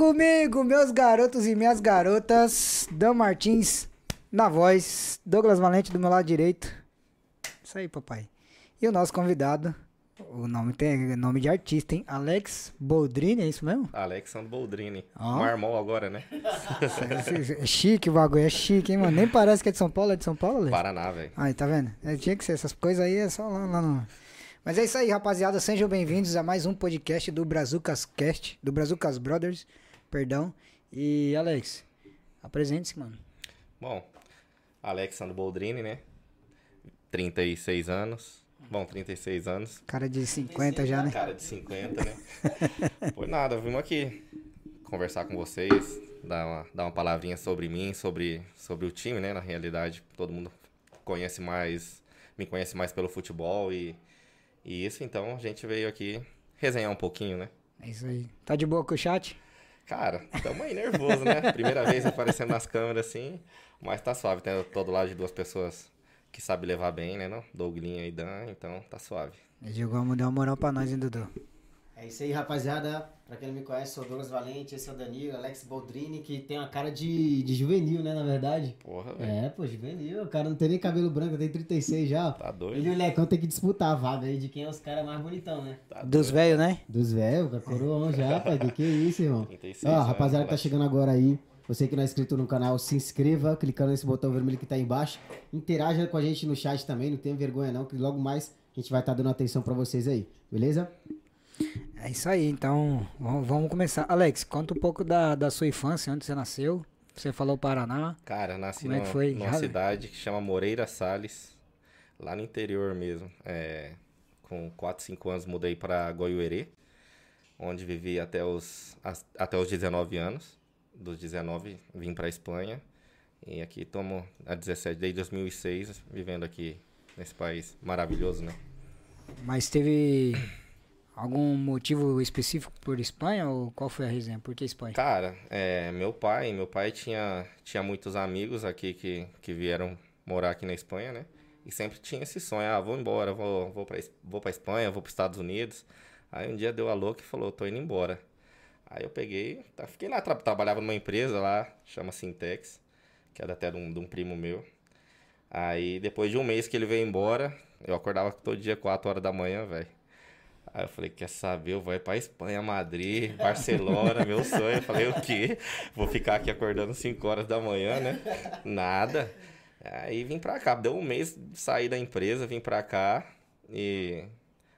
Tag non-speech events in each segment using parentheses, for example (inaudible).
comigo, meus garotos e minhas garotas. Dan Martins na voz, Douglas Valente do meu lado direito. Isso aí, papai. E o nosso convidado, o nome tem nome de artista, hein? Alex Boldrini, é isso mesmo? Alexandre Boldrini. Ó. Marmol agora, né? (laughs) É chique o bagulho, é chique, hein, mano? Nem parece que é de São Paulo, é de São Paulo, Alex? Paraná, velho. Aí, tá vendo? É, tinha que ser, essas coisas aí é só lá, lá no... Mas é isso aí, rapaziada. Sejam bem-vindos a mais um podcast do Brazucas Cast, do Brazucas Brothers, perdão. E, Alex, apresente-se, mano. Bom, Alexandre Boldrini, né? 36 anos. Bom, 36 anos. Cara de 50 já, né? Cara de 50, né? (laughs) Foi nada, vimos aqui conversar com vocês, dar uma, dar uma palavrinha sobre mim, sobre, sobre o time, né? Na realidade, todo mundo conhece mais, me conhece mais pelo futebol e, e isso, então a gente veio aqui resenhar um pouquinho, né? É isso aí. Tá de boa com o chat? Cara, tamo aí nervoso, né? (laughs) Primeira vez aparecendo nas câmeras assim, mas tá suave. Tem todo lado de duas pessoas que sabem levar bem, né? Não? Douglinha e Dan, então tá suave. Ele jogou, deu uma moral pra nós, hein, Dudu? É isso aí, rapaziada. Pra quem não me conhece, sou o Douglas Valente, esse é o Danilo, Alex Boldrini, que tem uma cara de, de juvenil, né, na verdade. Porra, velho. É, pô, juvenil. O cara não tem nem cabelo branco, tem 36 já. Tá doido? Ele e o Lecão tem que disputar a vaga aí de quem é os caras mais bonitão, né? Tá Dos velhos, né? Dos velhos, com a coroão já, (laughs) pai. Que que é isso, irmão? 36 Ó, rapaziada que tá chegando agora aí. Você que não é inscrito no canal, se inscreva clicando nesse botão vermelho que tá aí embaixo. Interaja com a gente no chat também, não tenha vergonha não, que logo mais a gente vai estar dando atenção pra vocês aí, beleza? É isso aí, então vamos, começar. Alex, conta um pouco da, da sua infância, onde você nasceu. Você falou Paraná. Cara, nasci Como é numa, foi? numa Já- cidade que chama Moreira Salles, lá no interior mesmo. É, com 4, 5 anos mudei para Goiuerê, onde vivi até os, até os 19 anos. Dos 19 vim para Espanha e aqui tomo a 17 desde 2006 vivendo aqui nesse país maravilhoso, né? Mas teve algum motivo específico por Espanha ou qual foi a resenha? Por que Espanha? Cara, é, meu pai, meu pai tinha, tinha muitos amigos aqui que, que vieram morar aqui na Espanha, né? E sempre tinha esse sonho, ah, vou embora, vou, vou, Es- vou pra Espanha, vou pros Estados Unidos. Aí um dia deu a louca e falou, tô indo embora. Aí eu peguei, tá, fiquei lá, tra- trabalhava numa empresa lá, chama Sintex, que era até de um, de um primo meu. Aí depois de um mês que ele veio embora, eu acordava todo dia 4 horas da manhã, velho. Aí eu falei, quer saber? Eu vou ir pra Espanha, Madrid, Barcelona, meu sonho. Eu falei, o quê? Vou ficar aqui acordando 5 horas da manhã, né? Nada. Aí vim pra cá. Deu um mês sair da empresa, vim pra cá. E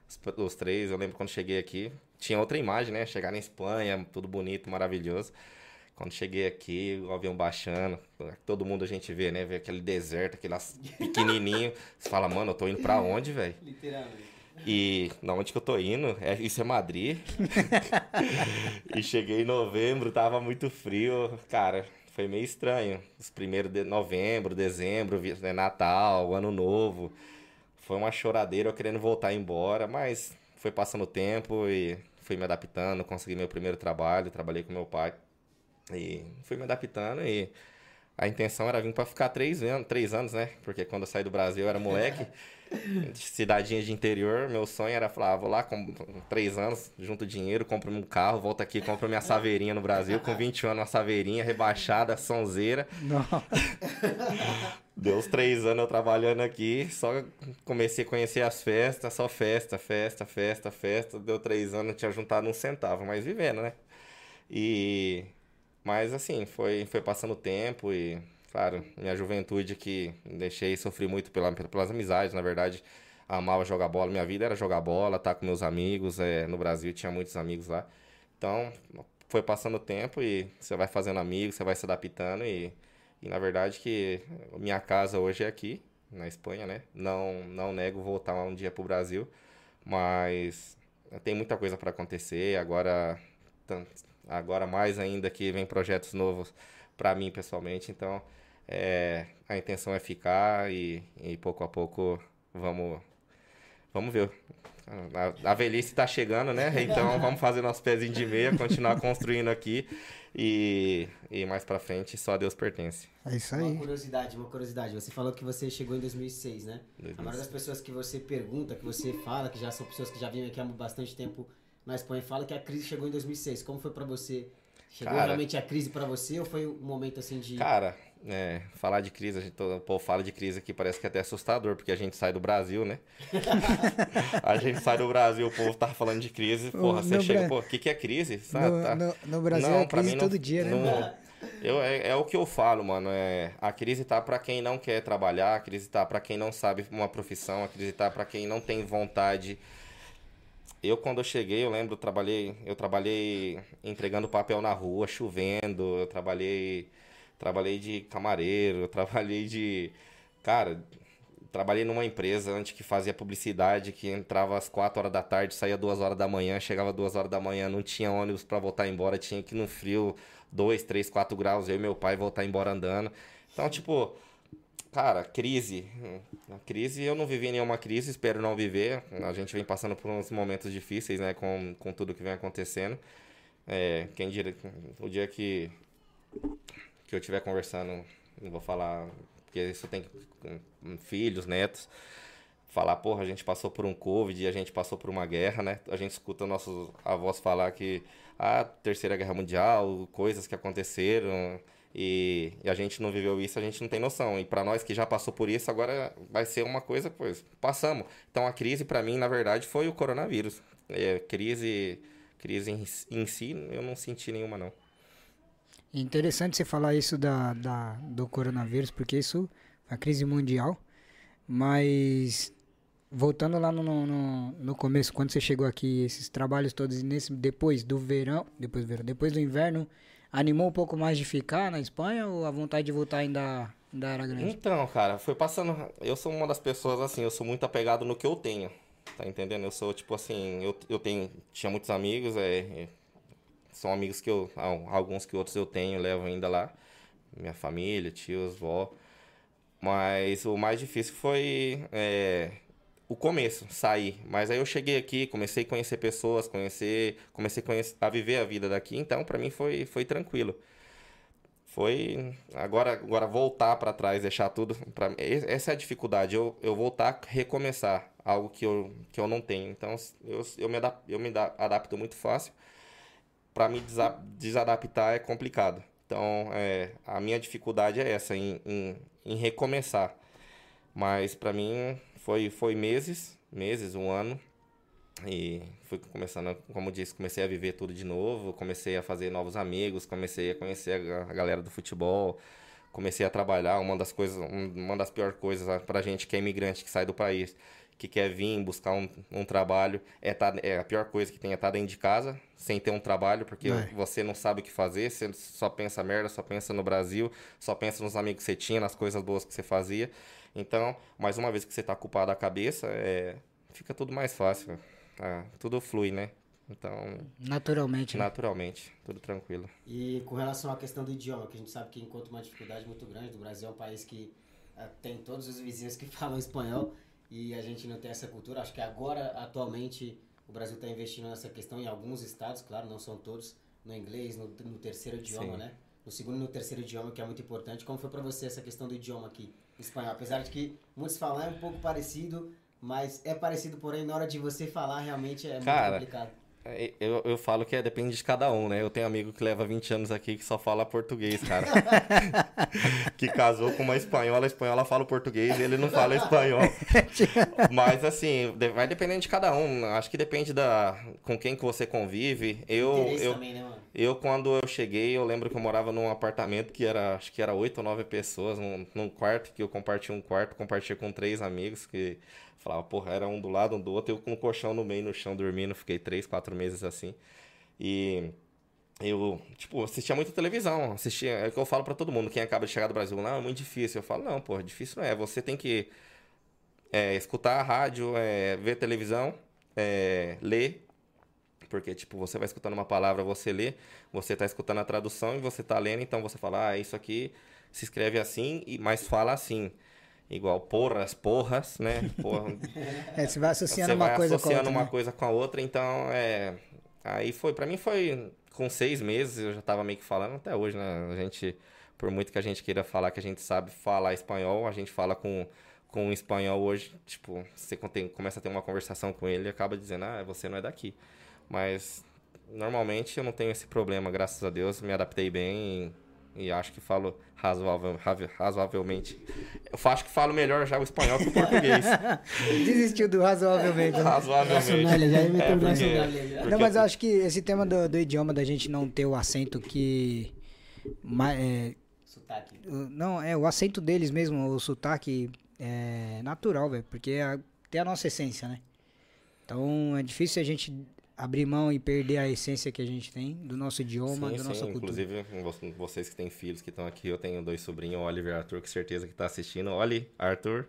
os, os três, eu lembro quando cheguei aqui, tinha outra imagem, né? Chegar na Espanha, tudo bonito, maravilhoso. Quando cheguei aqui, o avião baixando, todo mundo a gente vê, né? Vê aquele deserto, aquele pequenininho. Você fala, mano, eu tô indo pra onde, velho? Literalmente. E na onde que eu tô indo? É, isso é Madrid. (laughs) e cheguei em novembro, tava muito frio. Cara, foi meio estranho. Os primeiros de novembro, dezembro, né, Natal, Ano Novo. Foi uma choradeira eu querendo voltar embora, mas foi passando o tempo e fui me adaptando, consegui meu primeiro trabalho, trabalhei com meu pai. E fui me adaptando e a intenção era vir pra ficar três anos, três anos, né? Porque quando eu saí do Brasil eu era moleque, (laughs) (laughs) cidadinha de interior, meu sonho era falar, ah, vou lá com três anos, junto dinheiro, compro um carro, volto aqui, compro minha saveirinha no Brasil, com 20 anos uma saveirinha rebaixada, sonzeira. Não. (laughs) Deu uns três anos eu trabalhando aqui, só comecei a conhecer as festas, só festa, festa, festa, festa. Deu três anos, tinha juntado um centavo, mas vivendo, né? E... Mas assim, foi, foi passando o tempo e, claro, minha juventude que deixei sofri muito pela, pelas amizades, na verdade. Amava jogar bola, minha vida era jogar bola, estar com meus amigos. é, no Brasil tinha muitos amigos lá. Então, foi passando o tempo e você vai fazendo amigos, você vai se adaptando e, e na verdade que minha casa hoje é aqui, na Espanha, né? Não, não nego voltar um dia pro Brasil, mas tem muita coisa para acontecer. Agora, agora mais ainda que vem projetos novos para mim pessoalmente. Então, é, a intenção é ficar e, e pouco a pouco vamos, vamos ver. A, a velhice tá chegando, né? (laughs) Então vamos fazer nosso pezinho de meia, continuar construindo aqui e, e mais pra frente só Deus pertence. É isso Uma aí. curiosidade, uma curiosidade. Você falou que você chegou em 2006, né? A maioria das pessoas que você pergunta, que você fala, que já são pessoas que já vivem aqui há bastante tempo na Espanha, fala que a crise chegou em 2006. Como foi pra você Chegou Cara. realmente a crise pra você ou foi um momento assim de. Cara, é, falar de crise, a gente, todo, povo fala de crise aqui, parece que é até assustador, porque a gente sai do Brasil, né? (laughs) a gente sai do Brasil, o povo tá falando de crise, porra, você chega, Bra- pô, o que, que é crise? Sabe, No, tá- no- no Brasil Não, é crise mim não- todo dia, né? não-? Eu, é, é o que eu falo, mano. É, a crise tá pra quem não quer trabalhar, a crise tá pra quem não sabe uma profissão, a crise tá pra quem não tem vontade. Eu quando eu cheguei, eu lembro, eu trabalhei, eu trabalhei entregando papel na rua, chovendo, eu trabalhei, trabalhei de camareiro, (laughs) trabalhei de, cara, trabalhei numa empresa antes que fazia publicidade, que entrava às 4 horas da tarde, saía 2 horas da manhã, chegava 2 horas da manhã, não tinha ônibus pra voltar embora, tinha que ir no frio 2, 3, 4 graus, eu e meu pai voltar embora andando. Então, tipo, cara, crise. A crise, eu não vivi nenhuma crise, espero não viver. A gente vem passando por uns momentos difíceis, né, com, com tudo que vem acontecendo. É, quem diria, o dia que, que eu estiver conversando, não vou falar, porque isso tem filhos, netos, falar, porra, a gente passou por um Covid a gente passou por uma guerra, né? A gente escuta nossos avós falar que a Terceira Guerra Mundial, coisas que aconteceram e, e a gente não viveu isso, a gente não tem noção. E para nós que já passou por isso, agora vai ser uma coisa, pois, passamos. Então a crise para mim, na verdade, foi o coronavírus. É, crise crise em, em si, eu não senti nenhuma não. É interessante você falar isso da, da, do coronavírus, porque isso é uma crise mundial. Mas voltando lá no, no, no- começo, quando você chegou aqui, esses trabalhos todos, nesse, depois do verão, depois do verão, depois do inverno, animou um pouco mais de ficar na Espanha ou a vontade de voltar ainda, ainda era grande? Então, cara, foi passando. Eu sou uma das pessoas assim, eu sou muito apegado no que eu tenho. Tá entendendo? Eu sou tipo assim, eu, eu tenho. Tinha muitos amigos, é, é, são amigos que eu. al- Alguns que outros eu tenho, levo ainda lá. Minha família, tios, vó. Mas o mais difícil foi é, o começo, sair. Mas aí eu cheguei aqui, comecei a conhecer pessoas, conhecer, comecei a, conhecer, a viver a vida daqui, então pra mim foi, foi tranquilo. Foi agora, agora voltar pra trás, deixar tudo para essa é a dificuldade, eu, eu voltar a recomeçar algo que eu, que eu não tenho. Então eu, eu me eu me da- adapto muito fácil. Pra me desa- desadaptar é complicado. Então, é, a minha dificuldade é essa, em, em, em recomeçar. Mas pra mim foi, foi meses, meses, um ano. E fui começando, como disse, comecei a viver tudo de novo, comecei a fazer novos amigos, comecei a conhecer a, galera do futebol, comecei a trabalhar. Uma das coisas, um- uma das piores coisas ah, pra gente que é imigrante, que sai do país, que quer vir buscar um, um trabalho, é, tá, é a pior coisa que tem é estar dentro de casa, sem ter um trabalho, porque É. você não sabe o que fazer, você só pensa merda, só pensa no Brasil, só pensa nos amigos que você tinha, nas coisas boas que você fazia. Então, mais uma vez que você tá culpado a cabeça, é, fica tudo mais fácil. tá? tudo flui, né? Então, Naturalmente, né? naturalmente, tudo tranquilo. E com relação à questão do idioma, que a gente sabe que encontra uma dificuldade muito grande, o Brasil é um país que eh, tem todos os vizinhos que (laughs) falam espanhol e a gente não tem essa cultura. Acho que agora, atualmente, o Brasil está investindo nessa questão em alguns estados, claro, não são todos, no inglês, no, no terceiro idioma, Sim. né? No segundo e no terceiro idioma, que é muito importante. Como foi para você essa questão do idioma aqui, espanhol? Apesar de que muitos falam é um pouco parecido, mas é parecido, porém, na hora de você falar, realmente é muito Cara, complicado. É, Eu, eu falo que é, depende de cada um, né? Eu tenho amigo que leva 20 anos aqui que só fala português, cara. (laughs) que casou com uma espanhola, a espanhola fala português e ele não fala espanhol. (laughs) Mas assim, vai dependendo de cada um. Acho que depende da com quem que você convive. Eu, eu, também, né, mano? eu, quando eu cheguei, eu lembro que eu morava num apartamento que era, acho que era oito ou nove pessoas, num, num quarto, que eu compartilhei um quarto, compartilhei com três amigos, que falava, porra, era um do lado, um do outro, eu com um colchão no meio, no chão, dormindo, fiquei três, quatro meses assim. E eu, tipo, assistia muito televisão, assistia, é o que eu falo pra todo mundo, quem acaba de chegar do Brasil, não, é muito difícil. Eu falo, não, porra, difícil não é, você tem que é, escutar a rádio, é, ver televisão, é, ler, porque, tipo, você vai escutando uma palavra, você lê, você tá escutando a tradução e você tá lendo, então você fala, ah, isso aqui se escreve assim, mas fala assim. Igual porras, porras, né? Porra, (laughs) É, você vai associando você uma vai coisa associando com a outra. uma né? coisa com a outra, então é. Aí foi, pra mim foi com seis meses, eu já tava meio que falando até hoje, né? A gente, por muito que a gente queira falar que a gente sabe falar espanhol, a gente fala com, com espanhol hoje, tipo, você começa a ter uma conversação com ele e acaba dizendo, ah, você não é daqui. Mas normalmente eu não tenho esse problema, graças a Deus, me adaptei bem e, acho que falo razoável, razoavelmente. Eu acho que falo melhor já o espanhol que o português. (laughs) Desistiu do razoavelmente. né? razoavelmente. Já É, porque- Não, mas eu acho que esse tema do, do idioma, da gente não ter o acento que. é, Sotaque. não, é o acento deles mesmo, o sotaque é natural, velho. Porque é a- tem a nossa essência, né? Então é difícil a gente abrir mão e perder a essência que a gente tem do nosso idioma, Sim, da sim, nossa cultura. inclusive vo- vocês que têm filhos que estão aqui, eu tenho dois sobrinhos, Oliver e Arthur, com certeza que tá assistindo. Oli, Arthur,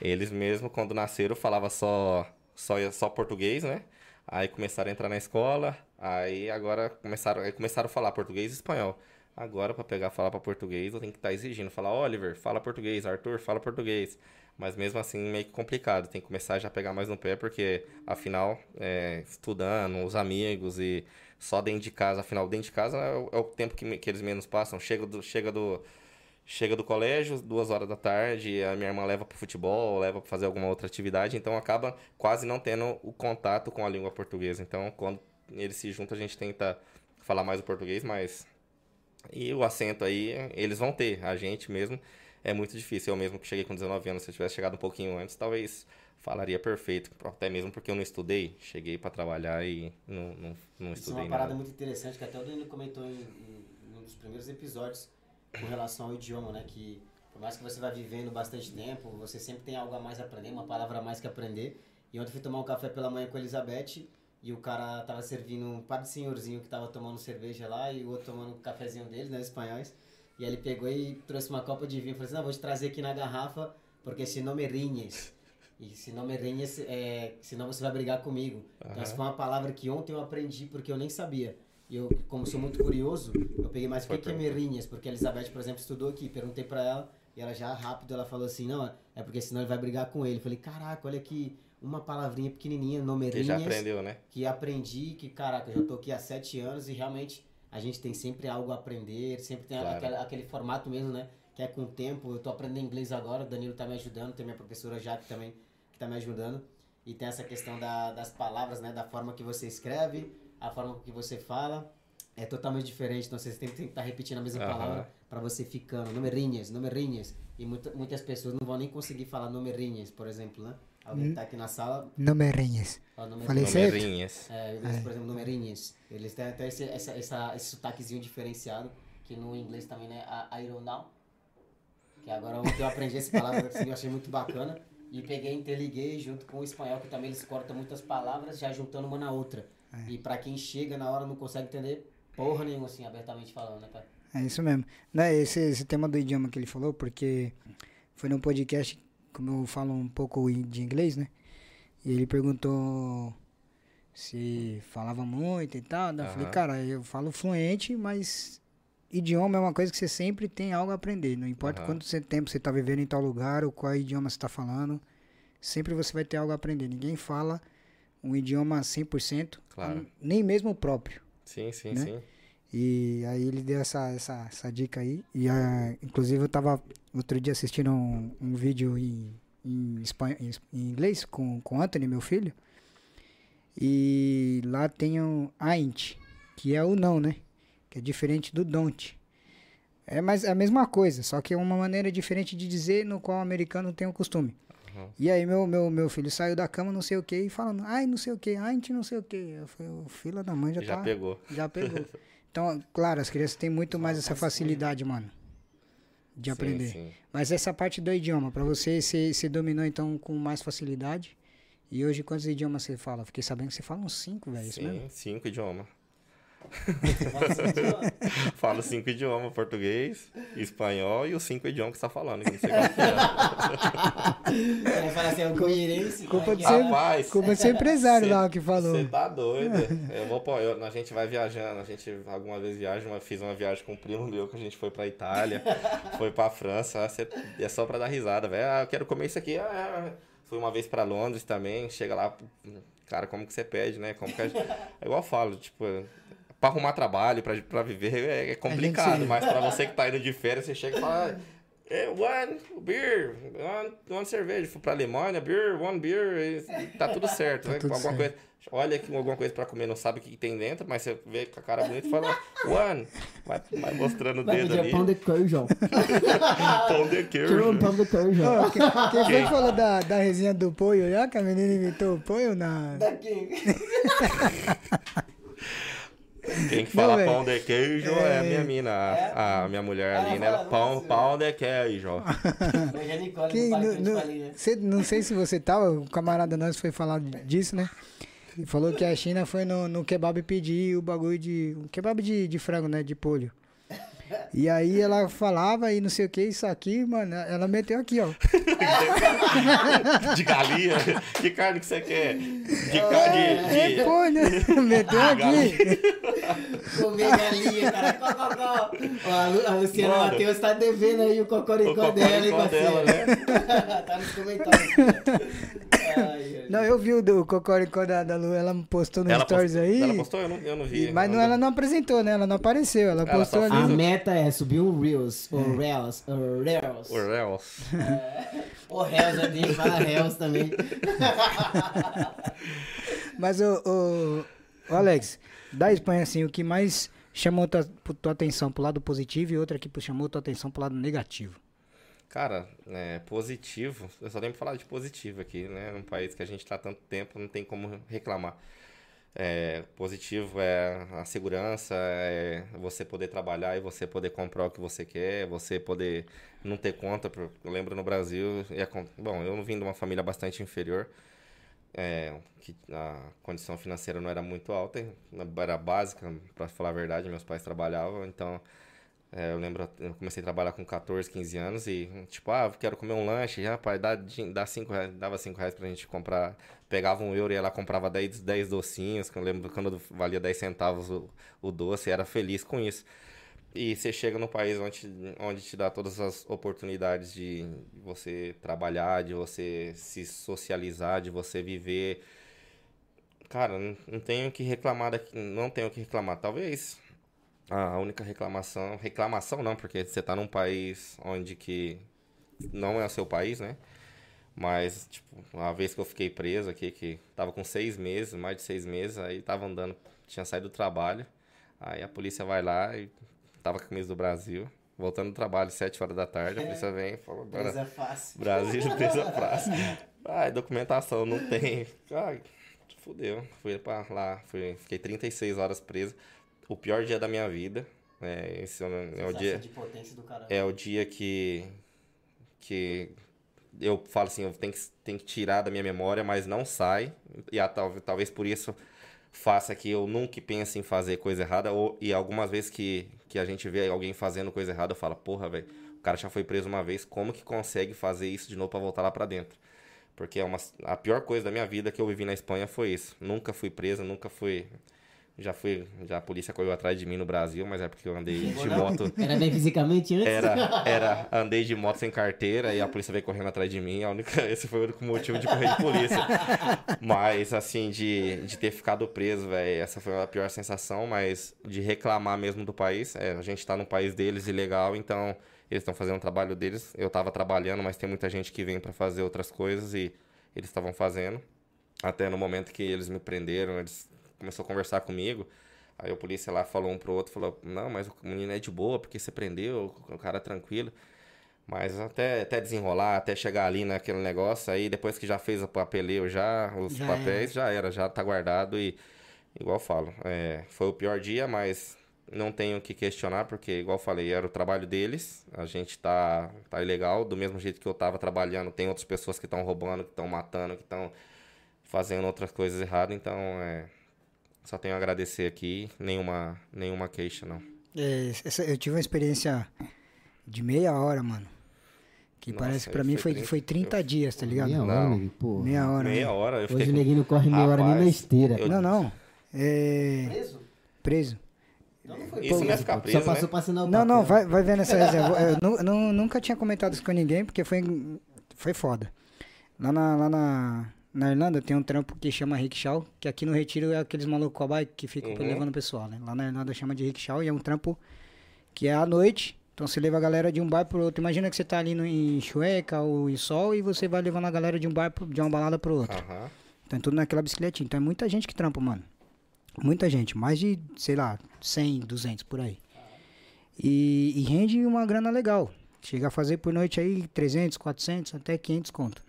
eles mesmo quando nasceram falavam só, só, só português, né? Aí começaram a entrar na escola, aí agora começaram, aí começaram a falar português e espanhol. Agora, para pegar falar para português, eu tenho que estar exigindo. Falar, Oliver, fala português, Arthur, fala português. Mas mesmo assim, meio complicado. Tem que começar já a pegar mais no pé, porque afinal, é, estudando, os amigos e só dentro de casa. Afinal, dentro de casa é o, é o tempo que, que eles menos passam. Chega do, chega do, chega do colégio, duas horas da tarde, a minha irmã leva pro futebol, leva pra fazer alguma outra atividade. Então acaba quase não tendo o contato com a língua portuguesa. Então, quando eles se juntam, a gente tenta falar mais o português, mas e o acento aí, eles vão ter. A gente mesmo é muito difícil. Eu mesmo que cheguei com 19 anos, se eu tivesse chegado um pouquinho antes, talvez falaria perfeito. Até mesmo porque eu não estudei. Cheguei pra trabalhar e não, não, não Isso é estudei uma parada nada. muito interessante que até o Danilo comentou em, em, em um dos primeiros episódios com relação ao idioma, né? Que por mais que você vá vivendo bastante tempo, você sempre tem algo a mais a aprender, uma palavra a mais que aprender. E ontem fui tomar um café pela manhã com a Elizabeth e o cara tava servindo um par de senhorzinho que tava tomando cerveja lá e o outro tomando um cafezinho deles, né? Espanhóis. E ele pegou e trouxe uma copa de vinho falou assim: Não, vou te trazer aqui na garrafa porque se não me rinhes. E se não me rinhes, é, senão você vai brigar comigo. Então, essa foi uma palavra que ontem eu aprendi porque eu nem sabia. E eu, como sou muito curioso, eu peguei mais o que, que é merrinhas, porque a Elizabeth, por exemplo, estudou aqui. Perguntei pra ela e ela já rápido ela falou assim: Não, é porque senão ele vai brigar com ele. Eu falei: Caraca, olha aqui, uma palavrinha pequenininha, Que nomerinhas já aprendeu, né? que aprendi, que caraca, eu já tô aqui há sete anos e realmente a gente tem sempre algo a aprender, sempre tem Claro. aquele, aquele formato mesmo, né? Que é com o tempo. Eu tô aprendendo inglês agora, o Danilo tá me ajudando, tem minha professora Jaque também que tá me ajudando. E tem essa questão da- das palavras, né? Da forma que você escreve, a forma que você fala. É totalmente diferente, então você tem que estar repetindo a mesma Aham. palavra para você ficando. Nomerinhas, nomerinhas. E muita, muitas pessoas não vão nem conseguir falar nomerinhas, por exemplo, né? Alguém tá aqui na sala, Não me renhes. fala Hum. Falei nomerinhas. certo? Numerinhas. É, eles, por exemplo, numerinhas. Eles têm até esse, essa, essa, esse sotaquezinho diferenciado, que no inglês também, né? A Ironal. Que agora eu aprendi essa palavra, assim, eu achei muito bacana. E peguei, interliguei junto com o espanhol, que também eles cortam muitas palavras, já juntando uma na outra. E pra quem chega na hora não consegue entender porra nenhuma, assim, abertamente falando, né, cara? É isso mesmo. Né, esse, esse tema do idioma que ele falou, porque foi num podcast, como eu falo um pouco de inglês, né? E ele perguntou se falava muito e tal. daí Eu falei, cara, eu falo fluente, mas idioma é uma coisa que você sempre tem algo a aprender. Não importa Aham. quanto tempo você tá vivendo em tal lugar ou qual idioma você tá falando, sempre você vai ter algo a aprender. Ninguém fala um idioma 100%, Claro. nem mesmo o próprio. Sim, sim, Né? sim. E aí ele deu essa, essa, essa dica aí. E ah, inclusive eu tava outro dia assistindo um, um vídeo em, em, espanhol, em, em inglês com, com o Anthony, meu filho. E lá tem o ain't, que é o não, né? Que é diferente do don't. É mais a mesma coisa, só que é uma maneira diferente de dizer no qual o americano tem o costume. Uhum. E aí meu, meu, meu filho saiu da cama, não sei o que, e falando, ai, não sei o que, ain't, não sei o que. Eu falei, o filho da mãe já, Já tá... pegou. Já pegou. (laughs) Então, claro, as crianças têm muito mais essa facilidade, mano, de Sim, aprender. sim. Mas essa parte do idioma, pra você, você, você dominou então com mais facilidade. E hoje, quantos idiomas você fala? Fiquei sabendo que você fala uns cinco, velho. É Isso mesmo? Sim, cinco idiomas. (laughs) Falo cinco idiomas, português, espanhol e os cinco idiomas que você tá falando. que não sei qual é. (laughs) Ele fala assim, é um. Culpa é de ser- é? Rapaz, Culpa de ser empresário Cê- lá que falou. Você tá doido? Eu vou, pô, eu- a gente vai viajando, a gente alguma vez viaja, uma, fiz uma viagem com um primo meu que a gente foi pra Itália, (laughs) foi pra França, ah, cê- é só pra dar risada, velho. Ah, eu quero comer isso aqui. Ah, fui uma vez pra Londres também, chega lá, cara, como que você pede, né? Como que a gente... É igual eu falo, tipo, pra arrumar trabalho, pra, pra viver é, é complicado, se- mas pra você que tá indo de férias, você chega e fala. "Ah, É, one beer, one, one cerveja. Fui pra Alemanha, beer, one beer, e tá tudo certo, (laughs) né? tudo alguma certo. coisa, olha aqui alguma coisa pra comer, não sabe o que tem dentro, mas você vê com a cara bonita e fala, one, vai, vai mostrando o dedo ali. pão de queijo. Pão de um queijo. pão de queijo. Ó, quem, quem foi que falou da, da resenha do Poio já? Que a menina imitou o Poio na. Daqui. Quem (laughs) que fala Não, pão de queijo é, a É. minha mina, a, a minha mulher ali, né? Pão, pão de queijo. (laughs) Hoje é Nicole Que, do Parque no, Grande no- Palinha, né? cê- não sei se você tava, o camarada nosso foi falar disso, né? E falou que a China foi no, no kebab pedir o bagulho de. Um kebab de, de frango, né? De polho. E aí ela falava e não sei o que, isso aqui, mano, ela meteu aqui, ó. (laughs) De galinha. Que carne que você quer? De carne. É De, de... polho, (laughs) meteu aqui. Comer galinha, cara. Có, có, có. Ó, a, Lu, a Luciana Mano. Matheus tá devendo aí o cocoricó, O cocoricó dela, hein, dela, parceiro? né? (laughs) tá nos comentários. Ai. Não, eu vi o do Cocoricó da, da Lu, ela postou no Ela Stories postou, aí. Ela postou? Eu não, eu não vi. e- mas não, ela não apresentou, né? Ela não apareceu, ela Ela postou ali. A o- meta é subir um Reels, ou Reels, ou Reels. O Reels. Ou Reels, a gente fala Reels também. (laughs) Mas o, o, o Alex, da Espanha, assim, o que mais chamou tua, tua atenção pro lado positivo e outra que chamou tua atenção pro lado negativo? Cara, é, positivo, eu só tenho pra falar de positivo aqui, né? Num país que a gente tá há tanto tempo, não tem como reclamar. É, positivo é a segurança, é você poder trabalhar e você poder comprar o que você quer, você poder não ter conta. Eu lembro no Brasil, bom, eu vim de uma família bastante inferior, é, que a condição financeira não era muito alta, era básica, para falar a verdade, meus pais trabalhavam, então é, eu lembro, eu comecei a trabalhar com 14, 15 anos e, tipo, ah, quero comer um lanche, pai, dá, dá cinco reais, dava 5 reais pra gente comprar, pegava um euro e ela comprava 10, 10 docinhos, que eu lembro quando valia 10 centavos o, o doce, era feliz com isso. E você chega num país onde, onde te dá todas as oportunidades de você trabalhar, de você se socializar, de você viver. Cara, não, tenho que reclamar daqui, não tenho que reclamar. Talvez a única reclamação, reclamação não, porque você tá num país onde que não é o seu país, né? Mas, tipo, uma vez que eu fiquei preso aqui, que tava com seis meses, mais de seis meses, aí tava andando, tinha saído do trabalho, aí a polícia vai lá e tava com a camisa do Brasil, voltando do trabalho, sete horas da tarde, a polícia vem e falou, agora Coisa fácil. Brasil, presa praça. Ai, documentação não tem. Ai, fudeu. Fui pra lá, fui, fiquei 36 horas preso. O pior dia da minha vida. É, esse é o- é o dia, de potência do caramba. é o dia que, que eu falo assim, eu tenho que, tenho que tirar da minha memória, mas não sai. E a, tal- talvez por isso faça que eu nunca pense em fazer coisa errada. Ou, e algumas vezes que, que a gente vê alguém fazendo coisa errada, eu falo, porra, velho, o cara já foi preso uma vez, como que consegue fazer isso de novo pra voltar lá pra dentro? Porque é uma, a pior coisa da minha vida que eu vivi na Espanha foi isso. Nunca fui preso, nunca fui. Já fui. Já a polícia correu atrás de mim no Brasil, mas é porque eu andei de moto. Era bem fisicamente antes? Era, (laughs) era, andei de moto sem carteira e a polícia veio correndo atrás de mim. A única, (laughs) esse foi o único motivo de correr de polícia. (laughs) Mas, assim, de, de ter ficado preso, velho, essa foi a pior sensação. Mas de reclamar mesmo do país, é, a gente tá no país deles ilegal, então eles estão fazendo o trabalho deles. Eu tava trabalhando, mas tem muita gente que vem pra fazer outras coisas e eles estavam fazendo. Até no momento que eles me prenderam, eles começaram a conversar comigo. Aí o polícia lá falou um pro outro, falou, não, mas o menino é de boa, porque você prendeu, o cara é tranquilo. Mas até, até desenrolar, até chegar ali naquele negócio, aí depois que já fez o papeleio, já, os Já papéis, já era, já tá guardado e, igual eu falo, é, foi o pior dia, mas não tenho o que questionar, porque, igual eu falei, era o trabalho deles, a gente tá, tá ilegal, do mesmo jeito que eu tava trabalhando, tem outras pessoas que estão roubando, que estão matando, que estão fazendo outras coisas erradas, então, é, só tenho a agradecer aqui, nenhuma, nenhuma queixa, não. É, essa- eu tive uma experiência de meia hora, mano. Que Nossa, parece que pra mim foi foi, 30 foi 30 dias, tá ligado? Meia hora, Não. neguinho, porra. Meia hora. Meia né? hora, eu fiquei Hoje o neguinho não corre meia hora nem na Rapaz, esteira. eu- Não, não. É. Preso? Preso. Então não foi Isso não preso, ficar preso, Só passou né? pra assinar o Não, não, papel. vai, vai vendo essa reserva. Eu nu- nu- nunca tinha comentado isso com ninguém, porque foi, foi foda. Lá na, lá na, na Irlanda tem um trampo que chama rickshaw, que aqui no Retiro é aqueles malucos com a bike que ficam Uhum. levando o pessoal, né? Lá na Irlanda chama de rickshaw e é um trampo que é à noite, Então você leva a galera de um bar pro outro. Imagina que você tá ali no, em Chueca ou em Sol e você vai levando a galera de um bar pro- de uma balada pro outro. Aham. Então é tudo naquela bicicletinha. Então é muita gente que trampa, mano. Muita gente. Mais de, sei lá, 100, 200 por aí. E, e rende uma grana legal. Chega a fazer por noite aí 300, 400, até 500 conto.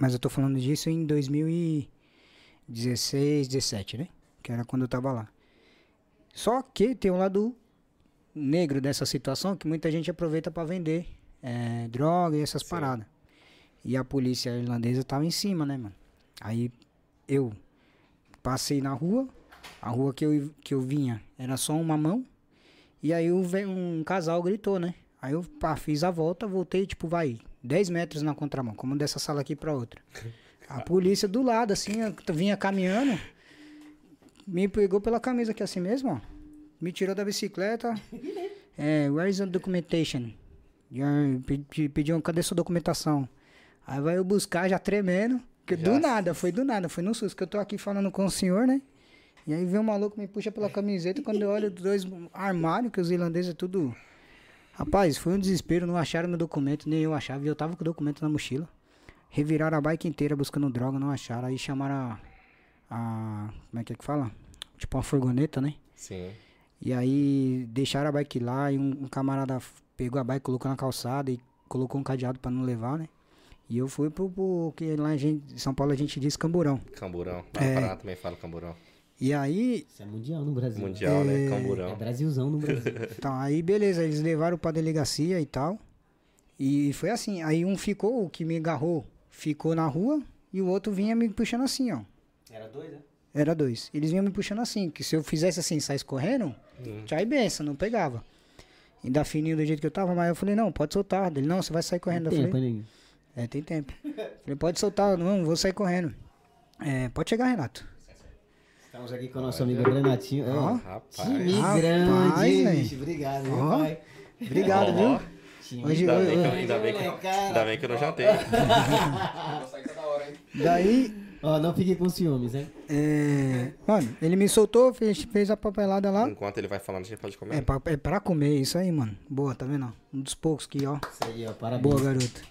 Mas eu tô falando disso em 2016, 17, né? Que era quando eu tava lá. Só que tem um lado negro dessa situação que muita gente aproveita pra vender é, droga e essas Sim. paradas. E a polícia irlandesa tava em cima, né, mano? Aí eu passei na rua, a rua que eu, que eu vinha era só uma mão, e aí ve- um casal gritou, né? Aí eu pá, fiz a volta, voltei, tipo, vai, 10 metros na contramão, como dessa sala aqui pra outra. A polícia do lado, assim, vinha caminhando, me pegou pela camisa aqui assim mesmo, ó. Me tirou da bicicleta. (laughs) É, where is the documentation? Pediu, cadê sua documentação? Aí vai eu buscar já tremendo. Que do Já. nada, foi do nada, foi no susto. Que eu tô aqui falando com o senhor, né? E aí vem um maluco, me puxa pela camiseta. Quando eu olho os dois armários, que os irlandeses é tudo. Rapaz, foi um desespero, não acharam meu documento, nem eu achava. E eu tava com o documento na mochila. Reviraram a bike inteira buscando droga, não acharam. Aí chamaram a. a como é que é que fala? Tipo uma furgoneta, né? Sim. E aí deixaram a bike lá e um, um camarada pegou a bike, colocou na calçada e colocou um cadeado pra não levar, né? E eu fui pro, pro que lá em São Paulo a gente diz camburão. Camburão. Lá É. também fala camburão. E aí, Isso é mundial no Brasil. Mundial, né? É Camburão. Brasilzão no Brasil. (laughs) então, aí beleza, eles levaram pra delegacia e tal. E foi assim, aí um ficou, o que me agarrou, ficou na rua e o outro vinha me puxando assim, ó. Era dois, né? Era dois. Eles vinham me puxando assim, que se eu fizesse assim, saísse correndo, tchau e benção, não pegava. Ainda fininho do jeito que eu tava, mas eu falei, não, pode soltar. Ele, não, você vai sair correndo. Eu Tempo, falei? É, tem tempo. Falei, pode soltar, não, vou sair correndo. É, pode chegar, Renato. Estamos aqui com o nosso amigo Renatinho. Ó. Rapaz. Time Rapaz, grande. Obrigado, meu Ó. pai. Obrigado, viu? Time Hoje- Ainda hoje- bem, que eu, hoje- ainda, bem que, ainda bem que eu não jantei. (laughs) Daí, Ó, não fique com ciúmes, hein? é, mano, ele me soltou, fez, fez a papelada lá. Enquanto ele vai falando, a gente pode comer. É pra, é pra comer, isso aí, mano. Boa, tá vendo? Um dos poucos que, ó. Isso aí, ó, parabéns. Boa, garoto.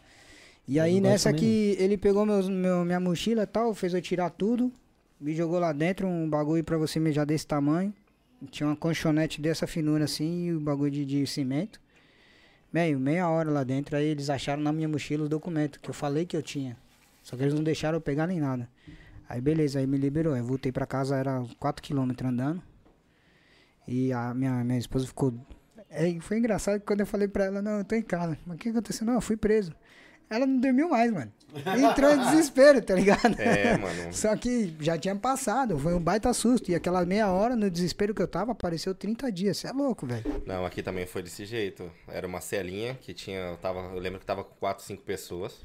E Eu aí, nessa que ele pegou meus, meu, minha mochila e tal, fez eu tirar tudo, me jogou lá dentro, um bagulho pra você mijar desse tamanho. Tinha uma colchonete dessa finura assim e o bagulho de, de cimento. Meio, meia hora lá dentro, aí eles acharam na minha mochila os documentos que eu falei que eu tinha. Só que eles não deixaram eu pegar nem nada. Aí beleza, aí me liberou. Eu voltei pra casa, era 4km andando. E a minha, minha esposa ficou. É, foi engraçado que quando eu falei pra ela, não, eu tô em casa. Mas o que aconteceu? Não, eu fui preso. Ela não dormiu mais, mano. Entrou em desespero, tá ligado? É, mano. (laughs) Só que já tinha passado, foi um baita susto. E aquela meia hora, no desespero que eu tava, apareceu 30 dias. Você é louco, velho. Não, aqui também foi desse jeito. Era uma celinha que tinha. Eu, tava, eu lembro que tava com 4, 5 pessoas.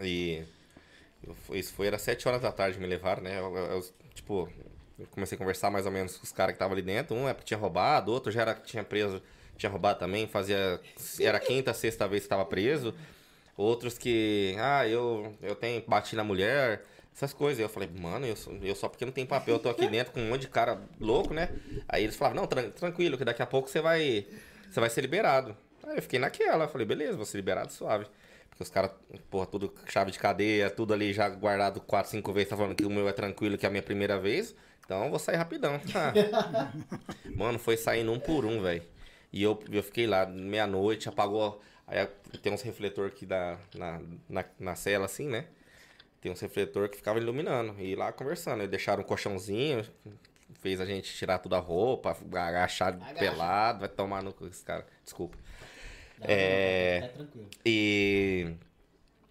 E. eu isso foi, era 7 horas da tarde me levaram, né? Eu, eu- tipo, eu comecei a conversar mais ou menos com os caras que estavam ali dentro. Um é porque tinha roubado, outro já era que tinha preso, tinha roubado também. Fazia. Era a quinta, sexta vez que estava preso. Outros que. Ah, eu, eu tenho. Bati na mulher. Essas coisas. Eu falei, mano, eu, sou- eu só porque não tem papel, eu tô aqui dentro com um monte de cara louco, né? Aí eles falavam, não, tran- tranquilo, que daqui a pouco você vai. Você vai ser liberado. Aí eu fiquei naquela, eu falei, beleza, vou ser liberado suave. Porque os caras, porra, tudo chave de cadeia, tudo ali já guardado quatro, cinco vezes, tá falando que o meu é tranquilo, que é a minha primeira vez. Então eu vou sair rapidão. (laughs) Mano, foi saindo um por um, velho. E eu, eu fiquei lá, meia-noite, apagou. Aí tem uns refletor aqui da, na, na, na cela, assim, né? Tem uns refletor que ficava iluminando. E lá conversando. Eles deixaram um colchãozinho, fez a gente tirar toda a roupa, agachar Agacha. pelado, vai tomar no cu esse cara. Desculpa. Não, É. não, tá tranquilo. E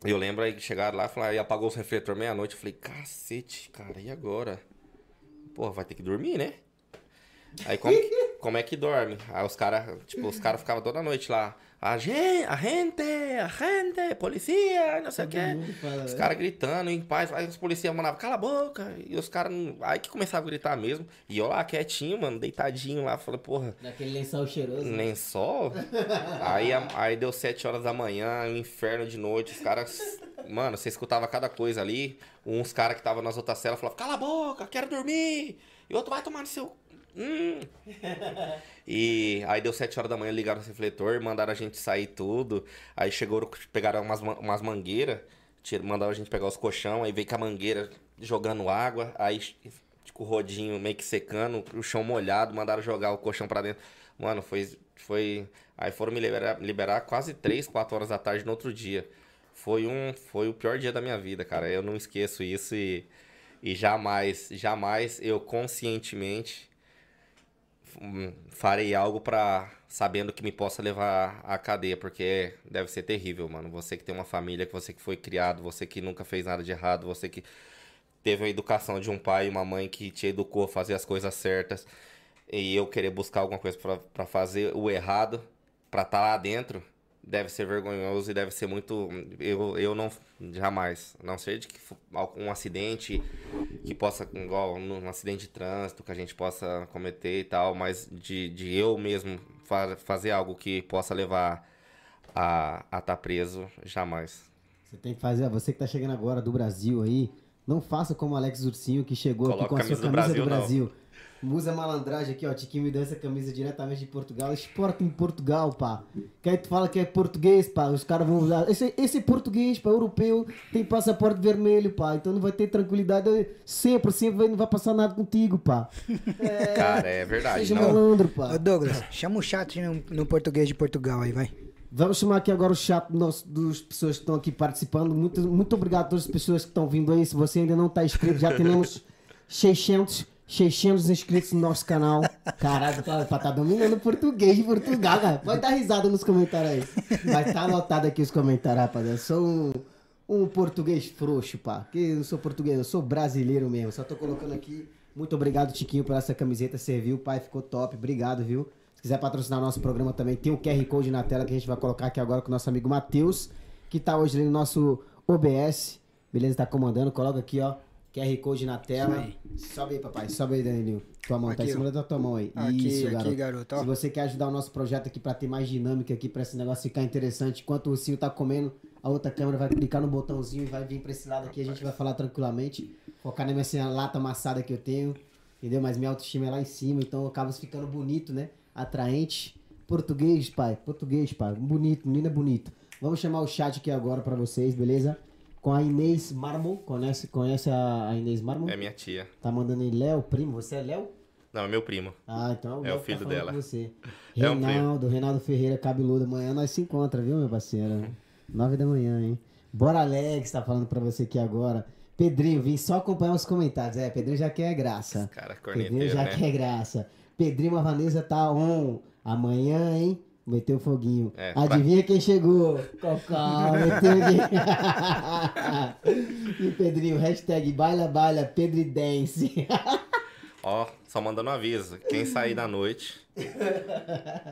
eu lembro aí que chegaram lá e falaram, e apagou os refletor meia-noite. Eu falei, cacete, cara, e agora? Pô, vai ter que dormir, né? Aí como, (laughs) como é que dorme? Aí os caras, tipo, os caras ficavam toda noite lá. A gente, a gente, a gente, polícia, não sei o quê. fala, Os né? caras gritando em paz. Aí os policiais mandavam, cala a boca. E os caras, aí que começavam a gritar mesmo. E eu lá quietinho, mano, deitadinho lá. Falei, porra, Daquele lençol cheiroso. sol. (laughs) aí, aí deu 7 horas da manhã, um inferno de noite. Os caras. Mano, você escutava cada coisa ali. Uns caras que estavam nas outras celas falavam, cala a boca, quero dormir. E outro vai tomar no seu. Hum. E aí deu 7 horas da manhã, ligaram o refletor, mandaram a gente sair tudo. Aí chegou, pegaram umas, ma- umas mangueiras, mandaram a gente pegar os colchão, aí veio com a mangueira jogando água, aí com o rodinho meio que secando, o chão molhado, mandaram jogar o colchão pra dentro. Mano, foi. foi... Aí foram me liberar, liberar quase 3, 4 horas da tarde no outro dia. Foi um. Foi o pior dia da minha vida, cara. Eu não esqueço isso e. E jamais, jamais eu conscientemente farei algo pra sabendo que me possa levar à cadeia, porque deve ser terrível, mano. Você que tem uma família, que você que foi criado, você que nunca fez nada de errado, você que teve a educação de um pai e uma mãe que te educou a fazer as coisas certas, e eu querer buscar alguma coisa pra fazer o errado, pra estar lá dentro, deve ser vergonhoso e deve ser muito. Eu, eu não. Jamais. A Não sei de que algum acidente que possa, igual num acidente de trânsito, que a gente possa cometer e tal, mas de, de eu mesmo fa- fazer algo que possa levar a estar tá preso, jamais. Você tem que fazer, você que tá chegando agora do Brasil aí, não faça como o Alex Ursinho que chegou aqui Coloca com a a sua camisa do camisa do Brasil, Brasil. Musa malandragem aqui, ó. Tiquinho me deu essa camisa diretamente de Portugal. Exporta em Portugal, pá. Que aí tu fala que é português, pá. Os caras vão usar. Esse, esse é português, pá, europeu, tem passaporte vermelho, pá. Então não vai ter tranquilidade. Sempre, sempre não vai passar nada contigo, pá. (laughs) Cara, é verdade. Seja Não, malandro, pá. Ô Douglas, chama o chat no, no português de Portugal aí, vai. Vamos chamar aqui agora o chat nosso, dos pessoas que estão aqui participando. Muito, muito obrigado a todas as pessoas que estão vindo aí. Se você ainda não está inscrito, já temos (laughs) 600, 600 inscritos no nosso canal. Caralho, tá, tá, tá dominando português de Portugal, cara. Vai dar risada nos comentários aí. Vai estar anotado aqui os comentários, rapaziada. Sou um, um português frouxo, pá. Que eu não sou português, eu sou brasileiro mesmo. Só tô colocando aqui. Muito obrigado, Tiquinho, por essa camiseta. Serviu, pai. Ficou top. Obrigado, viu? Se quiser patrocinar nosso programa também, tem o QR Code na tela que a gente vai colocar aqui agora com o nosso amigo Matheus, que tá hoje ali no nosso OBS. Beleza? Tá comandando. Coloca aqui, ó. QR Code na tela. Sobe aí, papai. Sobe aí, Danilinho. Tua mão, tá Aqui, em cima da tua mão aí. Aqui, Isso, aqui, garoto. garoto, ó. Se você quer ajudar o nosso projeto aqui pra ter mais dinâmica aqui, pra esse negócio ficar interessante, enquanto o ursinho tá comendo, a outra câmera vai clicar no botãozinho e vai vir pra esse lado aqui, a gente vai falar tranquilamente. Focar na minha assim, lata amassada que eu tenho, entendeu? Mas minha autoestima é lá em cima, então eu acabo ficando bonito, né? Atraente. Português, pai. Português, pai. Bonito, menino é bonito. Vamos chamar o chat aqui agora pra vocês, beleza? Com a Inês Marmol. Conhece, conhece a a Inês Marmol? é minha tia. Tá mandando em Léo, primo. Você é Léo? Não, é meu primo. Ah, então É Léo o filho tá dela. Você. (laughs) É um. Reinaldo, Reinaldo Ferreira, cabeludo. Amanhã nós se encontra, viu, meu parceiro? Nove da manhã, hein? Bora Alex, tá falando pra você aqui agora. Pedrinho, vim só acompanhar os comentários. É, Pedrinho já quer graça. Cara, Pedrinho corneteiro, já né? quer graça. Pedrinho, a Vanessa tá on. Amanhã, hein? Meteu foguinho. É, pra- Adivinha quem chegou? Cocó, meteu (laughs) e Pedrinho, hashtag baila, baila. Ó, só mandando um aviso. Quem sair da noite,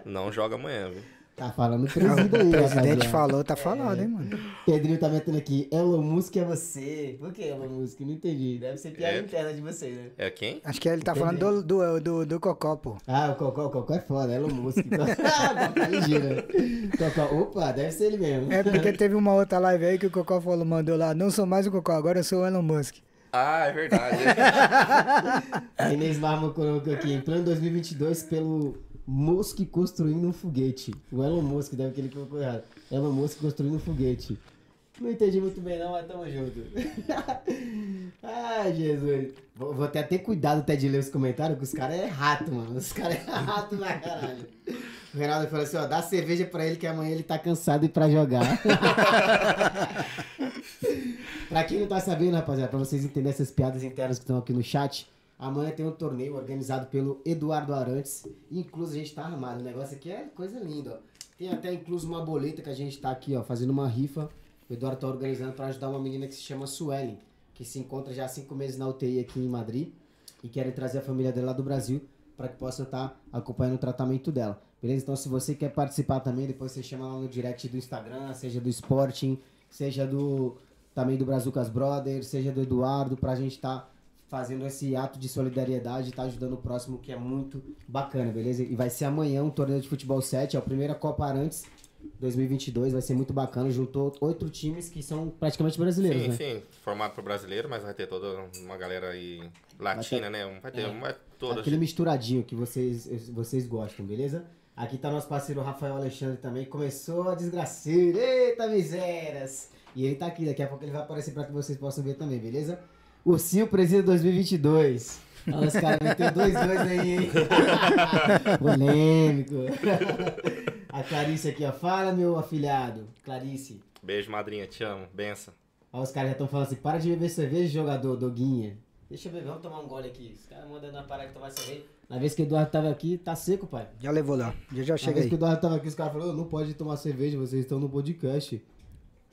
não joga amanhã, viu? Tá falando o presídio aí, O presidente (laughs) falou, tá falado, hein, mano. Pedrinho tá metendo aqui, Elon Musk é você. Por que Elon Musk? Não entendi. Deve ser piada É. interna de você, né? É quem? Acho que ele tá falando do, do, do, do Cocó, pô. Ah, o Cocó, o Cocó é foda, Elon Musk. (laughs) Ah, Cocó ligeiro. Cocó, opa, deve ser ele mesmo. É porque teve uma outra live aí que o Cocó falou, mandou lá, não sou mais o Cocó, agora eu sou o Elon Musk. Ah, é verdade. (laughs) A Inês Marmo colocou aqui, entrou em 2022 pelo Musk construindo um foguete. O Elon Musk, deve que ele colocou errado. Elon Musk construindo um foguete. Não entendi muito bem não, mas tamo junto. (laughs) Ai, Jesus. Vou, vou até ter cuidado até de ler os comentários, porque os caras é rato, mano. Os caras é rato pra caralho. O Reinaldo falou assim, ó, dá cerveja pra ele que amanhã ele tá cansado e pra jogar. (laughs) pra quem não tá sabendo, rapaziada, pra vocês entenderem essas piadas internas que estão aqui no chat, amanhã tem um torneio organizado pelo Eduardo Arantes. Incluso a gente tá armado. O negócio aqui é coisa linda, ó. Tem até incluso uma boleta que a gente tá aqui, ó, fazendo uma rifa. O Eduardo tá organizando pra ajudar uma menina que se chama Suelen, que se encontra já há cinco meses na UTI aqui em Madrid e querem trazer a família dela lá do Brasil para que possa estar acompanhando o tratamento dela. Beleza? Então, se você quer participar também, depois você chama lá no direct do Instagram, seja do Sporting, seja do também do Brazucas Brothers, seja do Eduardo, pra gente estar fazendo esse ato de solidariedade e tá ajudando o próximo, que é muito bacana, beleza? E vai ser amanhã um torneio de futebol 7, é a primeira Copa Arantes 2022 vai ser muito bacana. Juntou oito times que são praticamente brasileiros, Sim, né? sim, formado por brasileiro, mas vai ter toda uma galera aí latina, né? Um- Vai ter É. uma toda. Aquele misturadinho que vocês, vocês gostam, beleza? Aqui tá nosso parceiro Rafael Alexandre também. Começou a desgraceira. Eita, misérias! E ele tá aqui, daqui a pouco ele vai aparecer pra que vocês possam ver também, beleza? Ursinho Presida 2022. Olha os caras meteu dois dois aí, hein? (laughs) Polêmico. A Clarice aqui, ó. Fala, meu afilhado. Clarice. Beijo, madrinha, te amo. Benção. Ó, os caras já estão falando assim, para de beber cerveja, jogador, doguinha. Deixa eu beber, vamos tomar um gole aqui. Os caras mandando na parada tomar cerveja. Na vez que o Eduardo tava aqui, tá seco, pai. Já levou lá. Já já Na chega vez aí. que o Eduardo tava aqui, os caras falaram, "Ô, não pode tomar cerveja, vocês estão no podcast.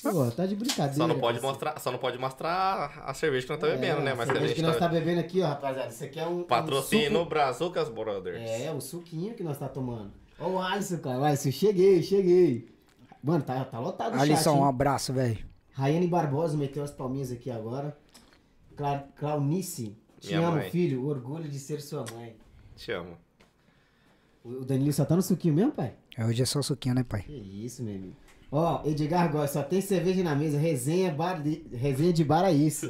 Pô, tá de brincadeira. Só não pode parceiro. mostrar, só não pode mostrar a cerveja que nós tá bebendo, É, né? a Mas a cerveja gente que nós tá... tá bebendo aqui, ó, rapaziada. Isso aqui é um. Patrocínio um suco- Brazucas Brothers. É, o suquinho que nós tá tomando. Ó, o Alisson, cara. O Alisson, cheguei, cheguei. Mano, tá, tá lotado o chat, Alisson, hein? um abraço, velho. Raiane Barbosa meteu as palminhas aqui agora. Cla Claunice, te Minha amo, mãe. filho. Orgulho de ser sua mãe. Te amo. O o Danilo só tá no suquinho mesmo, pai? Hoje é só suquinho, né, pai? Que isso, meu amigo. Ó, Edgar Góes, só tem cerveja na mesa. Resenha, bar de... Resenha de bar é isso.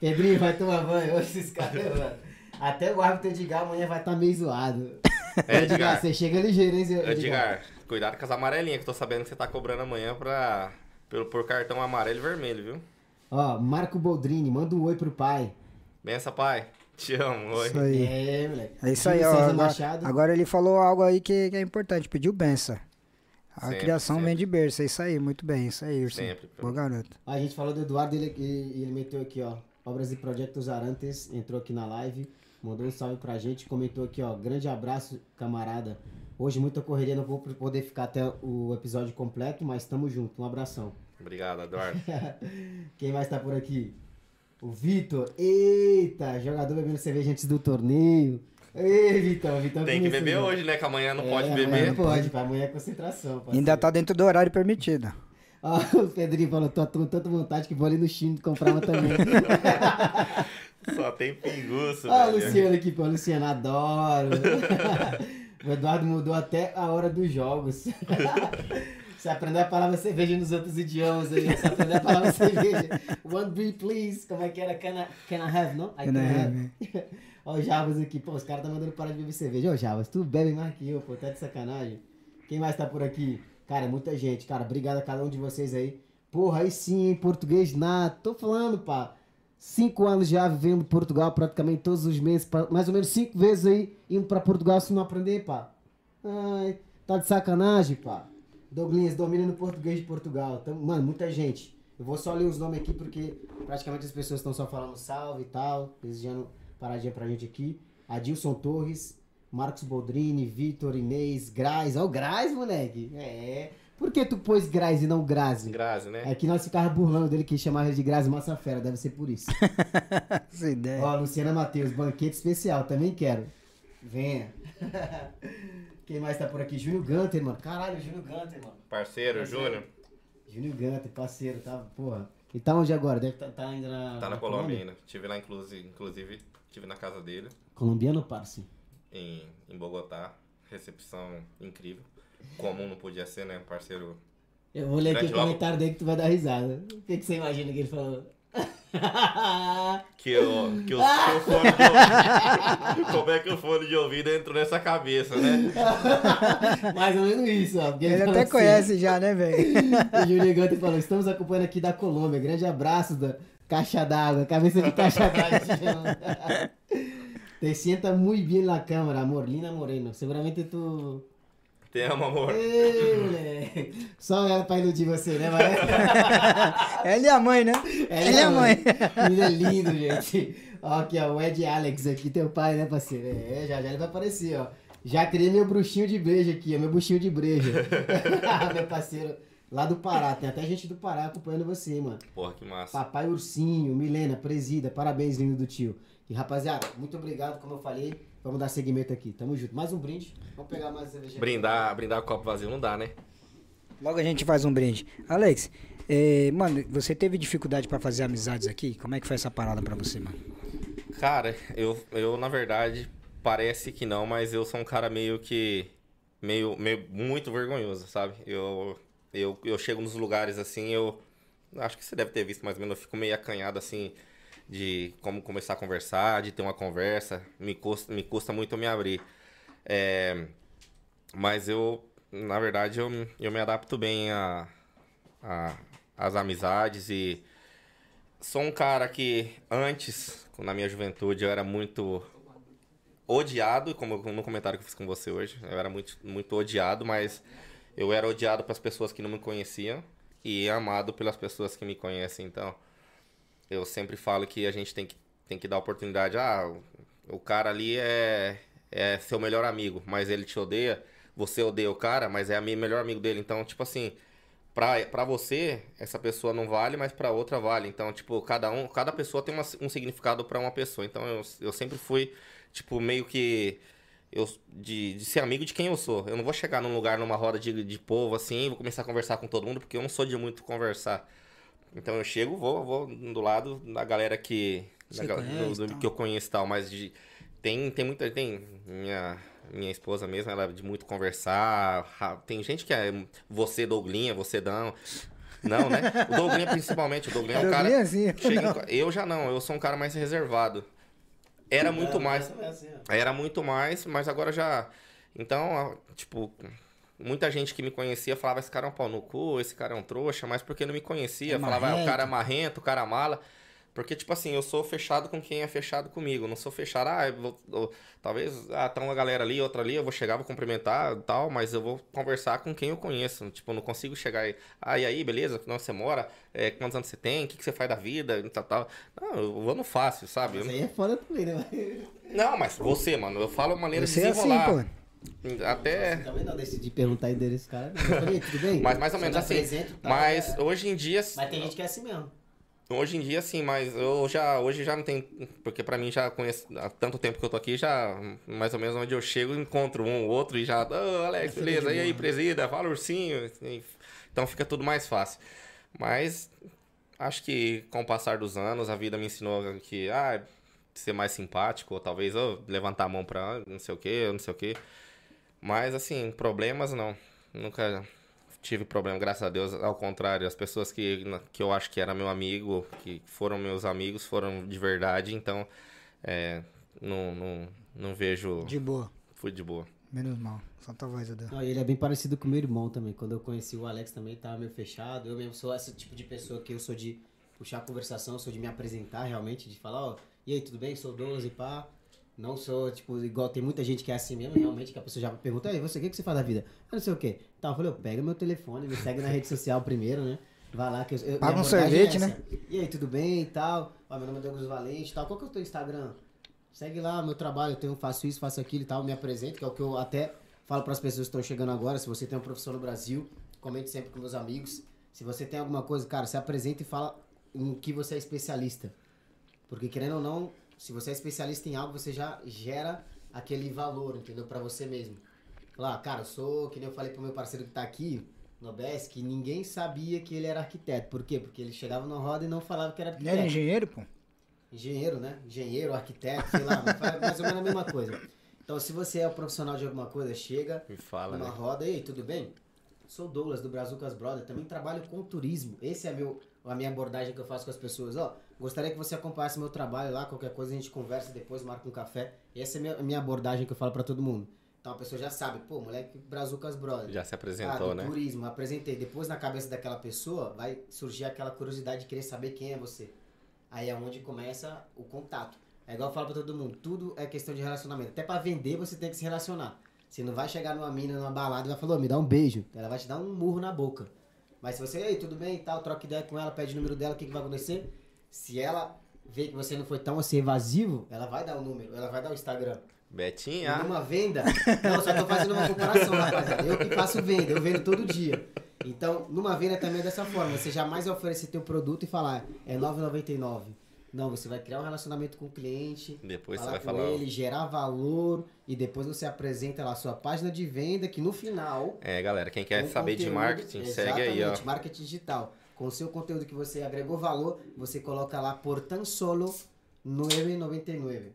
Pedrinho, vai tomar banho. Ô, Esses caras, mano. Até o árbitro Edgar amanhã vai estar meio zoado. É, Edgar, Edgar. você chega ligeiro, hein, Edgar? Edgar, cuidado com as amarelinhas, que eu tô sabendo que você tá cobrando amanhã pra... Pelo, por cartão amarelo e vermelho, viu? Ó, Marco Boldrini, manda um oi pro pai. Benção, pai. Te amo. Oi. Isso aí. É, moleque. É isso aí, ó. Agora, agora ele falou algo aí que, que é importante, pediu benção. A Sempre, criação sempre. vem de berço, é isso aí, muito bem, isso aí, Ursinho. Sempre. Boa garoto. A gente falou do Eduardo ele, ele, ele meteu aqui, ó. Obras e Projetos Arantes, entrou aqui na live, mandou um salve pra gente, comentou aqui, ó. Grande abraço, camarada. Hoje muita correria, não vou poder ficar até o episódio completo, mas tamo junto. Um abração. Obrigado, Eduardo. (laughs) Quem mais tá por aqui? O Vitor. Eita, jogador bebendo cerveja antes do torneio. Ei, Vitão, Vitão Tem que começou, beber hoje, né? Que amanhã não É, pode amanhã beber. Não pode, pá, amanhã é concentração. parceiro. Ainda tá dentro do horário permitido. Ó, (laughs) o Pedrinho falou, tô com tanta vontade que vou ali no Chino comprar uma também. (laughs) Só tem pinguço, Ó, o velho. Luciano aqui, pô, Luciano, adoro. (laughs) o Eduardo mudou até a hora dos jogos. Você aprendeu a palavra cerveja nos outros idiomas aí. Você aprendeu a palavra cerveja. One beer, please. Como é que era? Can I, can I have, não? I Can I have, Ó, o Javas aqui. Pô, os caras tá mandando parar de beber cerveja. Ô, Javas, tu bebe mais que eu, pô. Tá de sacanagem. Quem mais tá por aqui? Cara, muita gente. Cara, obrigado a cada um de vocês aí. Porra, aí sim, hein? Português nato. Tô falando, pá. Cinco anos já vivendo Portugal, praticamente todos os meses. Mais ou menos cinco vezes aí indo pra Portugal se não aprender, pá. Ai, tá de sacanagem, pá. Douglas domina no português de Portugal. Então, mano, muita gente. Eu vou só ler os nomes aqui porque praticamente as pessoas estão só falando salve e tal, desejando paradinha pra gente aqui. Adilson Torres, Marcos Boldrini, Vitor, Inês, Graz. Ó, o Graz, moleque. É. Por que tu pôs Graz e não Grazi? Grazi, né? É que nós ficávamos burlando dele que chamava ele de Grazi Massafera, deve ser por isso. (laughs) Essa ideia. Ó, Luciana Matheus, banquete especial, também quero. Venha. (laughs) Quem mais tá por aqui? Júnior Gunter, mano. Caralho, Júnior Gunter, mano. Parceiro, Parceiro. Júnior. Júnior Gunter, parceiro, tá? Porra. E tá onde agora? Deve tá, tá ainda na. Tá na Colômbia ainda. Tive lá, inclusive, inclusive, tive na casa dele, Colombiano, parce? em, em Bogotá. Recepção incrível. Comum não podia ser, né? Parceiro. Eu vou ler aqui o comentário dele que tu vai dar risada. O que, que você imagina que ele falou? Que, o, que, o, (laughs) que o fone de ouvido. Como é que o fone de ouvido entrou nessa cabeça, né? (laughs) Mais ou menos isso, ó. porque Ele falou até assim, conhece já, né, velho? (laughs) O Júnior Gunter falou: estamos acompanhando aqui da Colômbia. Grande abraço da caixa d'água, cabeça de caixa d'água. (laughs) te sienta muito bem na câmera, amor. Lina Moreno. Seguramente tu. Te amo, amor. Ei, moleque. Só ela pra iludir você, né, Maria? (laughs) Ela é a mãe, né? Ela é a mãe. Menino é lindo, gente. Ó, aqui, ó, o Ed Alex aqui, teu pai, né, parceiro? É, já já ele vai aparecer, ó. Já criei meu bruxinho de breja aqui, ó, meu bruxinho de breja. (laughs) meu parceiro, lá do Pará. Tem até gente do Pará acompanhando você, mano. Porra, que massa. Papai Ursinho, Milena, presida, parabéns, lindo do tio. E rapaziada, muito obrigado, como eu falei. Vamos dar seguimento aqui. Tamo junto. Mais um brinde. Vamos pegar mais cerveja. Brindar, brindar copo vazio não dá, né? Logo a gente faz um brinde. Alex, eh, mano, você teve dificuldade pra fazer amizades aqui? Como é que foi essa parada pra você, mano? Cara, eu, eu na verdade, parece que não, mas eu sou um cara meio que meio, meio muito vergonhoso, sabe? Eu, eu, eu chego nos lugares assim, eu acho que você deve ter visto mais ou menos, eu fico meio acanhado assim de como começar a conversar, de ter uma conversa, me custa, me custa muito me abrir. É, mas eu, na verdade, eu, eu me adapto bem a, a, as amizades e sou um cara que antes, na minha juventude, eu era muito odiado, como no comentário que eu fiz com você hoje, eu era muito, muito odiado, mas eu era odiado pelas pessoas que não me conheciam e amado pelas pessoas que me conhecem. Então, eu sempre falo que a gente tem que, tem que dar oportunidade. Ah, o cara ali é, é seu melhor amigo, mas ele te odeia. Você odeia o cara, mas é amigo, melhor amigo dele. Então, tipo assim, pra, pra você, essa pessoa não vale, mas pra outra vale. Então, tipo, cada um, cada pessoa tem uma, um significado para uma pessoa. Então, eu, eu sempre fui, tipo, meio que eu, de, de ser amigo de quem eu sou. Eu não vou chegar num lugar, numa roda de, de povo assim, vou começar a conversar com todo mundo, porque eu não sou de muito conversar. Então eu chego, vou, vou do lado da galera que. Da, conhece, do, do, que eu conheço e tal, mas de, tem, tem muita. Tem minha, minha esposa mesmo, ela é de muito conversar. Tem gente que é você, Douglinha, você Dão. Não, né? O Douglinha principalmente. O Douglinha é um (laughs) cara. Chega, eu já não, eu sou um cara mais reservado. Era muito mais. Assim, era muito mais, mas agora já. Então, tipo, muita gente que me conhecia falava: esse cara é um pau no cu, esse cara é um trouxa, mas porque não me conhecia. É falava: ah, o cara é marrento, o cara é mala. Porque, tipo assim, eu sou fechado com quem é fechado comigo. Não sou fechado, ah, eu vou, eu, talvez, ah, tá uma galera ali, outra ali, eu vou chegar, vou cumprimentar tal, mas eu vou conversar com quem eu conheço. Tipo, eu não consigo chegar e, ah, e aí, beleza? Onde você mora? É, quantos anos você tem? O que, que você faz da vida? Tal, tal. Não, eu vou no fácil, sabe? Mas aí é foda também, né? (laughs) Não, mas você, mano, eu falo maneira você de desenrolar. É assim, pô. Até. Também não decidi perguntar endereço, cara. Tudo bem? Mas mais ou menos assim. Tá, mas é... hoje em dia. Mas tem gente que é assim mesmo. Hoje em dia, sim, mas eu já, hoje já não tem, porque para mim já conheço, há tanto tempo que eu tô aqui, já, mais ou menos onde eu chego, encontro um ou outro e já, ô oh, Alex, beleza, e aí, presida, fala ursinho, então fica tudo mais fácil. Mas, acho que com o passar dos anos, a vida me ensinou que, ah, ser mais simpático, ou talvez oh, levantar a mão pra não sei o que, não sei o que. Mas, assim, problemas não, nunca tive problema, graças a Deus. Ao contrário, as pessoas que, que eu acho que era meu amigo, que foram meus amigos, foram de verdade. Então, é, não, não, não vejo. De boa. Fui de boa. Menos mal. Só tua voz, Adel. Não, ele é bem parecido com meu irmão também. Quando eu conheci o Alex também, tava meio fechado. Eu mesmo sou esse tipo de pessoa que eu sou de puxar a conversação, sou de me apresentar realmente, de falar, ó, e aí, tudo bem? Sou 12 e pá. Não sou, tipo, igual tem muita gente que é assim mesmo, realmente, que a pessoa já pergunta, aí, você, o que, que você faz da vida? Eu não sei o quê. Então, eu falei, eu pego meu telefone, me segue na rede social primeiro, né? Vai lá que eu. eu Paga um sorvete, é né? E aí, tudo bem e tal? Ó, meu nome é Douglas Valente e tal. Qual que é o teu Instagram? Segue lá, meu trabalho, eu tenho, faço isso, faço aquilo e tal, me apresento, que é o que eu até falo para as pessoas que estão chegando agora. Se você tem uma profissão no Brasil, comente sempre com meus amigos. Se você tem alguma coisa, cara, se apresenta e fala em que você é especialista. Porque querendo ou não, se você é especialista em algo, você já gera aquele valor, entendeu? Para você mesmo. Lá, cara, eu sou, que nem eu falei pro meu parceiro que tá aqui no OBS, que ninguém sabia que ele era arquiteto. Por quê? Porque ele chegava na roda e não falava que era arquiteto. Ele era engenheiro, pô? Engenheiro, né? Engenheiro, arquiteto, sei lá, mais ou menos a mesma coisa. Então, se você é um profissional de alguma coisa, chega Me fala, numa né? roda, ei, tudo bem? Sou Douglas do Brazucas Brother, também trabalho com turismo. Esse é meu, a minha abordagem que eu faço com as pessoas. Ó, gostaria que você acompanhasse meu trabalho lá, qualquer coisa a gente conversa depois, marca um café. Essa é a minha, minha abordagem que eu falo para todo mundo. Então a pessoa já sabe, pô, moleque Brazucas Brother. Já se apresentou, ah, né? turismo, apresentei. Depois na cabeça daquela pessoa vai surgir aquela curiosidade de querer saber quem é você. Aí é onde começa o contato. É igual eu falo pra todo mundo, tudo é questão de relacionamento. Até para vender você tem que se relacionar. Você não vai chegar numa mina, numa balada e vai falar, oh, me dá um beijo. Ela vai te dar um murro na boca. Mas se você, ei, tudo bem e tal, troca ideia com ela, pede o número dela, o que, que vai acontecer? Se ela vê que você não foi tão assim evasivo, ela vai dar o número, ela vai dar o Instagram. Betinha. Numa venda, não, só tô fazendo uma comparação, rapaziada. Eu que faço venda, eu vendo todo dia. Então, numa venda também é dessa forma. Você jamais vai oferecer teu produto e falar, é 9,99. Não, você vai criar um relacionamento com o cliente. Depois você vai com falar. ele, gerar valor e depois você apresenta lá a sua página de venda que no final. É, galera, quem quer saber de marketing, segue aí, ó. marketing digital. Com o seu conteúdo que você agregou valor, você coloca lá por tan solo 9,99.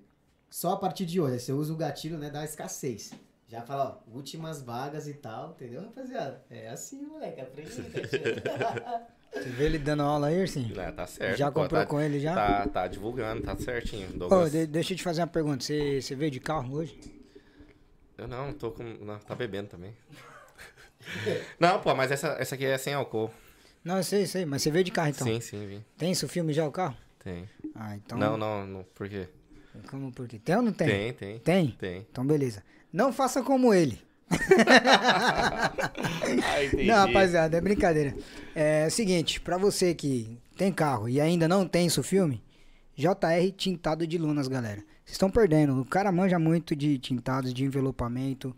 Só a partir de hoje, você usa o gatilho né, da escassez. Já fala, ó, últimas vagas e tal, entendeu, rapaziada? É assim, moleque, aprende. (laughs) Você vê ele dando aula aí, assim? É, tá certo. Já pô, comprou tá- com ele já? Tá, tá divulgando, tá certinho. Ô, Douglas. de- deixa eu te fazer uma pergunta. Você, você veio de carro hoje? Eu não, tô com. Não, tá bebendo também. (laughs) não, pô, mas essa, essa aqui é sem álcool. Não, eu sei, sei, mas você veio de carro então. Sim, sim, vim. Tem isso filme já o carro? Tem. Ah, então. Não, não, não. Por quê? Como por quê? Tem ou não tem? Tem, tem. Tem? Tem. Então beleza. Não faça como ele. (laughs) Ah, entendi. Não, rapaziada, é brincadeira. É o seguinte, pra você que tem carro e ainda não tem isso filme, JR Tintado de Lunas, galera. Vocês estão perdendo. O cara manja muito de tintados, de envelopamento.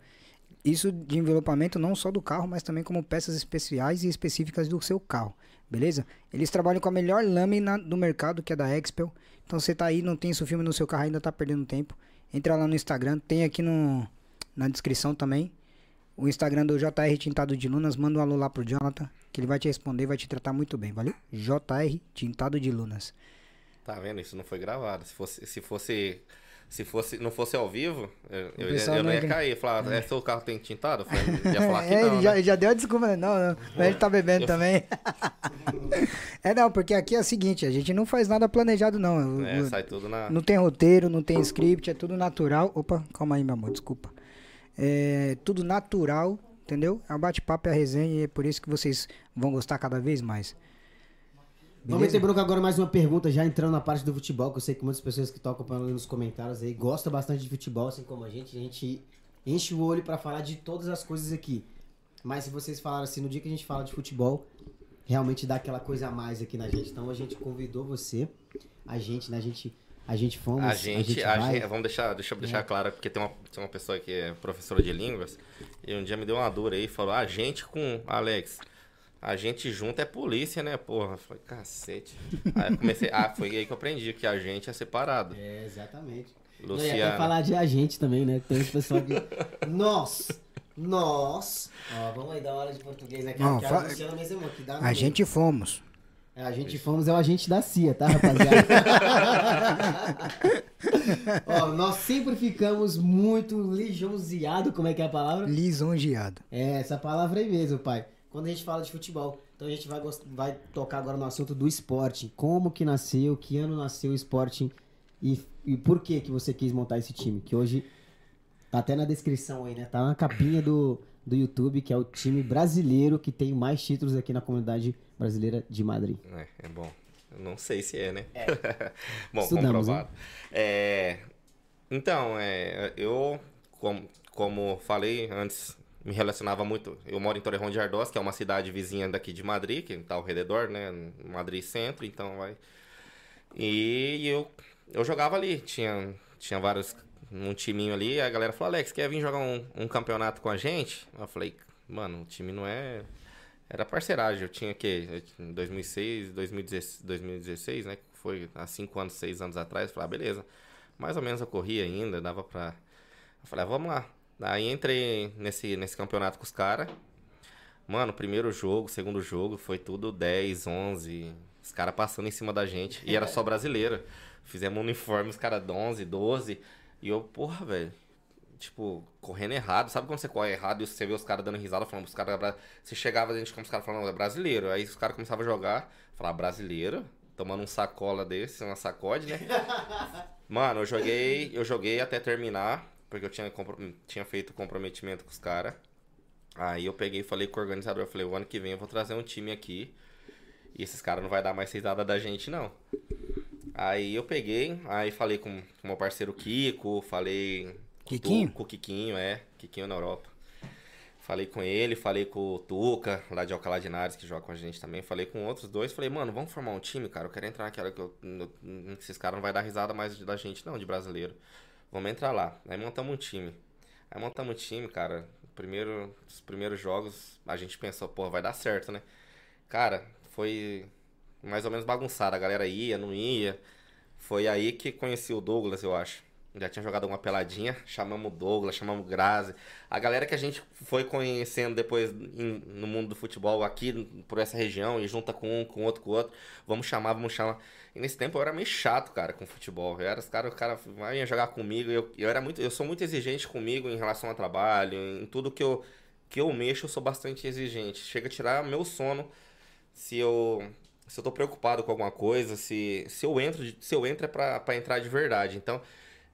Isso de envelopamento não só do carro, mas também como peças especiais e específicas do seu carro. Beleza? Eles trabalham com a melhor lâmina do mercado, que é da Expel. Então você tá aí, não tem isso filme no seu carro, ainda tá perdendo tempo. Entra lá no Instagram, tem aqui no, na descrição também. O Instagram do JR Tintado de Lunas, manda um alô lá pro Jonathan, que ele vai te responder, vai te tratar muito bem, valeu? JR Tintado de Lunas. Tá vendo? Isso não foi gravado. Se fosse, se fosse, se fosse, não fosse ao vivo, eu, eu, ia- eu não ia cair. Falar, é, seu carro tem tintado? Eu falei, ia (laughs) falar que é, não, ele, já, né? ele já deu a desculpa, né? Não, não, mas ele tá bebendo (laughs) também. (laughs) é não, porque aqui é o seguinte, a gente não faz nada planejado não. É, sai tudo na... Não tem roteiro, não tem script, é tudo natural. Opa, calma aí, meu amor, desculpa. É tudo natural, entendeu? É um bate-papo, é a resenha e é por isso que vocês vão gostar cada vez mais. Vamos meter bronca agora mais uma pergunta, já entrando na parte do futebol, que eu sei que muitas pessoas que estão acompanhando nos comentários aí gostam bastante de futebol, assim como a gente. A gente enche o olho pra falar de todas as coisas aqui. Mas se vocês falaram assim, no dia que a gente fala de futebol, realmente dá aquela coisa a mais aqui na gente. Então a gente convidou você, a gente, né? A gente, a gente fomos, A gente, a vai. gente- vamos deixar, deixa eu deixar claro, porque tem uma, tem uma pessoa que é professora de línguas, e um dia me deu uma dura aí, falou, a gente com Alex, a gente junto é polícia, né, porra? Eu falei, cacete. Aí eu comecei, ah, foi aí que eu aprendi que a gente é separado. É, exatamente. Não, ia até Luciana. falar de agente também, né? Tem esse pessoal que. Nós! Nós! Ó, vamos aí dar uma hora de português, né? Que, Não, que fa- a Luciana mesmo aqui dá A gente fomos. É, a gente fomos é o agente da CIA, tá, rapaziada? (laughs) Ó, nós sempre ficamos muito lisonjeados, como é que é a palavra? Lisonjeado. É, essa palavra aí mesmo, pai. Quando a gente fala de futebol. Então a gente vai, vai tocar agora no assunto do esporte. Como que nasceu, que ano nasceu o Sporting e, e por que que você quis montar esse time? Que hoje tá até na descrição aí, né? Tá na capinha do, do YouTube, que é o time brasileiro que tem mais títulos aqui na comunidade brasileira de Madrid. É, é bom. Eu não sei se é, né? (laughs) bom, Estudamos, comprovado. É, então, é, eu, como, como falei antes, me relacionava muito. Eu moro em Torrejón de Ardós, que é uma cidade vizinha daqui de Madrid, que está ao redor, né? Madrid Centro, então vai. E eu, eu jogava ali, tinha, tinha vários. Um timinho ali, a galera falou: Alex, quer vir jogar um, um campeonato com a gente? Eu falei: Mano, o time não é. Era parceragem, eu tinha que em 2006, 2016, 2016, né? Foi há 5 anos, 6 anos atrás. Eu falei, ah, beleza. Mais ou menos eu corria ainda, dava pra. Eu falei, ah, vamos lá. Daí entrei nesse, nesse campeonato com os caras. Mano, primeiro jogo, segundo jogo, foi tudo 10, 11. Os caras passando em cima da gente. E era só (laughs) brasileiro. Fizemos uniforme, os caras 11, 12. E eu, porra, velho. Tipo, correndo errado. Sabe quando você corre errado e você vê os caras dando risada, falando os caras. Você chegava, a gente como os caras falando, é brasileiro. Aí os caras começavam a jogar, falar, brasileiro? Tomando um sacola desse, uma sacode, né? (laughs) Mano, eu joguei, eu joguei até terminar, porque eu tinha, tinha feito comprometimento com os caras. Aí eu peguei e falei com o organizador, eu falei, o ano que vem eu vou trazer um time aqui. E esses caras não vai dar mais risada da gente, não. Aí eu peguei, aí falei com o meu parceiro Kiko, falei com Kikinho? com o Kikinho, é, Kikinho na Europa. Falei com ele, falei com o Tuca, lá de Alcalá de Henares, que joga com a gente também. Falei com outros dois. Falei, mano, vamos formar um time, cara. Eu quero entrar naquela que eu, esses caras não vai dar risada mais da gente, não, de brasileiro. Vamos entrar lá. Aí montamos um time. Aí montamos um time, cara. Primeiro, os primeiros jogos, a gente pensou, pô, vai dar certo, né? Cara, foi mais ou menos bagunçado. A galera ia, não ia. Foi aí que conheci o Douglas, eu acho. Já tinha jogado uma peladinha, chamamos Douglas, chamamos Grazi. A galera que a gente foi conhecendo depois em- no mundo do futebol aqui, por essa região, e junta com um, com outro, com outro. Vamos chamar, vamos chamar. E nesse tempo eu era meio chato, cara, com futebol. Eu era, os cara, o cara vinha jogar comigo. Eu, eu, era muito, eu sou muito exigente comigo em relação ao trabalho, em tudo que eu, que eu mexo, eu sou bastante exigente. Chega a tirar meu sono se eu se eu tô preocupado com alguma coisa, se, se eu entro, se eu entro é pra entrar de verdade. Então,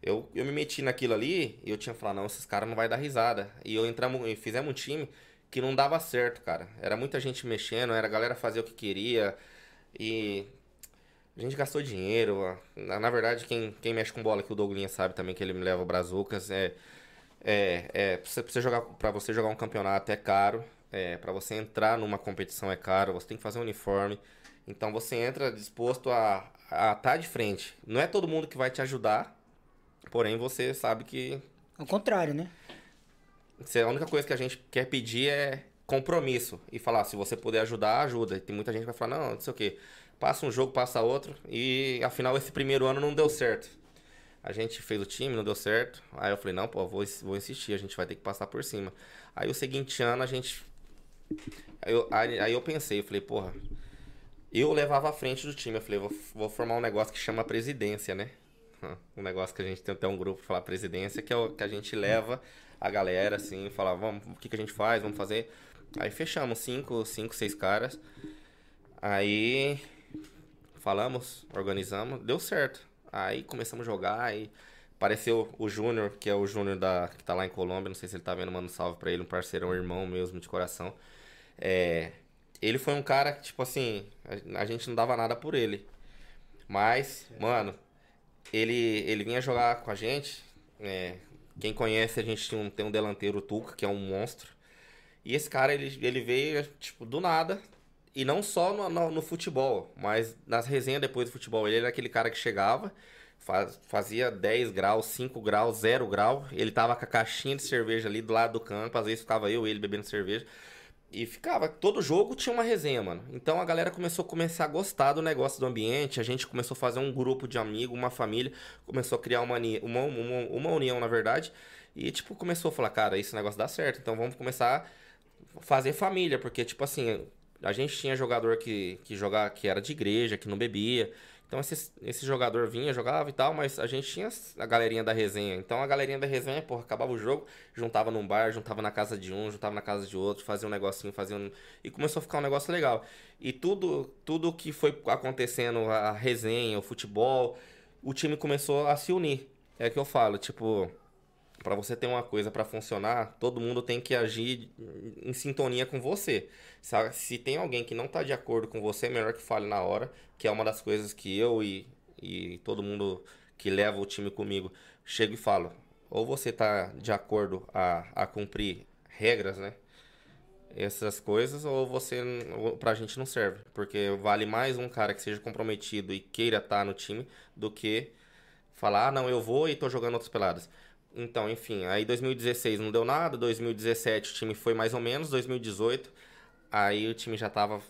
eu, eu me meti naquilo ali e eu tinha falado, não, esses caras não vai dar risada. E eu entramos, fizemos um time que não dava certo, cara. Era muita gente mexendo, era a galera fazer o que queria e a gente gastou dinheiro. Na, na verdade, quem, quem mexe com bola, que o Douglinha sabe também que ele me leva o Brazucas, é é, é pra você, pra jogar para você jogar um campeonato é caro, é, para você entrar numa competição é caro, você tem que fazer um uniforme. Então você entra disposto a a estar de frente. Não é todo mundo que vai te ajudar, porém você sabe que Ao contrário, né? a única coisa que a gente quer pedir é compromisso e falar, se você puder ajudar, ajuda. E tem muita gente que vai falar, não, não sei o quê. Passa um jogo, passa outro e afinal esse primeiro ano não deu certo. A gente fez o time, não deu certo. Aí eu falei, não, pô, vou, vou insistir, a gente vai ter que passar por cima. Aí o seguinte ano a gente. Aí eu, aí, aí eu pensei, eu falei, porra, eu levava a frente do time. Eu falei, vou, vou formar um negócio que chama presidência, né? (laughs) Um negócio que a gente tem até um grupo falar presidência, que é o que a gente leva a galera, assim, falar, vamos, o que, que a gente faz, vamos fazer. Aí fechamos cinco, cinco, seis caras. Aí falamos, organizamos, deu certo. Aí começamos a jogar, aí apareceu o Júnior, que é o Júnior da que tá lá em Colômbia, não sei se ele tá vendo, manda um salve pra ele, um parceirão, irmão mesmo de coração. É, ele foi um cara que, tipo assim, a, a gente não dava nada por ele. Mas, mano, ele, ele vinha jogar com a gente. é, quem conhece, a gente tem um, tem um delanteiro, Tuca, que é um monstro. E esse cara, ele, ele veio, tipo, do nada. E não só no, no, no futebol, mas nas resenhas depois do futebol. Ele era aquele cara que chegava, faz- fazia 10 graus, 5 graus, 0 grau. Ele tava com a caixinha de cerveja ali do lado do campo. Às vezes ficava eu e ele bebendo cerveja. E ficava, todo jogo tinha uma resenha, mano. Então a galera começou a começar a gostar do negócio do ambiente. A gente começou a fazer um grupo de amigos, uma família. Começou a criar uma, uma, uma, uma união, na verdade. E, tipo, começou a falar, cara, esse negócio dá certo. Então vamos começar a fazer família. Porque, tipo assim, a gente tinha jogador que, que, jogava, que era de igreja, que não bebia. Então esse, esse jogador vinha, jogava e tal, mas a gente tinha a galerinha da resenha. Então a galerinha da resenha, porra, acabava o jogo, juntava num bar, juntava na casa de um, juntava na casa de outro, fazia um negocinho, fazia um... E começou a ficar um negócio legal. E tudo, tudo que foi acontecendo, a resenha, o futebol, o time começou a se unir. É que eu falo, tipo, Pra você ter uma coisa pra funcionar, todo mundo tem que agir em sintonia com você. Se tem alguém que não tá de acordo com você, é melhor que fale na hora, que é uma das coisas que eu e, e todo mundo que leva o time comigo chego e falo. Ou você tá de acordo a, a cumprir regras, né? Essas coisas, ou você pra gente não serve. Porque vale mais um cara que seja comprometido e queira estar no time do que falar, ah, não, eu vou e tô jogando outras peladas. Então, enfim, aí 2016 não deu nada, 2017 o time foi mais ou menos, 2018 aí o time já tava,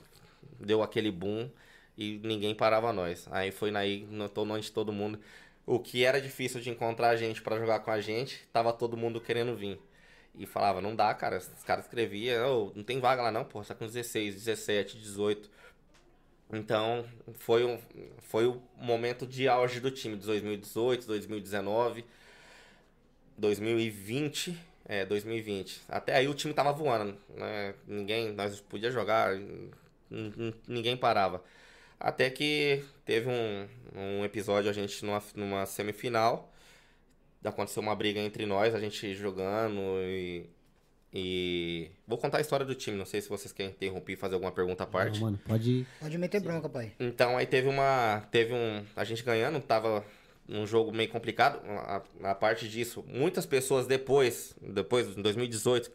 deu aquele boom e ninguém parava nós. Aí foi aí, notou onde todo mundo, o que era difícil de encontrar gente pra jogar com a gente, tava todo mundo querendo vir. E falava, não dá, cara, os caras escreviam, "Ô, não tem vaga lá não, pô, tá com 16, 17, 18. Então, foi um, foi o momento de auge do time de 2018, 2019, 2020, é, 2020. Até aí o time tava voando, né? Ninguém, nós podia jogar, ninguém parava. Até que teve um, um episódio, a gente numa, numa semifinal, aconteceu uma briga entre nós, a gente jogando e... E vou contar a história do time, não sei se vocês querem interromper e fazer alguma pergunta à parte. Não, mano, pode. Pode meter bronca, pai. Então aí teve uma. Teve um. A gente ganhando, tava num jogo meio complicado. A, a parte disso, muitas pessoas depois, depois, em 2018,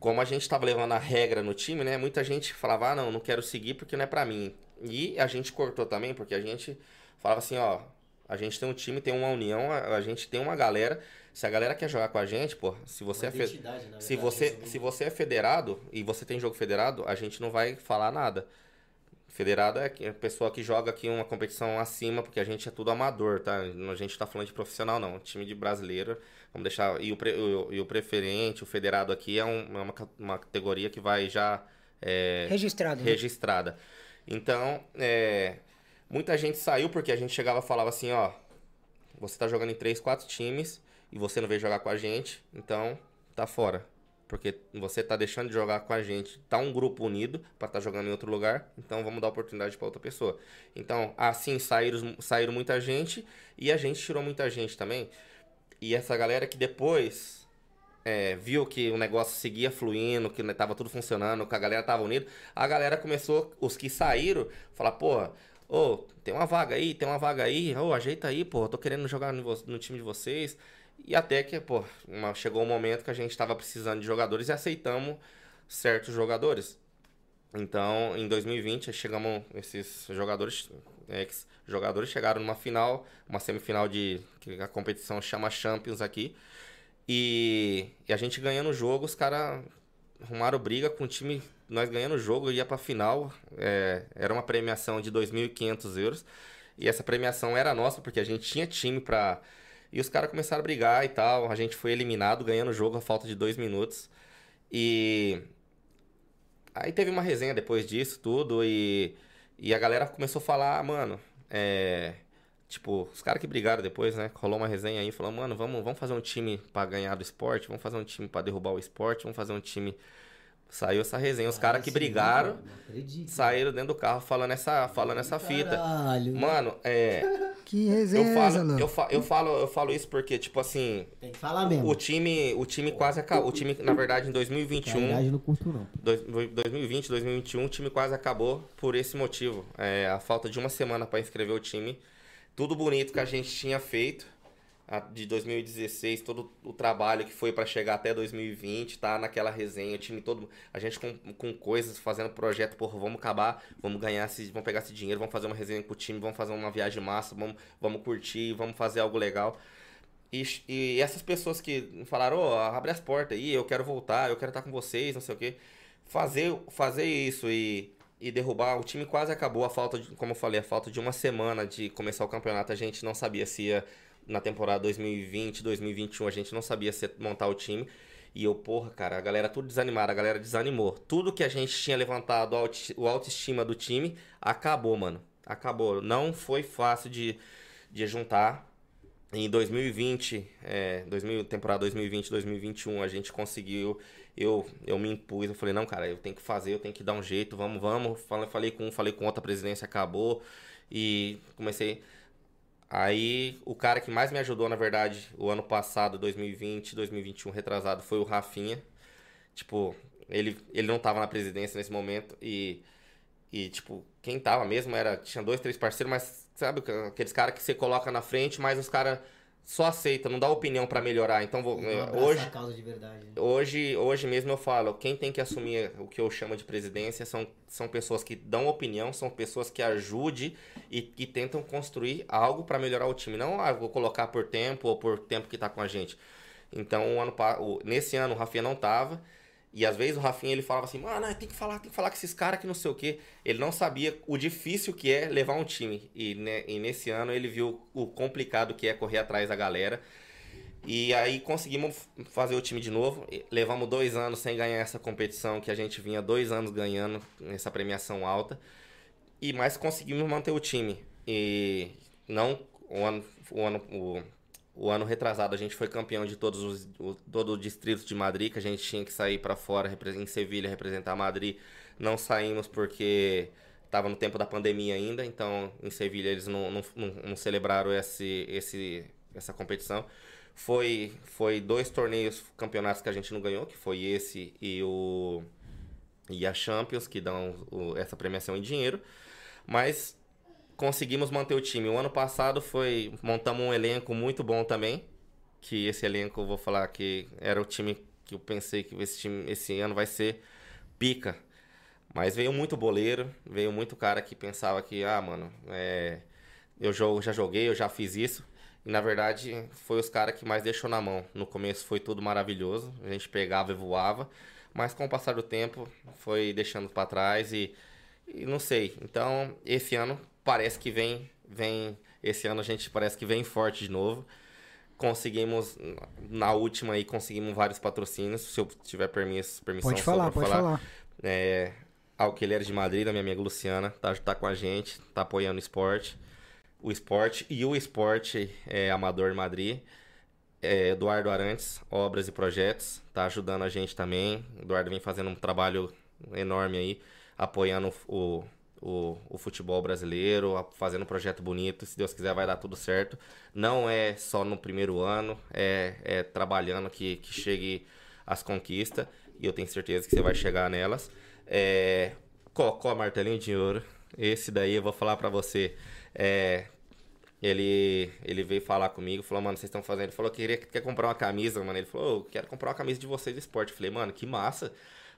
como a gente tava levando a regra no time, né? Muita gente falava, ah, não, não quero seguir porque não é pra mim. E a gente cortou também, porque a gente falava assim, ó, a gente tem um time, tem uma união, a, a gente tem uma galera. Se a galera quer jogar com a gente, pô, se você é. fe- identidade, na se verdade, você, se você é federado e você tem jogo federado, a gente não vai falar nada. Federado é a pessoa que joga aqui uma competição acima, porque a gente é tudo amador, tá? A gente tá falando de profissional, não. Time de brasileiro, vamos deixar. E o, pre, o, e o preferente, o federado aqui é, um, é uma, uma categoria que vai já. É, registrada. Né? Registrada. Então, é, muita gente saiu porque a gente chegava e falava assim: ó, você tá jogando em três, quatro times e você não veio jogar com a gente, então tá fora. Porque você tá deixando de jogar com a gente, tá um grupo unido para estar tá jogando em outro lugar, então vamos dar oportunidade para outra pessoa. Então, assim saíram, saíram muita gente e a gente tirou muita gente também. E essa galera que depois é, viu que o negócio seguia fluindo, que tava tudo funcionando, que a galera tava unida, a galera começou, os que saíram, falar, pô, ô, tem uma vaga aí, tem uma vaga aí, ô, ajeita aí, pô, tô querendo jogar no, no time de vocês. E até que, pô, uma, chegou um momento que a gente estava precisando de jogadores e aceitamos certos jogadores. Então, em 2020, chegamos, esses jogadores, ex-jogadores chegaram numa final, uma semifinal de, que a competição chama Champions aqui. E, e a gente ganhando o jogo, os caras arrumaram briga com o time, nós ganhando o jogo, ia pra final, é, era uma premiação de 2.500 euros. E essa premiação era nossa, porque a gente tinha time para e os caras começaram a brigar e tal. A gente foi eliminado, ganhando o jogo a falta de dois minutos. E. Aí teve uma resenha depois disso, tudo. E, e a galera começou a falar, ah, mano, é. Tipo, os caras que brigaram depois, né? Rolou uma resenha aí, falou, mano, vamos, vamos fazer um time para ganhar do esporte, vamos fazer um time para derrubar o esporte, vamos fazer um time Saiu essa resenha. Os caras que brigaram saíram dentro do carro falando essa, falando essa fita. Mano, é. (laughs) Que resenha, eu falo, eu, fa, eu, falo, eu falo isso porque, tipo assim. Tem que falar mesmo. O time, o time quase acabou. O time, na verdade, em 2021. Verdade, não curto, não. 2020, 2021, o time quase acabou por esse motivo. É, a falta de uma semana para inscrever o time. Tudo bonito que a gente tinha feito de 2016, todo o trabalho que foi para chegar até 2020, tá naquela resenha, o time todo, a gente com, com coisas, fazendo projeto, porra, vamos acabar, vamos ganhar, esse, vamos pegar esse dinheiro, vamos fazer uma resenha com o time, vamos fazer uma viagem massa, vamos, vamos curtir, vamos fazer algo legal. E, e essas pessoas que falaram, oh, abre as portas aí, eu quero voltar, eu quero estar com vocês, não sei o quê. Fazer, fazer isso e, e derrubar, o time quase acabou, a falta de, como eu falei, a falta de uma semana de começar o campeonato, a gente não sabia se ia na temporada 2020, 2021, a gente não sabia montar o time. E eu, porra, cara, a galera tudo desanimada, a galera desanimou. Tudo que a gente tinha levantado, o autoestima do time, acabou, mano. Acabou. Não foi fácil de, de juntar. Em 2020, é, 2000, temporada 2020, 2021, a gente conseguiu. Eu, eu me impus, eu falei, não, cara, eu tenho que fazer, eu tenho que dar um jeito, vamos, vamos. Falei, falei com um, falei com outra presidência, acabou. E comecei Aí, o cara que mais me ajudou, na verdade, o ano passado, 2020, 2021, retrasado, foi o Rafinha. Tipo, ele, ele não tava na presidência nesse momento e, e, tipo, quem tava mesmo era. Tinha dois, três parceiros, mas sabe aqueles caras que você coloca na frente, mas os caras só aceita, não dá opinião para melhorar. Então vou, hoje, verdade, né? hoje, hoje mesmo eu falo, quem tem que assumir o que eu chamo de presidência são, são pessoas que dão opinião, são pessoas que ajudem e que tentam construir algo para melhorar o time. Não, ah, vou colocar por tempo ou por tempo que tá com a gente. Então, o ano, nesse ano o Rafinha não tava. E às vezes o Rafinha ele falava assim, mano, tem que falar, tem que falar com esses caras que não sei o quê. Ele não sabia o difícil que é levar um time. E, né, e nesse ano ele viu o complicado que é correr atrás da galera. E aí conseguimos fazer o time de novo. Levamos dois anos sem ganhar essa competição que a gente vinha dois anos ganhando essa premiação alta. E mais conseguimos manter o time. E não o ano, o ano o, o ano retrasado a gente foi campeão de todos os o, todo o distrito de Madrid, que a gente tinha que sair para fora em Sevilha representar Madrid. Não saímos porque estava no tempo da pandemia ainda, então em Sevilha eles não, não, não, celebraram esse, esse, essa competição. Foi, foi dois torneios, campeonatos que a gente não ganhou, que foi esse e o e a Champions, que dão o, essa premiação em dinheiro. Mas conseguimos manter o time. O ano passado foi. Montamos um elenco muito bom também. Que esse elenco, eu vou falar que era o time que eu pensei que esse time esse ano vai ser pica. Mas veio muito boleiro, veio muito cara que pensava que, ah, mano, é, eu já joguei, eu já fiz isso. E na verdade foi os caras que mais deixou na mão. No começo foi tudo maravilhoso, a gente pegava e voava. Mas com o passar do tempo foi deixando para trás e E não sei. Então, esse ano parece que vem, vem. Esse ano a gente parece que vem forte de novo. Conseguimos, na última aí, conseguimos vários patrocínios. Se eu tiver permisso, permissão Pode falar, pode falar. É, Alqueires de Madrid, da minha amiga Luciana, tá, tá com a gente, tá apoiando o esporte. O esporte e o esporte é, amador de Madrid. É, Eduardo Arantes, Obras e Projetos, tá ajudando a gente também. Eduardo vem fazendo um trabalho enorme aí, apoiando o, o, o futebol brasileiro, a- fazendo um projeto bonito. Se Deus quiser, vai dar tudo certo. Não é só no primeiro ano, é, é trabalhando que, que chegue as conquistas. E eu tenho certeza que você vai chegar nelas. É, Cocó Martelinho de Ouro. Esse daí eu vou falar pra você. É, ele, ele veio falar comigo, falou, mano, vocês estão fazendo. Ele falou que queria, quer comprar uma camisa, mano. Ele falou, eu quero comprar uma camisa de vocês esporte. Eu falei, mano, que massa.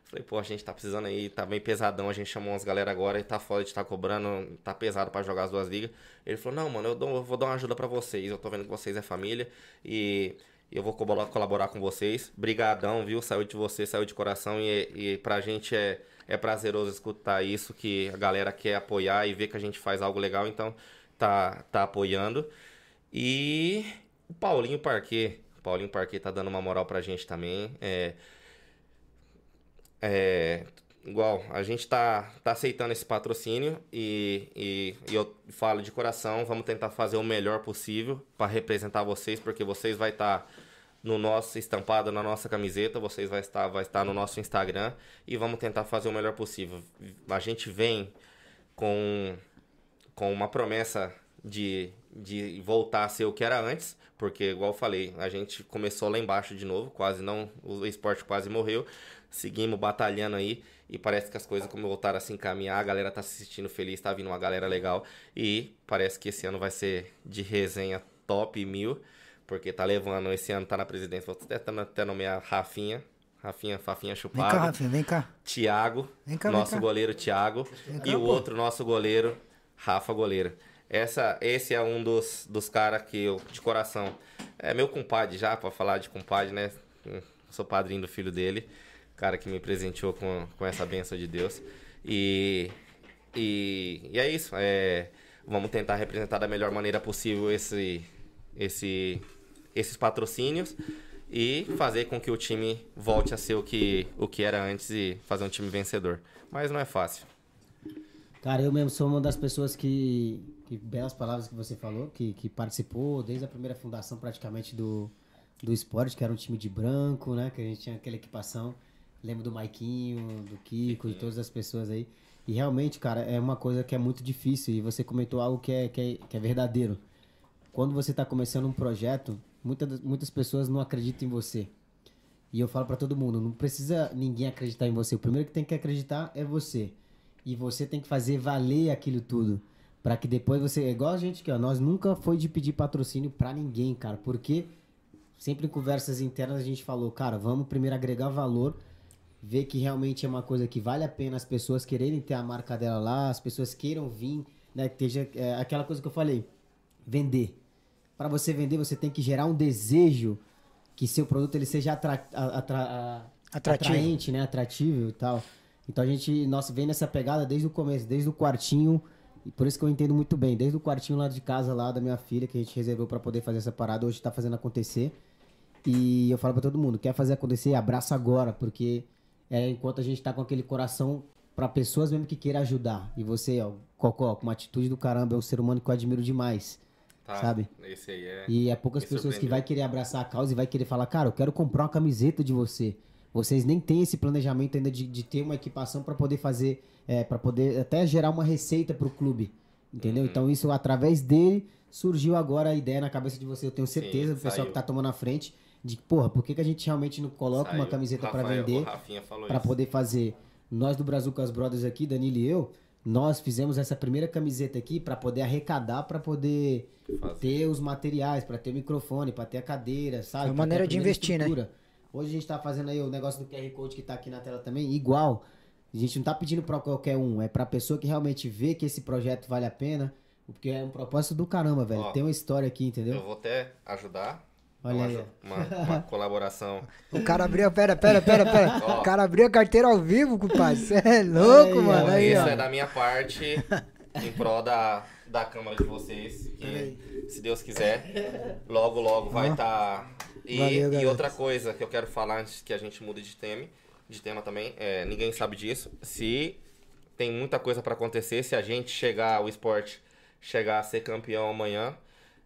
Falei, pô, a gente tá precisando aí, tá bem pesadão. A gente chamou umas galera agora e tá foda de tá cobrando, tá pesado pra jogar as duas ligas. Ele falou, não, mano, eu, dou- eu vou dar uma ajuda pra vocês. Eu tô vendo que vocês é família e eu vou colaborar, com vocês. Brigadão, viu? Saiu de você, saiu de coração e, e pra gente é, é prazeroso escutar isso, que a galera quer apoiar e ver que a gente faz algo legal, então tá, tá apoiando. E o Paulinho Parquet. Paulinho Parquet tá dando uma moral pra gente também. É, é, igual, a gente tá, tá aceitando esse patrocínio e, e, e eu falo de coração, vamos tentar fazer o melhor possível para representar vocês, porque vocês vai estar no nosso estampado na nossa camiseta, vocês vai estar vai estar no nosso Instagram e vamos tentar fazer o melhor possível. A gente vem com com uma promessa de, de voltar a ser o que era antes, porque, igual eu falei, a gente começou lá embaixo de novo, quase não, o esporte quase morreu, seguimos batalhando aí, e parece que as coisas como voltaram a se encaminhar, a galera tá se sentindo feliz, tá vindo uma galera legal, e parece que esse ano vai ser de resenha top mil, porque tá levando, esse ano tá na presidência, vou até, até nomear Rafinha, Rafinha, Fafinha Vem cá, Chupado, Rafinha, vem cá. Thiago, Vem cá, vem nosso cá. goleiro Thiago, e o pô. outro nosso goleiro, Rafa Goleiro. Essa, esse é um dos, dos caras que eu, de coração, é meu compadre já, pra falar de compadre, né? Hum, Sou padrinho do filho dele, cara que me presenteou com, com essa benção de Deus. E, e, e é isso, é, vamos tentar representar da melhor maneira possível esse, esse, esses patrocínios e fazer com que o time volte a ser o que, o que era antes e fazer um time vencedor. Mas não é fácil. Cara, eu mesmo sou uma das pessoas que, que belas palavras que você falou, que, que participou desde a primeira fundação praticamente do, do esporte, que era um time de branco, né? Que a gente tinha aquela equipação. Lembro do Maiquinho, do Kiko, de todas as pessoas aí. E realmente, cara, é uma coisa que é muito difícil. E você comentou algo que é, que é, que é verdadeiro. Quando você está começando um projeto, muitas, muitas pessoas não acreditam em você. E eu falo pra todo mundo, não precisa ninguém acreditar em você. O primeiro que tem que acreditar é você. E você tem que fazer valer aquilo tudo. Pra que depois você. É igual a gente que, ó, nós nunca foi de pedir patrocínio pra ninguém, cara. Porque sempre em conversas internas a gente falou, cara, vamos primeiro agregar valor, ver que realmente é uma coisa que vale a pena as pessoas quererem ter a marca dela lá, as pessoas queiram vir, né? Que esteja é, aquela coisa que eu falei, vender. Para você vender, você tem que gerar um desejo que seu produto ele seja atra- atra- Atrativo. atraente, né? Atrativo e tal. Então a gente, nossa, vem nessa pegada desde o começo, desde o quartinho. E por isso que eu entendo muito bem, desde o quartinho lá de casa, lá da minha filha, que a gente reservou para poder fazer essa parada, hoje tá fazendo acontecer. E eu falo para todo mundo, quer fazer acontecer, abraça agora, porque é enquanto a gente tá com aquele coração para pessoas mesmo que queiram ajudar. E você, ó, Cocó, com uma atitude do caramba, é um ser humano que eu admiro demais. Tá? Sabe? Esse aí é. E é poucas pessoas que vai querer abraçar a causa e vai querer falar, cara, eu quero comprar uma camiseta de você. Vocês nem têm esse planejamento ainda de, de ter uma equipação para poder fazer, é, para poder até gerar uma receita para o clube. Entendeu? Uhum. Então isso através dele surgiu agora a ideia na cabeça de você. Eu tenho certeza, do pessoal saiu. que tá tomando a frente, de porra, por que, que a gente realmente não coloca uma Saiu. camiseta para vender? Para poder fazer. Nós do Brasil com as Brothers aqui, Danilo e eu, nós fizemos essa primeira camiseta aqui para poder arrecadar, para poder Fazer. ter os materiais, para ter o microfone, para ter a cadeira, sabe? É uma maneira de investir, né? estrutura. Hoje a gente tá fazendo aí o negócio do QR Code que tá aqui na tela também, igual. A gente não tá pedindo para qualquer um, é pra pessoa que realmente vê que esse projeto vale a pena, porque é um propósito do caramba, velho. Ó, Tem uma história aqui, entendeu? Eu vou até ajudar. Olha uma, aí, uma- uma (laughs) colaboração. O cara abriu, pera, pera, pera, pera. Ó. O cara abriu a carteira ao vivo, compadre. Você é louco, Aí, mano. Aí, Isso ó. é da minha parte em prol da, da Câmara de vocês. Que, se Deus quiser, logo, logo vai estar. E, Valeu, e outra coisa que eu quero falar antes que a gente mude de tema, de tema também, é, ninguém sabe disso. Se tem muita coisa pra acontecer, se a gente chegar, o esporte chegar a ser campeão amanhã,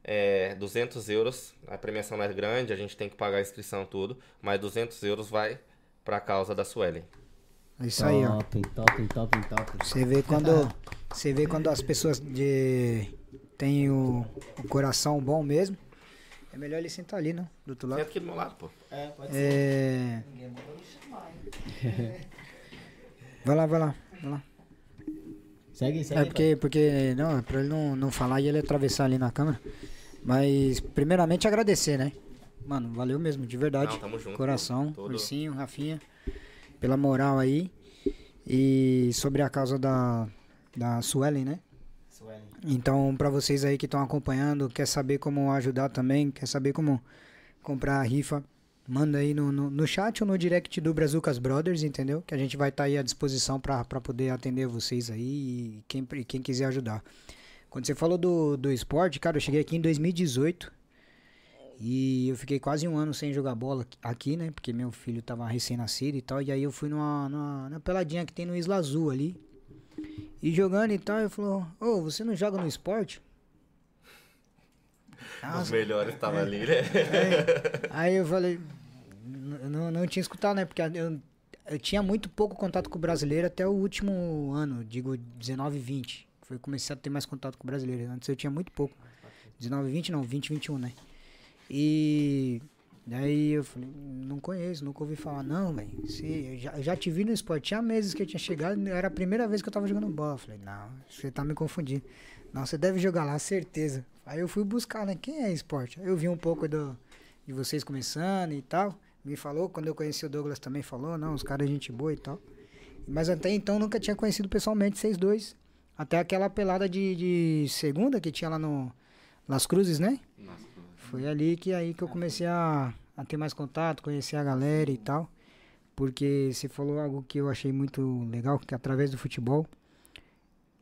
é 200 euros. A premiação não é grande, a gente tem que pagar a inscrição tudo, mas 200 euros vai pra causa da Suelen. É Isso aí, ó. Top, top, top, top. Você vê quando, você vê quando as pessoas de, têm o, o coração bom mesmo. É melhor ele sentar ali, não? Do outro lado. Senta aqui do meu lado, pô. É, pode ser. É... (laughs) Vai lá, vai lá, vai lá. Segue, segue. É porque, porque não, é pra ele não, não falar e ele atravessar ali na câmera. Mas, primeiramente, agradecer, né? Mano, valeu mesmo, de verdade. Não, tamo junto. Coração, Todo- Ursinho, Rafinha, pela moral aí. E sobre a causa da, da Suelen, né? Suelen. Então, pra vocês aí que estão acompanhando, quer saber como ajudar também, quer saber como comprar a rifa, manda aí no, no, no chat ou no direct do Brazucas Brothers, entendeu? Que a gente vai estar aí à disposição pra pra poder atender vocês aí e quem, quem quiser ajudar. Quando você falou do, do esporte, cara, eu cheguei aqui em 2018 e eu fiquei quase um ano sem jogar bola aqui, né? Porque meu filho tava recém-nascido e tal. E aí eu fui numa, numa, numa peladinha que tem no Isla Azul ali. E jogando e tal, eu falou, ô, você não joga no esporte? Os melhores estavam ali, né? Aí eu falei, não, não tinha escutado, né? Porque eu, eu tinha muito pouco contato com o brasileiro até o último ano, digo 19 e 20. Foi comecei a ter mais contato com o brasileiro. Antes eu tinha muito pouco. 19 e 20 não, 20 e 21, né? E daí eu falei, não conheço, nunca ouvi falar. Não, velho, eu já, eu já te vi no esporte. Tinha meses que eu tinha chegado, era a primeira vez que eu tava jogando bola. Eu falei, não, você tá me confundindo. Não, você deve jogar lá, certeza. Aí eu fui buscar, né? Quem é esporte? Eu vi um pouco do, de vocês começando e tal. Me falou, quando eu conheci o Douglas também falou, não, os caras é gente boa e tal. Mas até então nunca tinha conhecido pessoalmente vocês dois. Até aquela pelada de, de segunda que tinha lá no Las Cruzes, né? Foi ali que aí que eu comecei a, a ter mais contato, conhecer a galera e tal. Porque você falou algo que eu achei muito legal, que através do futebol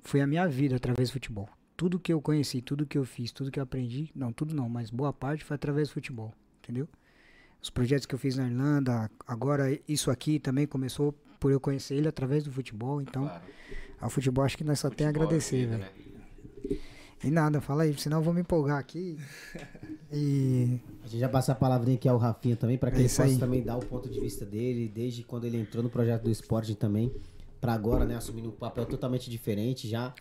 foi a minha vida através do futebol. Tudo que eu conheci, tudo que eu fiz, tudo que eu aprendi, não, tudo não, mas boa parte foi através do futebol, entendeu? Os projetos que eu fiz na Irlanda, agora isso aqui também começou por eu conhecer ele através do futebol, então claro. ao futebol acho que nós só tem a Futebol é agradecer, vida, velho. né? E nada, fala aí, senão eu vou me empolgar aqui. (laughs) E A gente já passa a palavrinha aqui ao Rafinha também, para que É ele possa aí. também dar o ponto de vista dele, desde quando ele entrou no projeto do esporte também, para agora, né, assumindo um papel totalmente diferente, já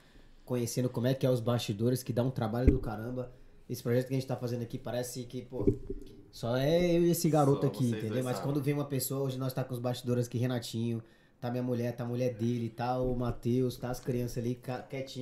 conhecendo como é que é os bastidores, que dá um trabalho do caramba. Esse projeto que a gente tá fazendo aqui parece que, pô, só é eu e esse garoto Só aqui, entendeu? Mas sabem. quando vem uma pessoa, hoje nós tá com os bastidores aqui, Renatinho, tá minha mulher, tá a mulher dele, tá o Matheus, tá as crianças ali que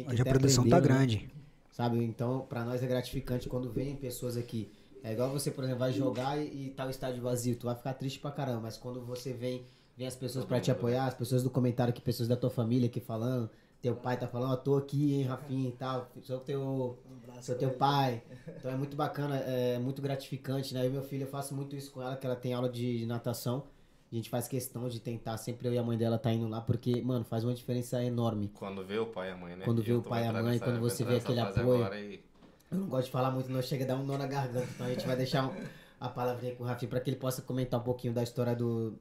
hoje a produção tá aprenderam, né? grande. Sabe? Então, pra nós é gratificante quando vem pessoas aqui. É igual você, por exemplo, vai jogar e, e tá o estádio vazio, tu vai ficar triste pra caramba, mas quando você vem, vem as pessoas pra te apoiar, as pessoas do comentário aqui, pessoas da tua família aqui falando, teu pai tá falando, ó, tô aqui, hein, Rafinha e tal, sou teu, sou teu pai. Então é muito bacana, é muito gratificante, né? Eu e meu filho, eu faço muito isso com ela, que ela tem aula de natação. A gente faz questão de tentar, sempre eu e a mãe dela tá indo lá, porque, mano, faz uma diferença enorme. Quando vê o pai e a mãe, né? Quando vê o pai e a mãe, quando você vê aquele apoio. e- Eu não gosto de falar muito, não chega a dar um nó na garganta. Então a gente vai deixar a palavrinha com o Rafinha para que ele possa comentar um pouquinho da história do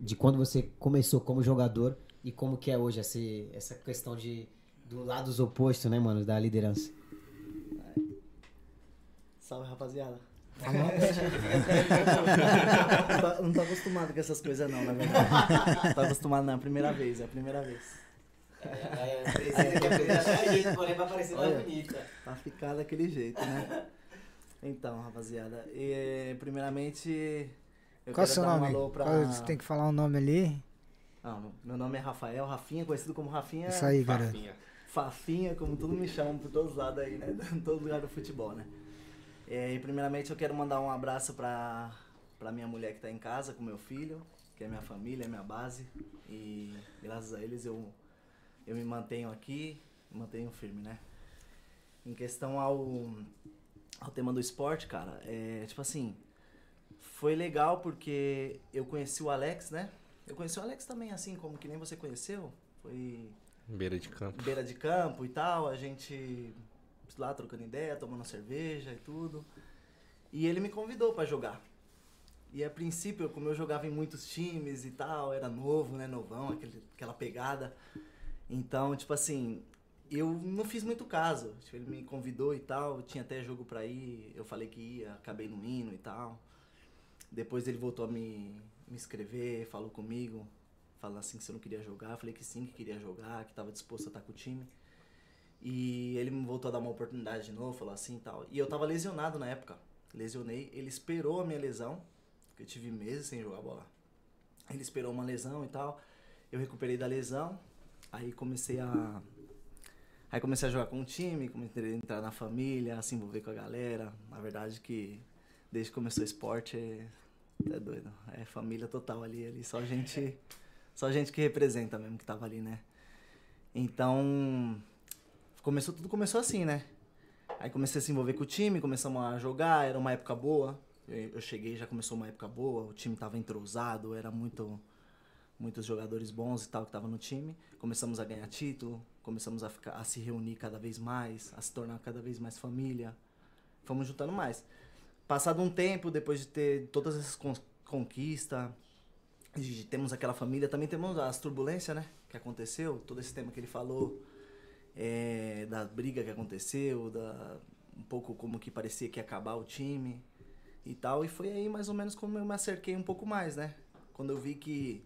de quando você começou como jogador e como que é hoje essa, essa questão de do lados opostos, né, mano, da liderança. Salve, rapaziada. não, tô, não tô acostumado com essas coisas não, na verdade. Não tô acostumado não, é a primeira vez, é a primeira vez. Olha. Pra ficar daquele jeito, né? Então, rapaziada, e, primeiramente eu Qual é o quero seu um nome? alô pra... Qual- Você tem que falar o nome ali. Não, meu nome é Rafael, Rafinha, conhecido como Rafinha Isso aí. Fafinha. Fafinha, como todo me chamam por todos os lados aí, né? Em todo lugar do futebol, né? É, E primeiramente eu quero mandar um abraço pra, pra minha mulher que tá em casa com meu filho, que é minha família, é minha base. E graças a eles eu, eu me mantenho aqui, me mantenho firme, né? Em questão ao, ao tema do esporte, cara, é tipo assim, Foi legal porque eu conheci o Alex, né? Eu conheci o Alex também, assim, como que nem você conheceu. Foi Beira de campo. beira de campo e tal, a gente lá trocando ideia, tomando cerveja e tudo. E ele me convidou pra jogar. E a princípio, como eu jogava em muitos times e tal, era novo, né, novão, aquele, aquela pegada. Então, tipo assim, eu não fiz muito caso. Tipo, ele me convidou e tal, tinha até jogo pra ir, eu falei que ia, acabei não indo e tal. Depois ele voltou a me, me escrever, falou comigo, falando assim que se eu não queria jogar. Eu falei que sim, que queria jogar, que estava disposto a estar com o time. E ele me voltou a dar uma oportunidade de novo, falou assim e tal. E eu tava lesionado na época. Lesionei. Ele esperou a minha lesão, que eu tive meses sem jogar bola. Ele esperou uma lesão e tal. Eu recuperei da lesão. Aí comecei a. Aí comecei a jogar com o time, comecei a entrar na família, a se envolver com a galera. Na verdade que desde que começou o esporte é, é doido. É família total ali, ali. Só gente. Só gente que representa mesmo que tava ali, né? Então. Começou, tudo começou assim, né? Aí comecei a se envolver com o time, começamos a jogar, era uma época boa. Eu cheguei, já começou uma época boa, o time tava entrosado, era muito muitos jogadores bons e tal que estavam no time. Começamos a ganhar título, começamos a, ficar, a se reunir cada vez mais, a se tornar cada vez mais família. Fomos juntando mais. Passado um tempo, depois de ter todas essas con- conquistas, de termos aquela família, também temos as turbulências, né? Que aconteceu, todo esse tema que ele falou, é, da briga que aconteceu, da, um pouco como que parecia que ia acabar o time e tal. E foi aí mais ou menos como eu me acerquei um pouco mais, né? Quando eu vi que.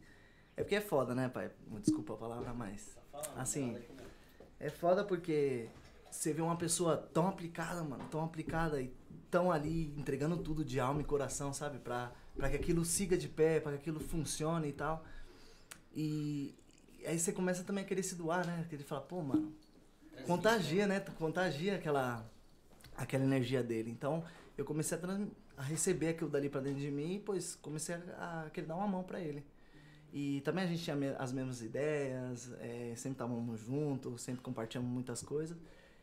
É porque é foda, né, pai? Desculpa a palavra, mas. Assim. É foda porque você vê uma pessoa tão aplicada, mano, tão aplicada e tão ali entregando tudo de alma e coração, sabe? Pra, pra que aquilo siga de pé, pra que aquilo funcione e tal. E aí você começa também a querer se doar, né? Querer falar, pô, mano, contagia, né? Contagia aquela, aquela energia dele. Então, eu comecei a, trans- a receber aquilo dali pra dentro de mim e, pois, comecei a, a querer dar uma mão pra ele. E também a gente tinha me- as mesmas ideias, é, sempre estávamos juntos, sempre compartilhamos muitas coisas.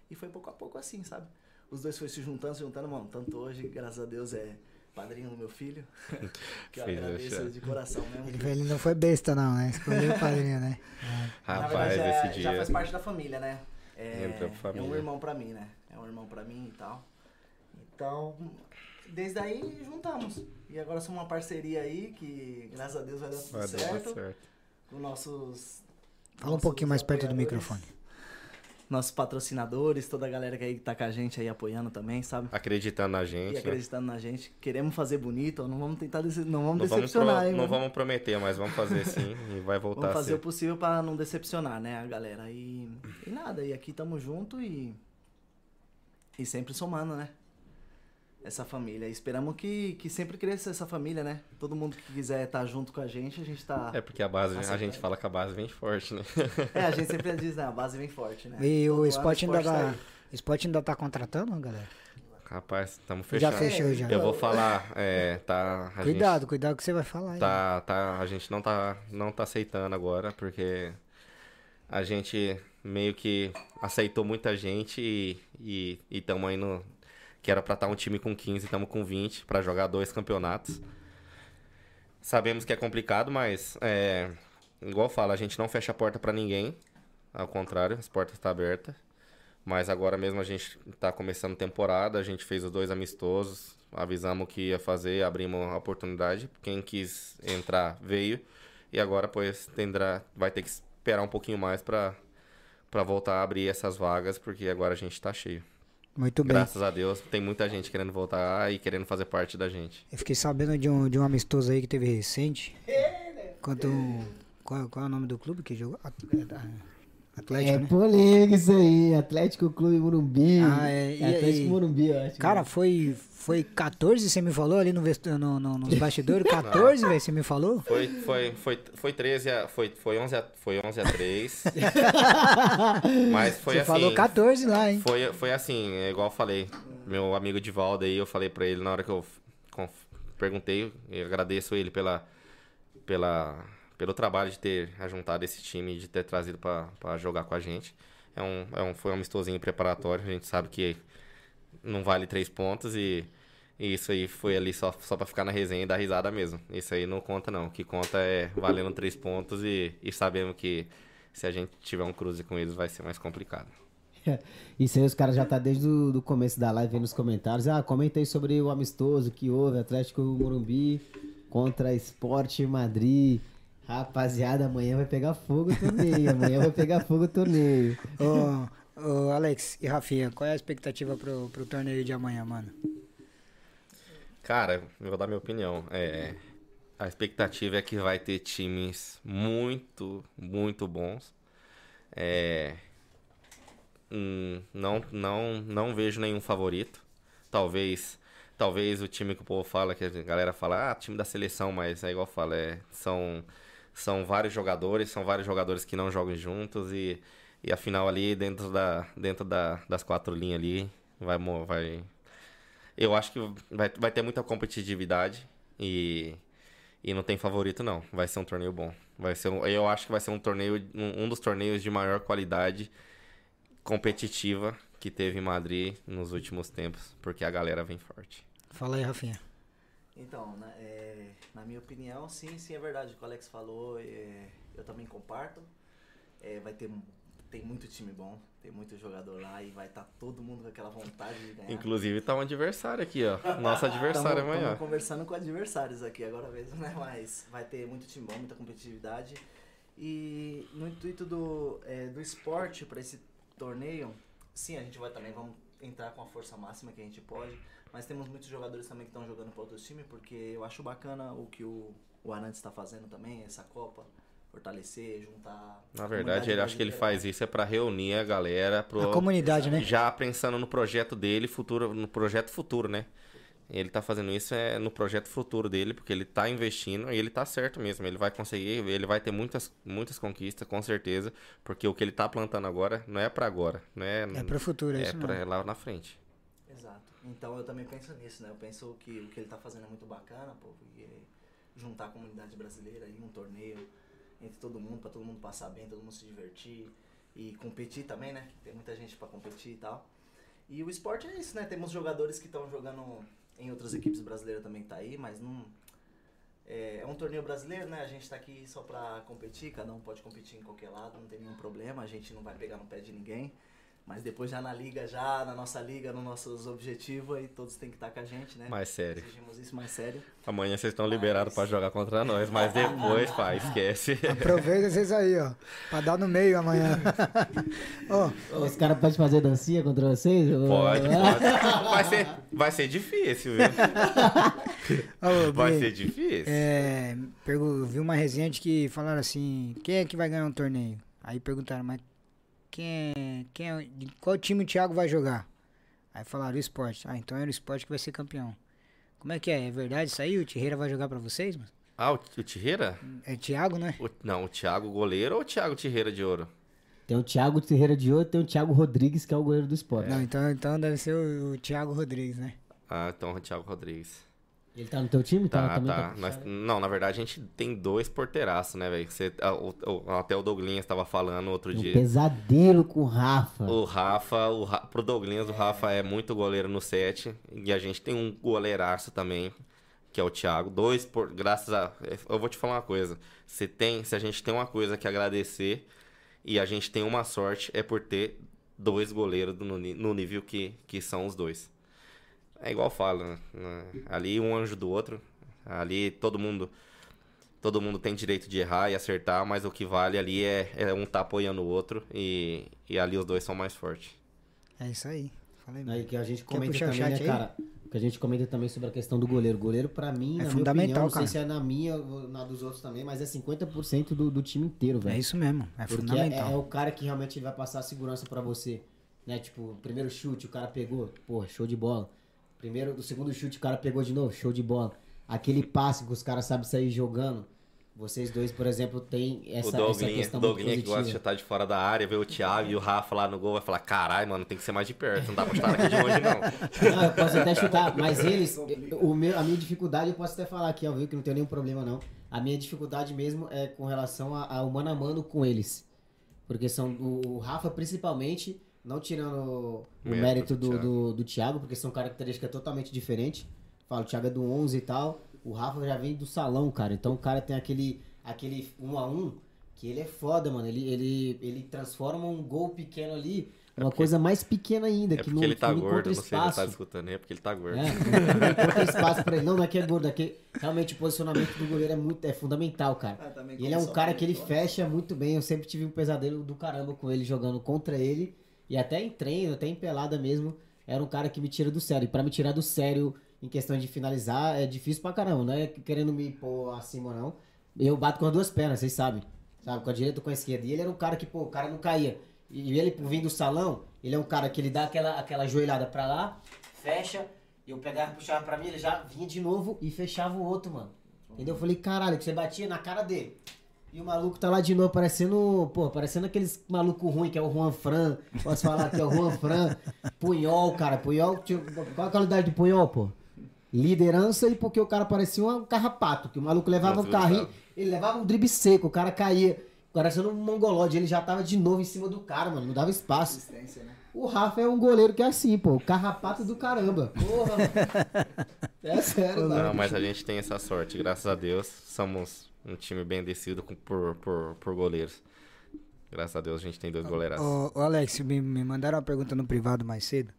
E foi pouco a pouco assim, sabe? Os dois foram se juntando, se juntando, mano. Tanto hoje, graças a Deus, é padrinho do meu filho. (laughs) que eu Fez agradeço achar. de coração mesmo. Ele, ele não foi besta, não, né? Escolheu o padrinho, né? (laughs) Na Rapaz, verdade, já, esse já dia. faz parte da família, né? É, é um irmão pra mim, né? É um irmão pra mim e tal. Então, desde aí juntamos. E agora somos uma parceria aí que, graças a Deus, vai dar tudo Vai dar certo. tudo certo. Com nossos. Fala um pouquinho mais perto do microfone. Nossos patrocinadores, toda a galera que aí tá com a gente aí apoiando também, sabe? Acreditando na E gente. né? acreditando na gente. Queremos fazer bonito, não vamos tentar dece- não Não vamos vamos, decepcionar, pro- hein? não vamos prometer, mas vamos fazer sim e vai voltar Vamos fazer o possível pra não decepcionar, né, a galera. E, e nada, e aqui tamo junto e. E sempre somando, né? Essa família. E esperamos que, que sempre cresça essa família, né? Todo mundo que quiser estar junto com a gente, a gente tá. É porque a base, a Aceitando. gente fala que a base vem forte, né? É, a gente sempre diz, né? A base vem forte, né? E Todo o ano Sport ainda tá tá. O Sport ainda tá contratando, galera? Rapaz, estamos Já fechando. fechou, já. Eu vou falar, é, tá. a Cuidado, cuidado que você vai falar Gente, aí. tá, tá, a gente não tá, não tá aceitando agora, porque a gente meio que aceitou muita gente e, e, e tamo aí no. Que era pra estar um time com 15, estamos com 20 pra jogar dois campeonatos. Sabemos que é complicado, mas é, igual eu falo, a gente não fecha a porta pra ninguém. Ao contrário, as portas estão abertas. Mas agora mesmo a gente tá começando temporada, a gente fez os dois amistosos, avisamos que ia fazer, abrimos a oportunidade. Quem quis entrar veio. E agora, pois, tendrá, vai ter que esperar um pouquinho mais pra, pra voltar a abrir essas vagas, porque agora a gente tá cheio. Muito bem. Graças a Deus, tem muita gente querendo voltar e querendo fazer parte da gente. Eu fiquei sabendo de um, de um amistoso aí que teve recente. Quanto. Qual, qual é o nome do clube que jogou? At- é, Atlético, é né? polêmico isso aí. Atlético Clube Morumbi. Ah, é, e- Atlético e- Morumbi, eu acho. Cara, foi, foi 14, você me falou ali no, no, no- nos (laughs) bastidores? 14, velho, você me falou? Foi, foi, foi, foi 13 a, foi, foi 11 a, foi 11 a 3. (laughs) Mas foi você assim. falou 14 lá, hein? Foi, foi assim, é igual eu falei. Meu amigo Divaldo aí, eu falei pra ele na hora que eu perguntei, e agradeço ele pela, pela, pelo trabalho de ter ajuntado esse time, de ter trazido pra jogar com a gente. É um, é um, foi um amistosinho preparatório, a gente sabe que não vale três pontos e, E isso aí foi ali só, só pra ficar na resenha e dar risada mesmo. Isso aí não conta não. O que conta é valendo três pontos e, e sabendo que se a gente tiver um cruze com eles vai ser mais complicado. (laughs) Isso aí os caras já tá desde o começo da live aí nos comentários. Ah, comentei sobre o amistoso que houve, Atlético Morumbi contra Esporte Madrid. Rapaziada, amanhã vai pegar fogo o torneio. Amanhã vai pegar fogo o torneio. Ô, ô, Alex e Rafinha, qual é a expectativa pro, pro torneio de amanhã, mano? Cara, eu vou dar minha opinião. É, a expectativa é que vai ter times muito, muito bons. É, hum, não, não, não vejo nenhum favorito. Talvez, talvez o time que o povo fala, que a galera fala, ah, time da seleção, mas é igual eu falo, é, são, são vários jogadores, são vários jogadores que não jogam juntos e, e afinal ali dentro, da, dentro da, das quatro linhas ali vai, vai, eu acho que vai, vai ter muita competitividade e, e não tem favorito, não. Vai ser um torneio bom. Vai ser um- eu acho que vai ser um torneio, um, um dos torneios de maior qualidade competitiva que teve em Madrid nos últimos tempos, porque a galera vem forte. Fala aí, Rafinha. Então, né, é, na minha opinião, sim, sim, é verdade o que o Alex falou. é, eu também comparto. É, vai ter tem muito time bom, tem muito jogador lá e vai estar todo mundo com aquela vontade de ganhar. Inclusive tá um adversário aqui, ó. Nosso (laughs) adversário Tamo- amanhã. tamo conversando com adversários aqui agora mesmo, né? Mas vai ter muito time bom, muita competitividade. E no intuito do, é, do esporte para esse torneio, sim, a gente vai também vamos entrar com a força máxima que a gente pode. Mas temos muitos jogadores também que estão jogando para outros times, porque eu acho bacana o que o, o Arantes está fazendo também, essa Copa. Fortalecer, juntar. Na verdade, ele acho que ele faz isso é pra reunir a galera pro A comunidade, né? já pensando no projeto dele, futuro, no projeto futuro, né? Ele tá fazendo isso é no projeto futuro dele, porque ele tá investindo e ele tá certo mesmo. Ele vai conseguir, ele vai ter muitas, muitas conquistas, com certeza, porque o que ele tá plantando agora não é pra agora, não é, É pro futuro, é é isso pra mesmo. lá na frente. Exato. Então eu também penso nisso, né? Eu penso que o que ele tá fazendo é muito bacana, pô, porque juntar a comunidade brasileira em um torneio entre todo mundo, pra todo mundo passar bem, todo mundo se divertir e competir também, né? Tem muita gente pra competir e tal. E o esporte é isso, né? Temos jogadores que estão jogando em outras equipes brasileiras também tá aí, mas não é, é um torneio brasileiro, né? A gente tá aqui só pra competir, cada um pode competir em qualquer lado, não tem nenhum problema, a gente não vai pegar no pé de ninguém. Mas depois já na liga, já na nossa liga, nos nossos objetivos, aí todos têm que estar com a gente, né? Mais sério. Exigimos isso mais sério. Amanhã vocês estão liberados pra jogar contra nós, mas depois, pai, esquece. Aproveita vocês aí, ó. Pra dar no meio amanhã. (laughs) Ó, Os caras podem fazer dancinha contra vocês? Pode, (laughs) pode. Vai ser, vai ser difícil, viu? (laughs) Vai ser difícil. É, pergu- vi uma resenha de que falaram assim, quem é que vai ganhar um torneio? Aí perguntaram, mas quem é, quem é, de qual time o Thiago vai jogar? Aí falaram o esporte. Ah, então era o esporte que vai ser campeão. Como é que é? É verdade isso aí? O Tierreira vai jogar pra vocês? mano? Ah, o, o Tirreira? É Thiago, né? O- não, o Thiago goleiro ou o Thiago Tirreira de ouro? Tem o Thiago Ferreira de Ouro, tem o Thiago Rodrigues, que é o goleiro do esporte. Não, então, então deve ser o, o Thiago Rodrigues, né? Ah, então o Thiago Rodrigues. Ele tá no teu time? Tá, também tá. Nós- não, na verdade a gente tem dois porteiraços, né, velho? Até o Douglinhas tava falando outro Um dia. pesadelo com o Rafa. O Rafa, o pro Douglinhas, o Rafa é muito goleiro no set. E a gente tem um goleiraço também, que é o Thiago. Dois, por... graças a. Eu vou te falar uma coisa. Se, tem... Se a gente tem uma coisa que agradecer e a gente tem uma sorte, é por ter dois goleiros no, no nível que, que são os dois. É igual eu falo, né? Ali um anjo do outro. Ali todo mundo. Todo mundo tem direito de errar e acertar, mas o que vale ali é, é um tá apoiando o outro e, e ali os dois são mais fortes. É isso aí. Falei Aí mesmo. que a gente Quer comenta puxar o também, né, chat aí? cara? Que a gente comenta também sobre a questão do goleiro. Goleiro, pra mim, É na fundamental, minha opinião, não cara. sei se é na minha ou na dos outros também, mas é 50% do, do time inteiro, velho. É isso mesmo. É Porque é, fundamental. é o cara que realmente vai passar a segurança pra você. Né? Tipo, primeiro chute, o cara pegou, pô, show de bola. Primeiro, o segundo chute, o cara pegou de novo, show de bola. Aquele passe que os caras sabem sair jogando. Vocês dois, por exemplo, têm essa, o essa questão Douglinha que gosta de chutar de fora da área, vê o Thiago e o Rafa lá no gol, vai falar: caralho, mano, tem que ser mais de perto, não dá pra chutar aqui de longe, não. (laughs) Não, eu posso até chutar, mas eles, o meu, a minha dificuldade, eu posso até falar aqui, ó, viu, que não tem nenhum problema não. A minha dificuldade mesmo é com relação ao mano a mano com eles. Porque são o Rafa, principalmente, não tirando o Mérito mérito do do, Thiago. do, do Thiago, porque são características totalmente diferentes. falo, o Thiago é do 11 e tal, o Rafa já vem do salão, cara. Então o cara tem aquele, aquele um a um que ele é foda, mano. Ele, ele, ele transforma um gol pequeno ali numa coisa mais pequena ainda, É que porque não, ele tá que não gordo, encontra não sei se ele tá espaço. escutando aí, é porque ele tá gordo. É, não encontra espaço pra ele. Não, não é que é gordo, é que realmente o posicionamento do goleiro é muito é fundamental, cara. Ah, E ele é um cara que ele fecha muito bem. Eu sempre tive um pesadelo do caramba com ele jogando contra ele. E até em treino, até em pelada mesmo, era um cara que me tira do sério. E pra me tirar do sério em questão de finalizar, é difícil pra caramba. Não é querendo me pôr acima, não. Eu bato com as duas pernas, vocês sabem. Sabe, com a direita ou com a esquerda. E ele era um cara que, pô, o cara não caía. E ele, por vir do salão, ele é um cara que ele dá aquela, aquela joelhada pra lá, fecha, eu pegava e puxava pra mim, ele já vinha de novo e fechava o outro, mano. Entendeu? Eu falei, caralho, que você batia na cara dele. E o maluco tá lá de novo, parecendo, pô, parecendo aqueles maluco ruim, que é o Juan Fran. Posso falar que é o Juan Fran. Punhol, cara. Punhol, tinha- qual a qualidade de punhol, pô? Liderança e porque o cara parecia um carrapato, que o maluco levava um carrinho, ele levava um drible seco, o cara caía, parecendo um mongolode, ele já tava de novo em cima do cara, mano, não dava espaço. Né? O Rafa é um goleiro que é assim, pô, o carrapato do caramba. Porra, mano. (laughs) É sério, Não, mano. mas a gente tem essa sorte, graças a Deus. Somos um time bem descido com- por, por, por goleiros. Graças a Deus a gente tem dois goleiraços. Ô, ô, Alex, me, me mandaram uma pergunta no privado mais cedo.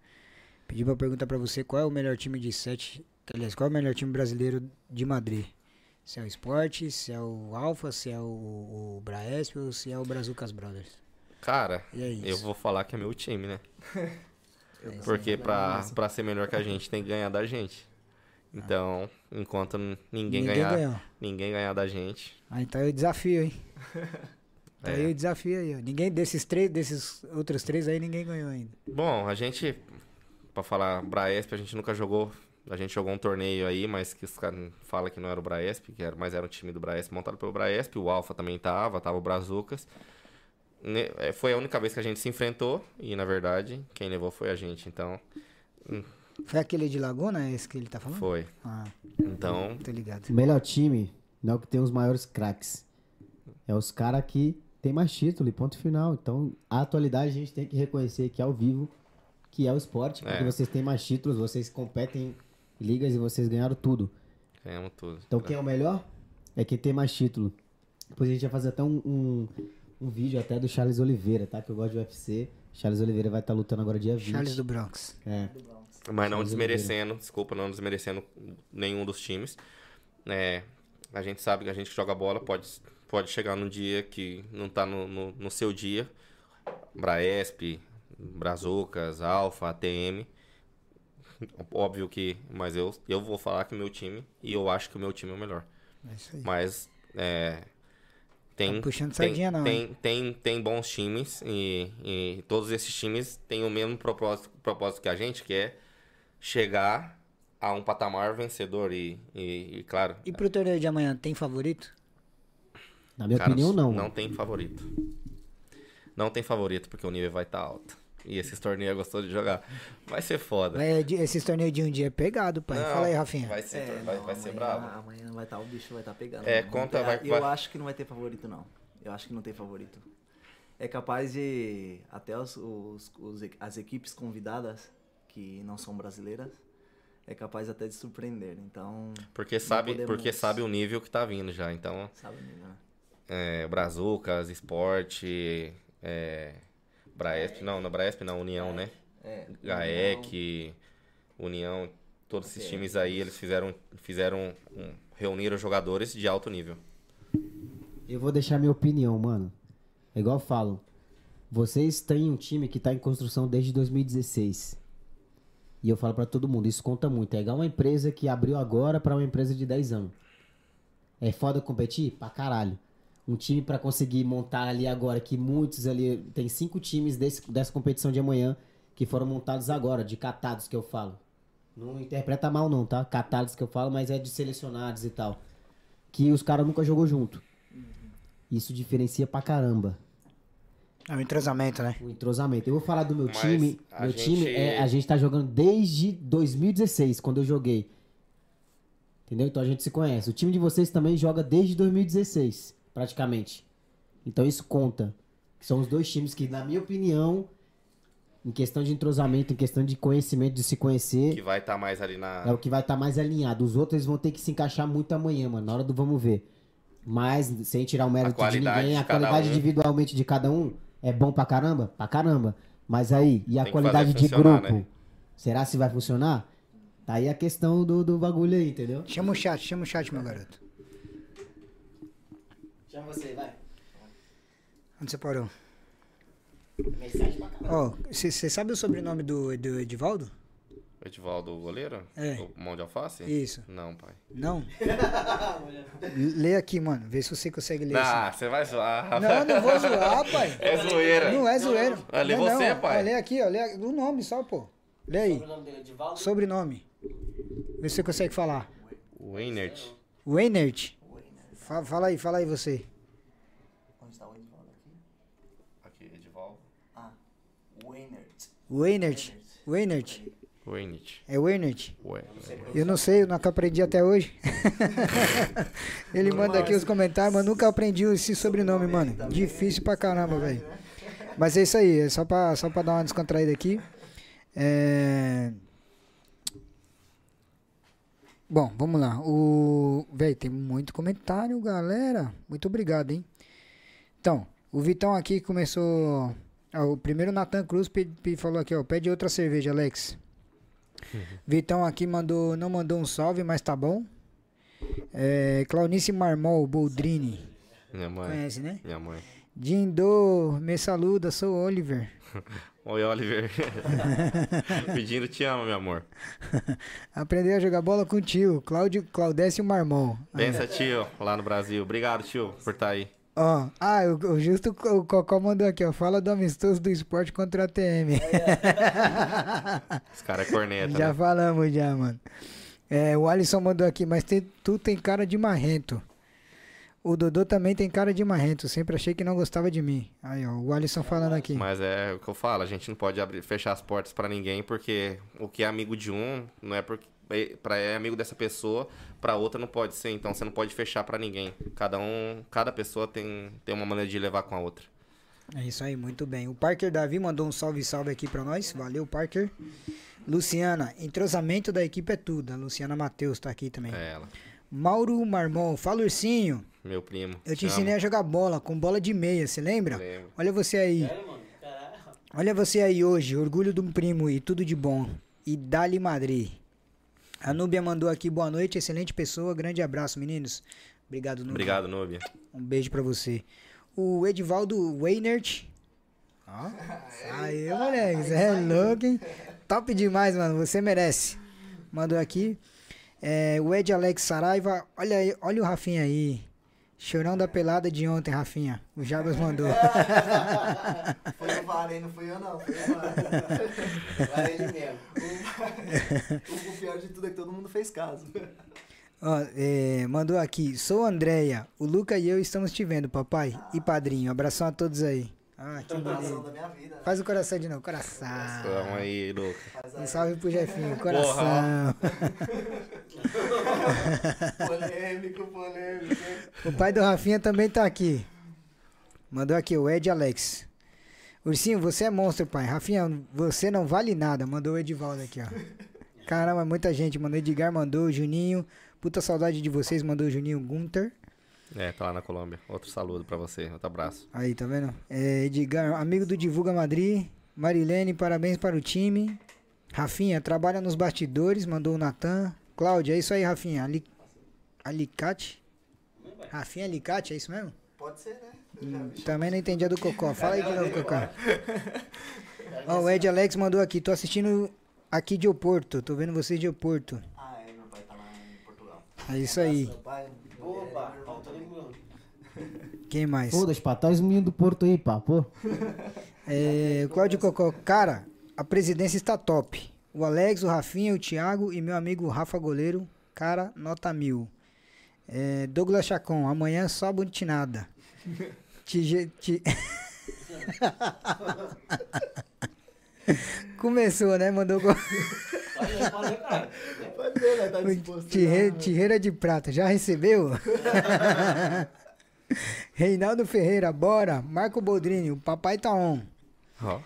Pedi pra perguntar pra você qual é o melhor time de sete. Aliás, qual é o melhor time brasileiro de Madrid? Se é o Sport, se é o Alfa, se é o, o Braesp ou se é o Brazucas Brothers? Cara, é eu vou falar que é meu time, né? (laughs) Porque pra, pra ser melhor que a gente tem que ganhar da gente. Então, enquanto ninguém, Ninguém ganhar, ganhou. ninguém ganhar da gente, Ah, então eu desafio, hein? (laughs) Tá É. aí o desafio aí, ó. Ninguém desses três, desses outros três aí, ninguém ganhou ainda. Bom, a gente, pra falar Braesp, a gente nunca jogou. A gente jogou um torneio aí, mas que os caras falam que não era o Braesp, que era, mas era um time do Braesp montado pelo Braesp. O Alfa também tava, tava o Brazucas. É, Foi a única vez que a gente se enfrentou e, na verdade, quem levou foi a gente. Então, Foi aquele de Laguna, esse que ele tá falando? foi. Ah, Então, tô ligado. O melhor time não é o que tem os maiores craques. É os caras que tem mais título e ponto final. Então, a atualidade a gente tem que reconhecer que é ao vivo, que é o esporte, porque É. vocês têm mais títulos, vocês competem em ligas e vocês ganharam tudo. ganhamos tudo. Então, quem é o melhor? É quem tem mais título. Depois a gente vai fazer até um, um, um vídeo até do Charles Oliveira, tá? Que eu gosto de UFC. Charles Oliveira vai estar lutando agora dia 20. Charles do Bronx. É. Mas não desmerecendo, desculpa, não desmerecendo nenhum dos times. É, a gente sabe que a gente que joga bola pode, pode chegar num dia que não tá no, no, no seu dia. Braesp, Brazucas, Alfa, ATM. Óbvio que. Mas eu, eu vou falar que o meu time. E eu acho que o meu time é o melhor. É isso aí. Mas. É, tem, Tá puxando tem, sardinha não, tem, tem, tem bons times e, e todos esses times têm o mesmo propósito, propósito que a gente, que é chegar a um patamar vencedor e, e, e, claro, E pro torneio de amanhã, tem favorito? Na minha cara, opinião, não. Não tem favorito. Não tem favorito porque o nível vai estar alto. E esses torneios gostou de jogar. Vai ser foda. Vai, de- esses torneios de um dia é pegado, pai. Não, Fala aí, Rafinha. Vai ser, É, vai, não, vai ser amanhã- brabo. Amanhã vai estar, o bicho vai estar pegando. É, Não conta, tem- vai- Eu vai- acho que não vai ter favorito, não. Eu acho que não tem favorito. É capaz de até os, os- os as equipes convidadas, que não são brasileiras, é capaz até de surpreender. Então, Porque sabe, podemos- porque sabe o nível que tá vindo já. Então, sabe, né? é, Brazucas, Esporte, é, Braesp, não, não Braesp não, União, né? É, GAEC, União, todos esses times aí, eles fizeram, fizeram um, reuniram jogadores de alto nível. Eu vou deixar minha opinião, mano. É igual eu falo. Vocês têm um time que tá em construção desde 2016. E eu falo pra todo mundo, isso conta muito. É igual uma empresa que abriu agora pra uma empresa de 10 anos. É foda competir? Pra caralho. Um time pra conseguir montar ali agora, que muitos ali. Tem cinco times desse, dessa competição de amanhã que foram montados agora, de catados que eu falo. Não interpreta mal, não, tá? Catados que eu falo, mas é de selecionados e tal. Que os caras nunca jogou junto. Isso diferencia pra caramba É um entrosamento, né? o entrosamento. Eu vou falar do meu Mas time. Meu gente- time, é, a gente tá jogando desde 2016, quando eu joguei. Entendeu? Então a gente se conhece. O time de vocês também joga desde 2016, praticamente. Então isso conta. São os dois times que, na minha opinião, em questão de entrosamento, em questão de conhecimento, de se conhecer, Que vai estar mais ali na. é o que vai estar mais alinhado. Os outros vão ter que se encaixar muito amanhã, mano, na hora do vamos ver. Mas, sem tirar o mérito de qualidade ninguém, a qualidade um. individualmente de cada um é bom pra caramba? Pra caramba. Mas aí, e a Tem qualidade de grupo? né? Será se vai funcionar? Tá aí a questão do, do bagulho aí, entendeu? Chama o chat, chama o chat, meu garoto. Chama você, vai. Onde você parou? Mensagem pra caramba. Ó, você sabe o sobrenome do, do Edivaldo? Edivaldo goleiro? É. O mão de alface? Isso. Não, pai. Não? (laughs) Lê aqui, mano. Vê se você consegue ler. Ah, você vai zoar. assim. Não, não vou zoar, pai. (laughs) É zoeira. Não é zoeiro. Ah, lê Não, você, não. pai. Ó, lê aqui, ó. Lê o nome só, pô. Lê aí. O nome dele Edivaldo. Sobrenome. Vê se você consegue falar. O Einert. Weinert. Fa- Fala aí, fala aí você. Onde tá o Edivaldo aqui? Aqui, Edivaldo. Ah, Weinert. Weinert. Weinert. Einert. É Weinert. Ué. Eu não sei, eu nunca aprendi até hoje. (laughs) Ele manda aqui os comentários, mas nunca aprendi esse sobrenome, mano. Difícil pra caramba, velho. Mas é isso aí, é só pra, só pra dar uma descontraída aqui. É... Bom, vamos lá. O... Velho, tem muito comentário, galera. Muito obrigado, hein? Então, o Vitão aqui começou... Ah, o primeiro Nathan Cruz pe- pe- falou aqui, ó. Pede outra cerveja, Alex. Vitão aqui mandou, não mandou um salve, mas tá bom. É, Claunice Marmol, Boldrini. Minha mãe. Conhece, né? Minha mãe. Dindo, me saluda, sou Oliver. (laughs) Oi, Oliver. (laughs) Pedindo te amo, meu amor. (laughs) Aprendeu a jogar bola com o tio, Cláudio, Claudécio Marmol. Pensa, tio, lá no Brasil. Obrigado, tio, por estar aí. Ó, ah, o, o justo o Cocó mandou aqui, ó. Fala do amistoso do esporte contra a TM. Esse cara é corneta, já né? falamos já, mano. É, o Alisson mandou aqui, mas tem- tu tem cara de marrento. O Dodô também tem cara de marrento. Sempre achei que não gostava de mim. Aí, ó, o Alisson falando aqui. Mas é o que eu falo, a gente não pode abrir, fechar as portas pra ninguém, porque o que é amigo de um não é porque pra é amigo dessa pessoa, pra outra não pode ser. Então você não pode fechar pra ninguém. Cada um, cada pessoa tem, tem uma maneira de levar com a outra. É isso aí, muito bem. O Parker Davi mandou um salve salve aqui pra nós. Valeu, Parker. Luciana, entrosamento da equipe é tudo. A Luciana Matheus tá aqui também. É ela. Mauro Marmon, fala ursinho. Meu primo. Eu te ensinei a jogar bola com bola de meia, você lembra? Lembro. Olha você aí. Sério, mano? Olha você aí hoje, orgulho de um primo e tudo de bom. E Dali Madrid. A Núbia mandou aqui boa noite, excelente pessoa, grande abraço, meninos. Obrigado, Núbia. Obrigado, Núbia. Um beijo pra você. O Edivaldo Weinert. Ó. Aí, moleque, você é louco, hein? Top demais, mano. Você merece. Mandou aqui. É, o Ed Alex Saraiva. Olha aí, olha o Rafinha aí. Chorão da pelada de ontem, Rafinha. O Jabas mandou. (laughs) Foi o VAR, hein? Não fui eu, não. Foi o VAR. (laughs) Ele mesmo. o, o pior de tudo é que todo mundo fez caso. Ó, é, mandou aqui. Sou Andréia. O Luca e eu estamos te vendo, papai. E padrinho. Abração a todos aí. Ah, que Coração bonito. da minha vida. Faz o coração de novo. Coração. Tamo aí. Faz Um salve pro Jefinho. Coração. (laughs) polêmico, polêmico. O pai do Rafinha também tá aqui. Mandou aqui, o Ed Alex. Ursinho, você é monstro, pai. Rafinha, você não vale nada. Mandou o Edivaldo aqui, ó. Caramba, muita gente. Mandou Edgar, mandou o Juninho. Puta saudade de vocês. Mandou o Juninho Gunter. É, tá lá na Colômbia. Outro saludo pra você. Outro abraço. Aí, tá vendo? É, Edgar, amigo do Divulga Madrid. Marilene, parabéns para o time. Rafinha, trabalha nos bastidores. Mandou o Natan. Cláudia, é isso aí, Rafinha. Ali... Alicate? Rafinha Alicate, é isso mesmo? Pode ser, né? Hum, Também não entendi a do Cocó. Fala aí (laughs) de novo, Cocó. Ó, o Ed Alex mandou aqui. Tô assistindo aqui de Oporto. Tô vendo vocês de Oporto. Ah, é, meu pai tá lá em Portugal. É isso aí. Meu pai. Opa, faltou nem meu. Quem mais? Foda-se, pá. Traz o menino do Porto aí, pá. Pô. É, Cláudio Cocó. Cara, a presidência está top. O Alex, o Rafinha, o Thiago e meu amigo Rafa Goleiro. Cara, nota mil. É, Douglas Chacon. Amanhã só bonitinada. (laughs) Te... (laughs) Começou, né? Mandou. (laughs) responder, cara. Né? Tá disposto. Tirre- Tirreira de prata, já recebeu? (laughs) Reinaldo Ferreira, bora. Marco Boldrini, o papai tá on. Ó.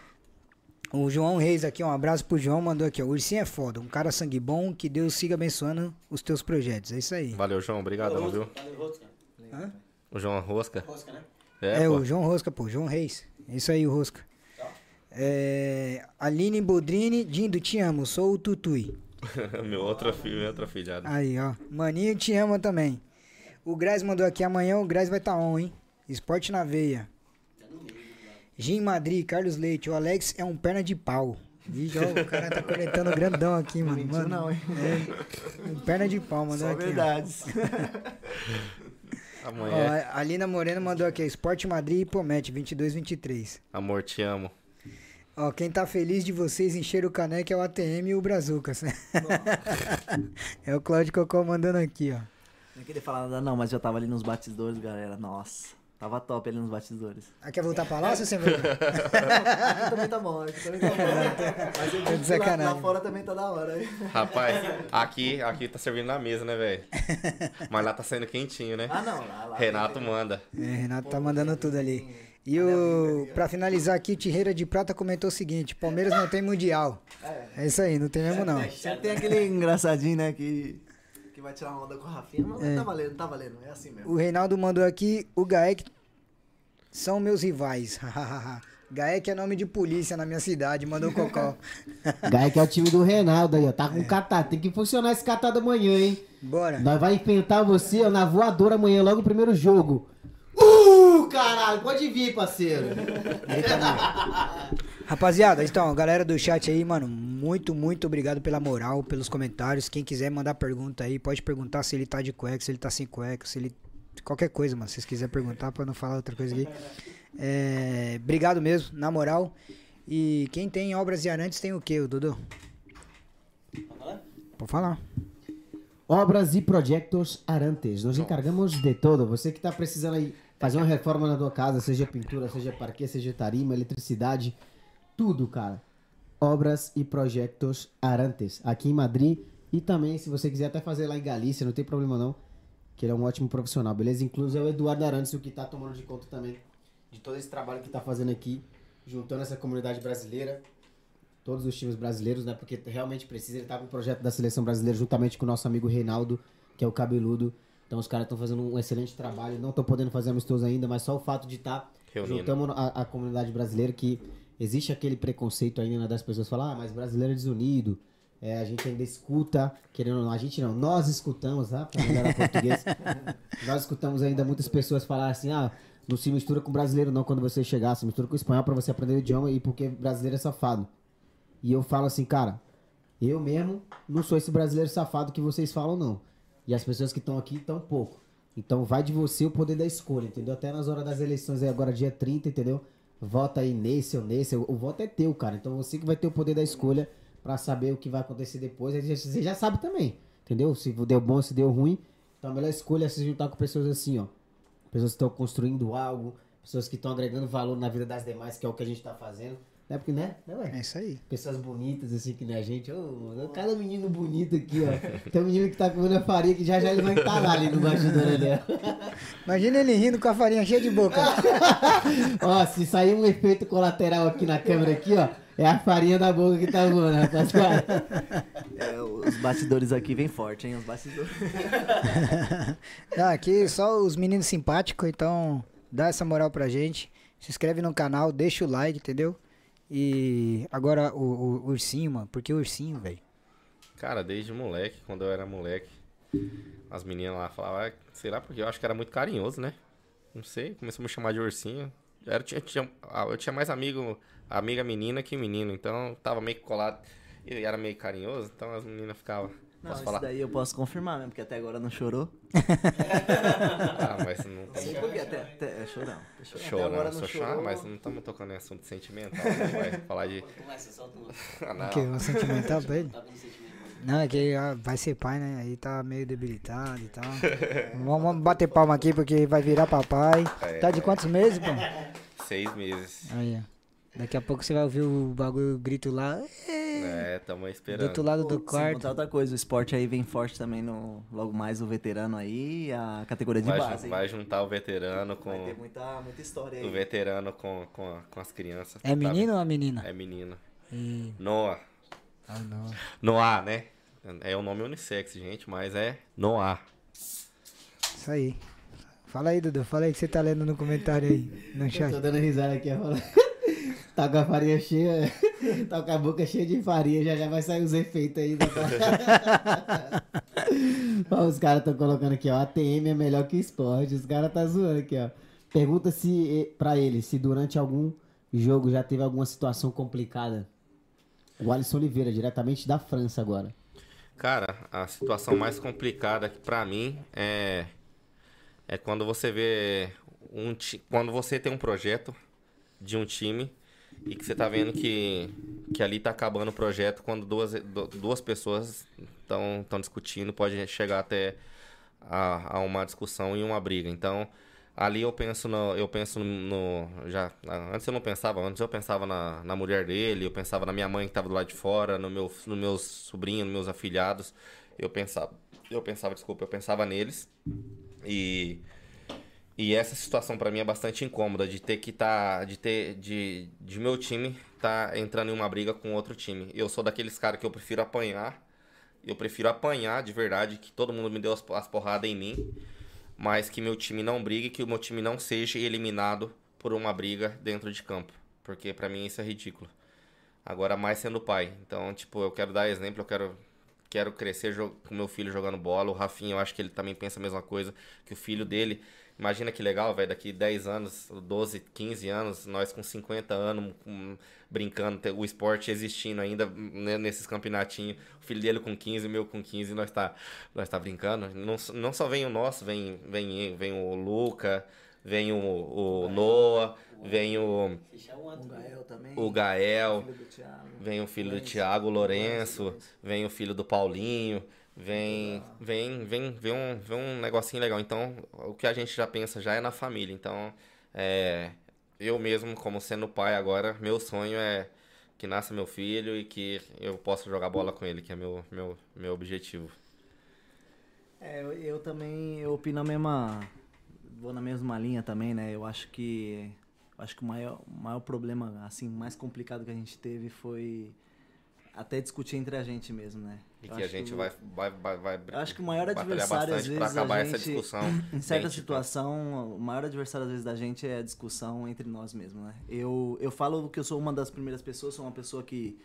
O João Reis aqui, um abraço pro João, mandou aqui, ó. O Ursinho é foda, um cara sangue bom, que Deus siga abençoando os teus projetos. É isso aí. Valeu, João. Obrigadão, viu? Valeu, Rosca. Hã? O João Rosca. Rosca, né? É, pô. o João Rosca, pô, João Reis. É isso aí, o Rosca. É, Aline Bodrini, Dindo, te amo, sou o Tutui. (laughs) meu outro filho, minha outra filhada. Aí, ó. Maninho te ama também. O Graz mandou aqui, amanhã o Graz vai estar tá on, hein? Esporte na veia. Jim Madrid, Carlos Leite, o Alex é um perna de pau. Vixe, ó, o cara tá (laughs) conectando grandão aqui, mano. mentiu mano não, hein? É, um perna de pau, mandou Só aqui. ó. verdades. (laughs) Ó, Amanhã, a Alina Moreno mandou aqui, Esporte Madrid e Pomete, 22, 23. amor, te amo. Ó, quem tá feliz de vocês encher o caneco é o ATM e o Brazucas. (laughs) é o Claudio Cocó mandando aqui, ó. Não queria falar nada não, mas já tava ali nos batidores, galera. Nossa, tava top ali nos batidores. Ah, quer voltar pra lá, seu vergonha? (laughs) Aqui também tá bom, aqui também tá bom. (laughs) Mas eu de digo que lá, sacanagem. lá fora também tá da hora. hein? Rapaz, aqui, aqui tá servindo na mesa, né, velho? Mas lá tá saindo quentinho, né? Ah não, lá, lá. Renato manda. É, Renato tá mandando tudo ali. E o, pra finalizar aqui, o Tirreira de Prata comentou o seguinte: Palmeiras não tem mundial. É isso aí, não tem mesmo não. Sempre tem aquele engraçadinho, né, que, que vai tirar uma onda com o Rafinha, mas É. tá valendo, tá valendo, é assim mesmo. O Reinaldo mandou aqui: o Gaek são meus rivais. (laughs) Gaek é nome de polícia na minha cidade, mandou o Cocó. (laughs) Que é o time do Reinaldo aí, ó. Tá com catar. Tem que funcionar esse catar da manhã, hein? Bora. Nós vai enfrentar você ó, na voadora amanhã, logo no primeiro jogo. Caralho, pode vir, parceiro. Rapaziada, então, galera do chat aí, mano, muito, muito obrigado pela moral, pelos comentários. Quem quiser mandar pergunta aí, pode perguntar se ele tá de cueca, se ele tá sem cueca, se ele. Qualquer coisa, mano. Se vocês quiserem perguntar pra não falar outra coisa aqui. É, obrigado mesmo, na moral. E quem tem obras e arantes tem o quê, o Dudu? Pode falar? Pode falar. Obras e projetos Arantes. Nós encargamos de todo. Você que tá precisando aí fazer uma reforma na tua casa, seja pintura, seja parquet, seja tarima, eletricidade, tudo, cara. Obras e projetos Arantes. Aqui em Madrid e também, se você quiser até fazer lá em Galícia, não tem problema não. Que ele é um ótimo profissional, beleza? Inclusive é o Eduardo Arantes, o que tá tomando de conta também de todo esse trabalho que tá fazendo aqui, juntando essa comunidade brasileira todos os times brasileiros, né? Porque realmente precisa. Ele tá com o projeto da seleção brasileira juntamente com o nosso amigo Reinaldo, que é o cabeludo. Então os caras estão fazendo um excelente trabalho. Não tô podendo fazer amistoso ainda, mas só o fato de estar Reunindo. juntando a, a comunidade brasileira que existe aquele preconceito ainda né, das pessoas falar, ah, mas brasileiro é desunido. É, a gente ainda escuta, querendo ou não, a gente não, nós escutamos, tá? Melhorar português. (laughs) nós escutamos ainda muitas pessoas falar assim, ah, não se mistura com brasileiro não quando você chegar, se mistura com espanhol pra você aprender o idioma e porque brasileiro é safado. E eu falo assim, cara, eu mesmo não sou esse brasileiro safado que vocês falam, não. E as pessoas que estão aqui estão pouco. Então vai de você o poder da escolha, entendeu? Até nas horas das eleições aí, agora dia 30, entendeu? Vota aí nesse ou nesse. O, voto é teu, cara. Então você que vai ter o poder da escolha pra saber o que vai acontecer depois. Você já sabe também, entendeu? Se deu bom, se deu ruim. Então a melhor escolha é se juntar com pessoas assim, ó. Pessoas que estão construindo algo, pessoas que estão agregando valor na vida das demais, que é o que a gente tá fazendo. Né? Porque, né? né ué? É isso aí. Pessoas bonitas, assim, que nem a gente. Ô, cada menino bonito aqui, ó. Tem um menino que tá comendo a farinha que já já ele vai estar lá ali no bastidor ali, ó. Imagina ele rindo com a farinha cheia de boca. (laughs) Ó, se sair um efeito colateral aqui na câmera aqui, ó, é a farinha da boca que tá voando, rapaziada. É, os bastidores aqui vem forte, hein? Os bastidores. (laughs) Não, aqui só os meninos simpáticos, então dá essa moral pra gente. Se inscreve no canal, deixa o like, entendeu? E agora o, o, ursinho, mano. Por que ursinho, velho? Cara, desde moleque, quando eu era moleque, as meninas lá falavam, ah, sei lá, porque eu acho que era muito carinhoso, né? Não sei, começou a me chamar de ursinho. Eu, tinha, tinha- ah, eu tinha mais amigo, amiga menina que menino, então tava meio colado. E era meio carinhoso, então as meninas ficavam. Não, Posso isso falar? daí eu posso confirmar mesmo, porque até agora não chorou. (laughs) Ah, mas não tem. Sim, porque até, até é chorão. é chorão. Chorando, agora sou não chorando, chorou. mas não estamos tocando em assunto sentimental, né? vai falar de. Começa, solta uma. (laughs) Ah, não. Que é um sentimental pra ele? Tá. Não, é que vai ser pai, né? Aí tá meio debilitado e tal. vamos, bater palma aqui porque vai virar papai. É. Tá de quantos meses, pô? Seis meses. Aí, ó. Daqui a pouco você vai ouvir o bagulho o grito lá. É, tamo Do esperando. outro lado Pô, do sem quarto. outra coisa, o esporte aí vem forte também no. Logo mais o veterano aí, a categoria de Vai, base. ju- hein? vai juntar o veterano com. Vai ter muita, muita história aí. O veterano com, com, com as crianças. É Tá menino ou é menina? É menino. E... Noah. Ah, não. Noah, né? É o nome unissex, gente, mas é Noah. Isso aí. Fala aí, Dudu. Fala aí que você tá lendo no comentário aí, no (laughs) Eu chat. tô dando risada aqui, ó. falando. Tá com a farinha cheia. (laughs) Tá com a boca cheia de farinha, já já vai sair os efeitos aí. Ó, (laughs) os caras estão colocando aqui, ó. ATM é melhor que esporte. Os caras tá zoando aqui, ó. Pergunta se eh, pra ele se durante algum jogo já teve alguma situação complicada. O Alisson Oliveira, diretamente da França agora. Cara, a situação mais complicada aqui pra mim é é quando você vê um quando você tem um projeto de um time e que você tá vendo que que ali tá acabando o projeto quando duas du- duas pessoas estão discutindo, pode chegar até a, a uma discussão e uma briga. Então, ali eu penso no eu penso no já antes eu não pensava, antes eu pensava na, na mulher dele, eu pensava na minha mãe que estava do lado de fora, no meu no meus sobrinhos, nos meus afilhados. Eu pensava, eu pensava, desculpa, eu pensava neles. E e essa situação pra mim é bastante incômoda de ter que tá de ter de, de meu time tá entrando em uma briga com outro time. Eu sou daqueles caras que eu prefiro apanhar. Eu prefiro apanhar de verdade, que todo mundo me deu as, as porradas em mim, mas que meu time não brigue, que o meu time não seja eliminado por uma briga dentro de campo, porque pra mim isso é ridículo. Agora mais sendo pai. Então, tipo, eu quero dar exemplo, eu quero quero crescer com meu filho jogando bola. O Rafinha, eu acho que ele também pensa a mesma coisa, que o filho dele, imagina que legal, velho, daqui 10 anos, 12, 15 anos, nós com 50 anos com- brincando, o esporte existindo ainda né, nesses campeonatinhos. O filho dele com 15, o meu com 15, nós tá nós tá brincando. Não, não só vem o nosso, vem vem vem o Luca, vem o, o Noah, vem o Fechar um O. Gael também. o Gael, filho do Thiago. Vem o filho do Thiago Lourenço, vem o filho do Paulinho, vem, vem, vem, vem um, vem um negocinho legal. Então, o que a gente já pensa já é na família. Então, é, eu mesmo, como sendo pai agora, meu sonho é que nasça meu filho e que eu possa jogar bola com ele, que é meu, meu, meu objetivo. É, eu, eu também eu opino a mesma. Vou na mesma linha também, né? Eu acho que. acho que o maior, o maior problema, assim, mais complicado que a gente teve foi até discutir entre a gente mesmo, né? E Eu que a gente o- vai, vai, vai, vai Eu acho que o maior adversário, às bastante pra vezes, acabar a essa gente, discussão. (laughs) Em certa dentro de situação, o maior adversário, às vezes, da gente é a discussão entre nós mesmos, né? Eu, eu falo que eu sou uma das primeiras pessoas, sou uma pessoa que.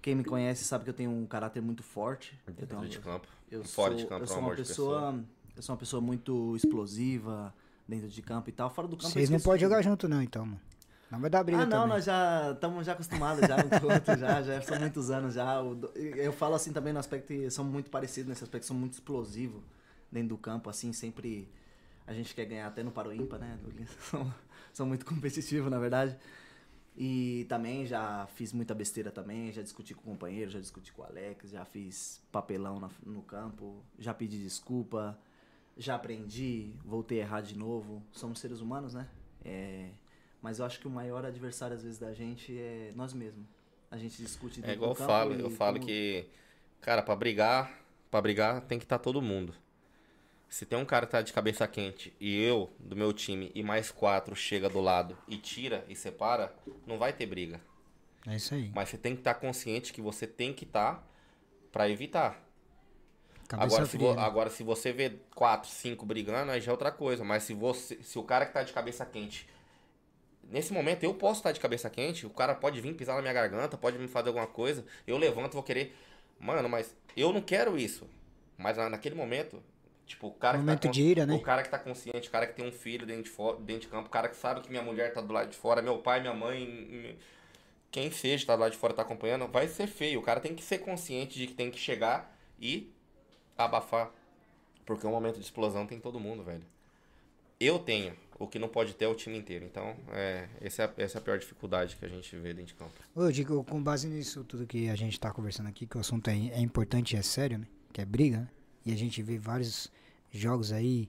Quem me conhece sabe que eu tenho um caráter muito forte. Eu Dentro tenho, de campo. eu Fora sou, de campo, eu é sou um uma amor de pessoa, eu sou uma pessoa muito explosiva dentro de campo e tal. Fora do campo eu Vocês não podem jogar junto não, então, mano. Não vai dar briga Ah, não, também. nós já estamos já acostumados já um com outro, já, já são muitos anos já. Eu falo assim também no aspecto são muito parecidos nesse aspecto, são muito explosivos dentro do campo, assim, sempre a gente quer ganhar até no paro ímpar, né? (laughs) São, são muito competitivos, na verdade. E também já fiz muita besteira também, já discuti com o companheiro, já discuti com o Alex, já fiz papelão na- no campo, já pedi desculpa, já aprendi, voltei a errar de novo. Somos seres humanos, né? É, mas eu acho que o maior adversário, às vezes, da gente é nós mesmos. A gente discute É dentro igual eu do campo falo, eu falo como- que, cara, pra brigar, pra brigar tem que estar todo mundo. Se tem um cara que tá de cabeça quente e eu, do meu time, e mais quatro chega do lado e tira e separa, não vai ter briga. É isso aí. Mas você tem que estar consciente que você tem que estar pra evitar. Cabeça Agora se, vo- né? agora, se você vê quatro, cinco brigando, aí já é outra coisa. Mas se você, se o cara que tá de cabeça quente, nesse momento eu posso estar de cabeça quente, o cara pode vir pisar na minha garganta, pode me fazer alguma coisa, eu levanto, vou querer, mano, mas eu não quero isso. Mas na- naquele momento, tipo, o cara Momento que tá de ira, né? o cara que tá consciente, o cara que tem um filho dentro de, fo- dentro de campo, o cara que sabe que minha mulher tá do lado de fora, meu pai, minha mãe, m- quem seja tá do lado de fora tá acompanhando, vai ser feio. O cara tem que ser consciente de que tem que chegar e abafar. Porque o momento de explosão tem todo mundo, velho. Eu tenho. O que não pode ter é o time inteiro. Então, é, essa, é a, essa é a pior dificuldade que a gente vê dentro de campo. Ô, Dico, com base nisso tudo que a gente tá conversando aqui, que o assunto é, é importante e é sério, né? Que é briga, né? E a gente vê vários jogos aí,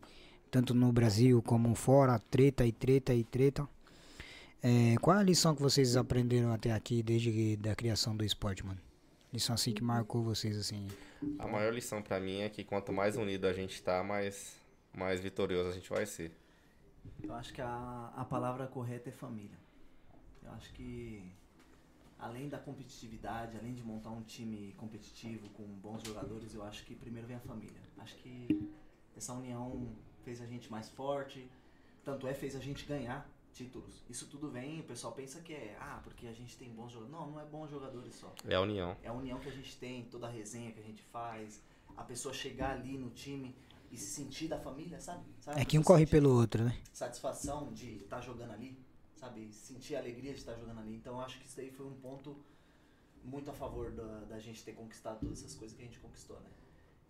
tanto no Brasil como fora, treta e treta e treta. É, qual a lição que vocês aprenderam até aqui desde que- da criação do esporte, mano? Lição assim que marcou vocês, assim. A maior lição pra mim é que quanto mais unido a gente tá, mais, mais vitorioso a gente vai ser. Eu acho que a, a palavra correta é família. Eu acho que além da competitividade, além de montar um time competitivo com bons jogadores, eu acho que primeiro vem a família. Acho que essa união fez a gente mais forte, tanto é fez a gente ganhar títulos. Isso tudo vem, o pessoal pensa que é, ah, porque a gente tem bons jogadores. Não, não é bons jogadores só. É a união. É a união que a gente tem, toda a resenha que a gente faz, a pessoa chegar ali no time e se sentir da família, sabe? sabe? É que um corre pelo outro, né? Satisfação de estar jogando ali, sabe? Sentir a alegria de estar jogando ali. Então acho que isso aí foi um ponto muito a favor da, da gente ter conquistado todas essas coisas que a gente conquistou, né?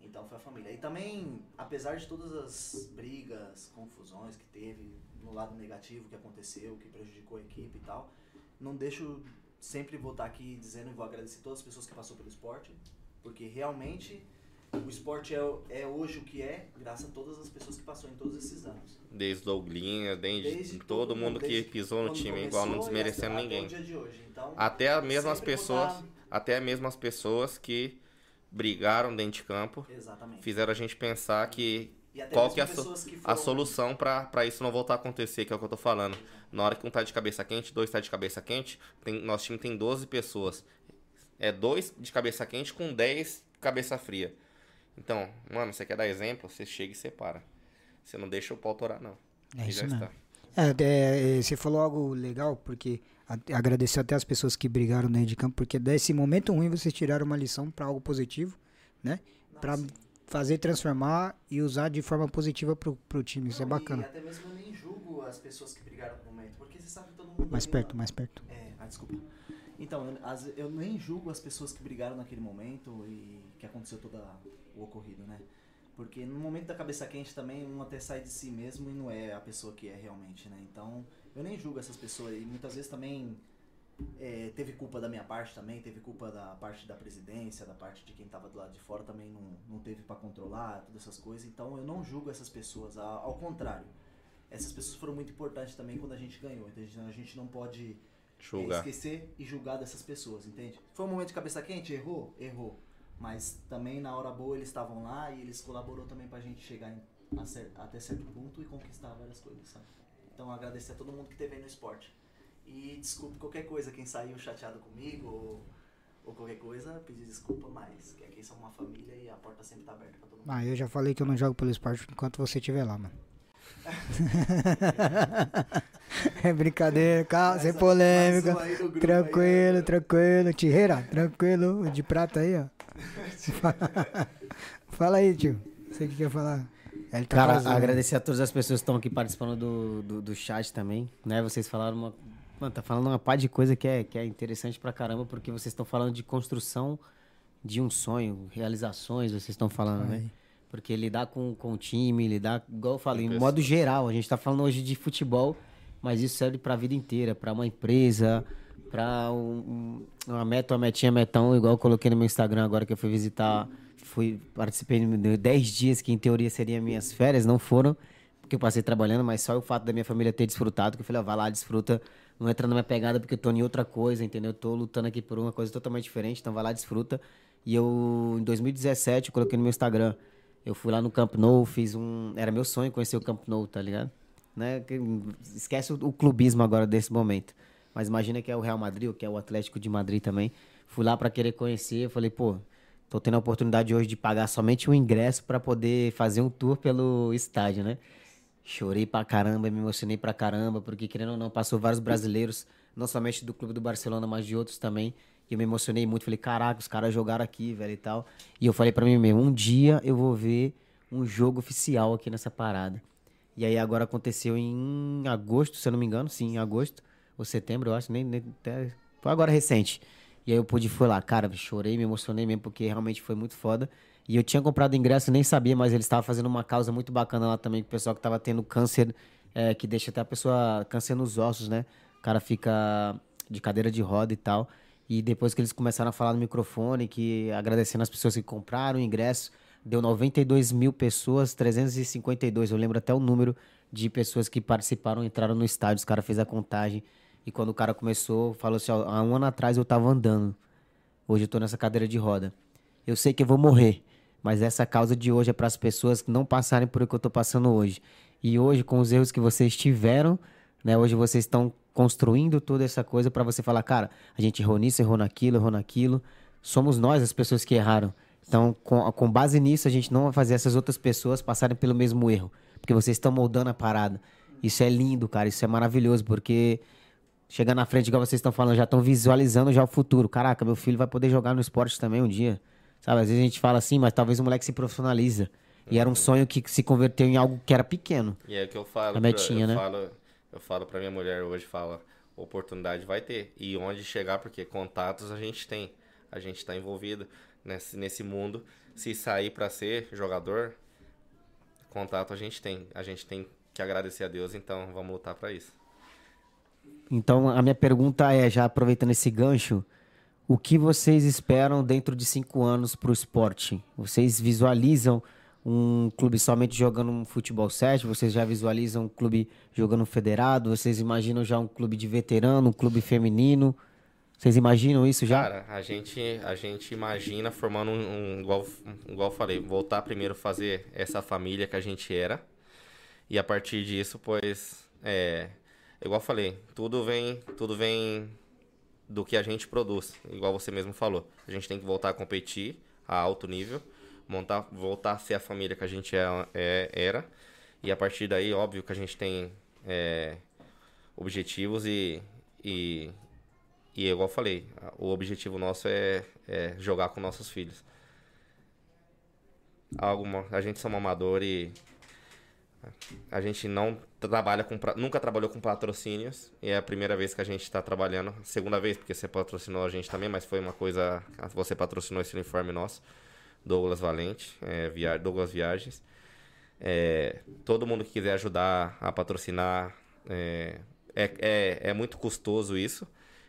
Então foi a família. E também, apesar de todas as brigas, confusões que teve no lado negativo que aconteceu, que prejudicou a equipe e tal, não deixo sempre vou estar aqui dizendo e vou agradecer todas as pessoas que passou pelo esporte, porque realmente o esporte é, é hoje o que é, graças a todas as pessoas que passou em todos esses anos. Desde o Douglinha, desde, Desde todo mundo que pisou no time, começou igual não desmerecendo até- ninguém. Até o dia hoje. Então, Até as mesmas sempre vou pessoas, dar- até mesmo as pessoas que brigaram dentro de campo, Exatamente. fizeram a gente pensar que qual mesmo que é a, so- que a foram- solução pra pra isso não voltar a acontecer, que é o que eu tô falando. Na hora que um tá de cabeça quente, dois tá de cabeça quente, tem, nosso time tem 12 pessoas. É dois de cabeça quente com 10 cabeça fria. Então, mano, você quer dar exemplo? Você chega e separa. Você não deixa o pau torar, não. É E isso mesmo. É, é, você falou algo legal, porque a- agradecer até as pessoas que brigaram dentro de campo, porque desse momento ruim vocês tiraram uma lição para algo positivo, né? Pra fazer transformar e usar de forma positiva pro, pro time. Isso é Não, bacana. E até mesmo eu nem julgo as pessoas que brigaram no momento, porque você sabe que todo mundo. Mais perto, na- mais perto. É, ah, desculpa. Então, eu, as- eu nem julgo as pessoas que brigaram naquele momento e que aconteceu todo o ocorrido, né? Porque no momento da cabeça quente também, um até sai de si mesmo e não é a pessoa que é realmente, né? Então, eu nem julgo essas pessoas. E muitas vezes também é, teve culpa da minha parte também, teve culpa da parte da presidência, da parte de quem tava do lado de fora também não, não teve pra controlar, todas essas coisas. Então, eu não julgo essas pessoas, ao contrário. Essas pessoas foram muito importantes também quando a gente ganhou. Então, a gente- não pode é, esquecer e julgar dessas pessoas, entende? Foi um momento de cabeça quente, errou? Errou. Mas também na hora boa eles estavam lá e eles colaborou também pra gente chegar em- a cer- até certo ponto e conquistar várias coisas, sabe? Então agradecer a todo mundo que teve aí no esporte. E desculpe qualquer coisa, quem saiu chateado comigo ou, ou qualquer coisa, pedir desculpa, mas que aqui somos uma família e a porta sempre tá aberta pra todo mundo. Ah, eu já falei que eu não jogo pelo esporte enquanto você estiver lá, mano. É brincadeira, calma, sem polêmica. um aí Tranquilo, aí, né? tranquilo. Tireira, tranquilo. De prata aí, ó. (laughs) Fala aí, tio. Você que quer falar? Ele tá Cara, agradecer a todas as pessoas que estão aqui participando do, do, do chat também, né? Vocês falaram uma... Mano, tá falando uma par de coisa que é, que é interessante pra caramba, porque vocês estão falando de construção de um sonho, realizações, vocês estão falando, né? Porque lidar com, com o time, lidar, igual eu falei, Com em modo geral, a gente tá falando hoje de futebol, mas isso serve pra vida inteira, pra uma empresa, pra um, um- uma meta, uma metinha, metão, igual eu coloquei no meu Instagram agora que eu fui visitar, fui, participei de 10 dias que em teoria seriam minhas férias, não foram, porque eu passei trabalhando, mas só o fato da minha família ter desfrutado, que eu falei, ó, vai lá, desfruta, não entra na minha pegada porque eu tô em outra coisa, entendeu? Eu tô lutando aqui por uma coisa totalmente diferente, então vai lá, desfruta. E eu, em 2017, eu coloquei no meu Instagram, eu fui lá no Camp Nou, fiz um. Era meu sonho conhecer o Camp Nou, tá ligado? Né? que- Esquece o, o clubismo agora desse momento. Mas imagina que é o Real Madrid, ou que é o Atlético de Madrid também. Fui lá pra querer conhecer, falei, pô, tô tendo a oportunidade hoje de pagar somente um ingresso pra poder fazer um tour pelo estádio, né? Chorei pra caramba, me emocionei pra caramba, porque querendo ou não, passou vários brasileiros, não somente do clube do Barcelona, mas de outros também. E eu me emocionei muito, falei, caraca, os caras jogaram aqui, velho, e tal. E eu falei pra mim mesmo, um dia eu vou ver um jogo oficial aqui nessa parada. E aí agora aconteceu em agosto, se eu não me engano, sim, em agosto ou setembro, eu acho, nem, nem até- foi agora recente. E aí eu pude fui lá, cara, chorei, me emocionei mesmo porque realmente foi muito foda. E eu tinha comprado ingresso, nem sabia, mas eles estavam fazendo uma causa muito bacana lá também, o pessoal que tava tendo câncer, é, que deixa até a pessoa câncer nos ossos, né? O cara fica de cadeira de roda e tal. E depois que eles começaram a falar no microfone, que agradecendo as pessoas que compraram o ingresso, deu 92 mil pessoas, 352, eu lembro até o número de pessoas que participaram, entraram no estádio, os caras fez a contagem. E quando o cara começou, falou assim, ó, há um ano atrás eu tava andando, hoje eu tô nessa cadeira de roda. Eu sei que eu vou morrer, mas essa causa de hoje é para as pessoas que não passarem por o que eu tô passando hoje. E hoje, com os erros que vocês tiveram, né? Hoje vocês estão construindo toda essa coisa pra você falar, cara, a gente errou nisso, errou naquilo, errou naquilo. Somos nós as pessoas que erraram. Então, com, com base nisso, a gente não vai fazer essas outras pessoas passarem pelo mesmo erro. Porque vocês estão moldando a parada. Isso é lindo, cara. Isso é maravilhoso, porque chegando na frente, igual vocês estão falando, já estão visualizando já o futuro. Caraca, meu filho vai poder jogar no esporte também um dia. Sabe, às vezes a gente fala assim, mas talvez o moleque se profissionaliza. E era um sonho que se converteu em algo que era pequeno. E é o que eu falo. A pra- metinha, eu né? Falo, eu falo pra minha mulher hoje, fala, oportunidade vai ter. E onde chegar, porque contatos a gente tem. A gente tá envolvido nesse, nesse mundo. Se sair pra ser jogador, contato a gente tem. A gente tem que agradecer a Deus, então vamos lutar pra isso. Então, a minha pergunta é, já aproveitando esse gancho, o que vocês esperam dentro de cinco anos para o esporte? Vocês visualizam um clube somente jogando um futebol 7? Vocês já visualizam um clube jogando um federado? Vocês imaginam já um clube de veterano, um clube feminino? Vocês imaginam isso já? Cara, a gente, a gente imagina formando um, um igual, igual eu falei, voltar primeiro fazer essa família que a gente era. E a partir disso, pois, é, igual eu falei, tudo vem, tudo vem do que a gente produz, igual você mesmo falou. A gente tem que voltar a competir a alto nível, montar, voltar a ser a família que a gente é, é- era. E a partir daí, óbvio que a gente tem é, objetivos e, e, e igual eu falei, o objetivo nosso é, é jogar com nossos filhos. Alguma, a gente somos amador e a gente não trabalha com nunca trabalhou com patrocínios e é a primeira vez que a gente está trabalhando, segunda vez porque você patrocinou a gente também, mas foi uma coisa você patrocinou esse uniforme nosso, Douglas Valente, é, via, Douglas Viagens. É, todo mundo que quiser ajudar a patrocinar é, é, é, é muito custoso isso.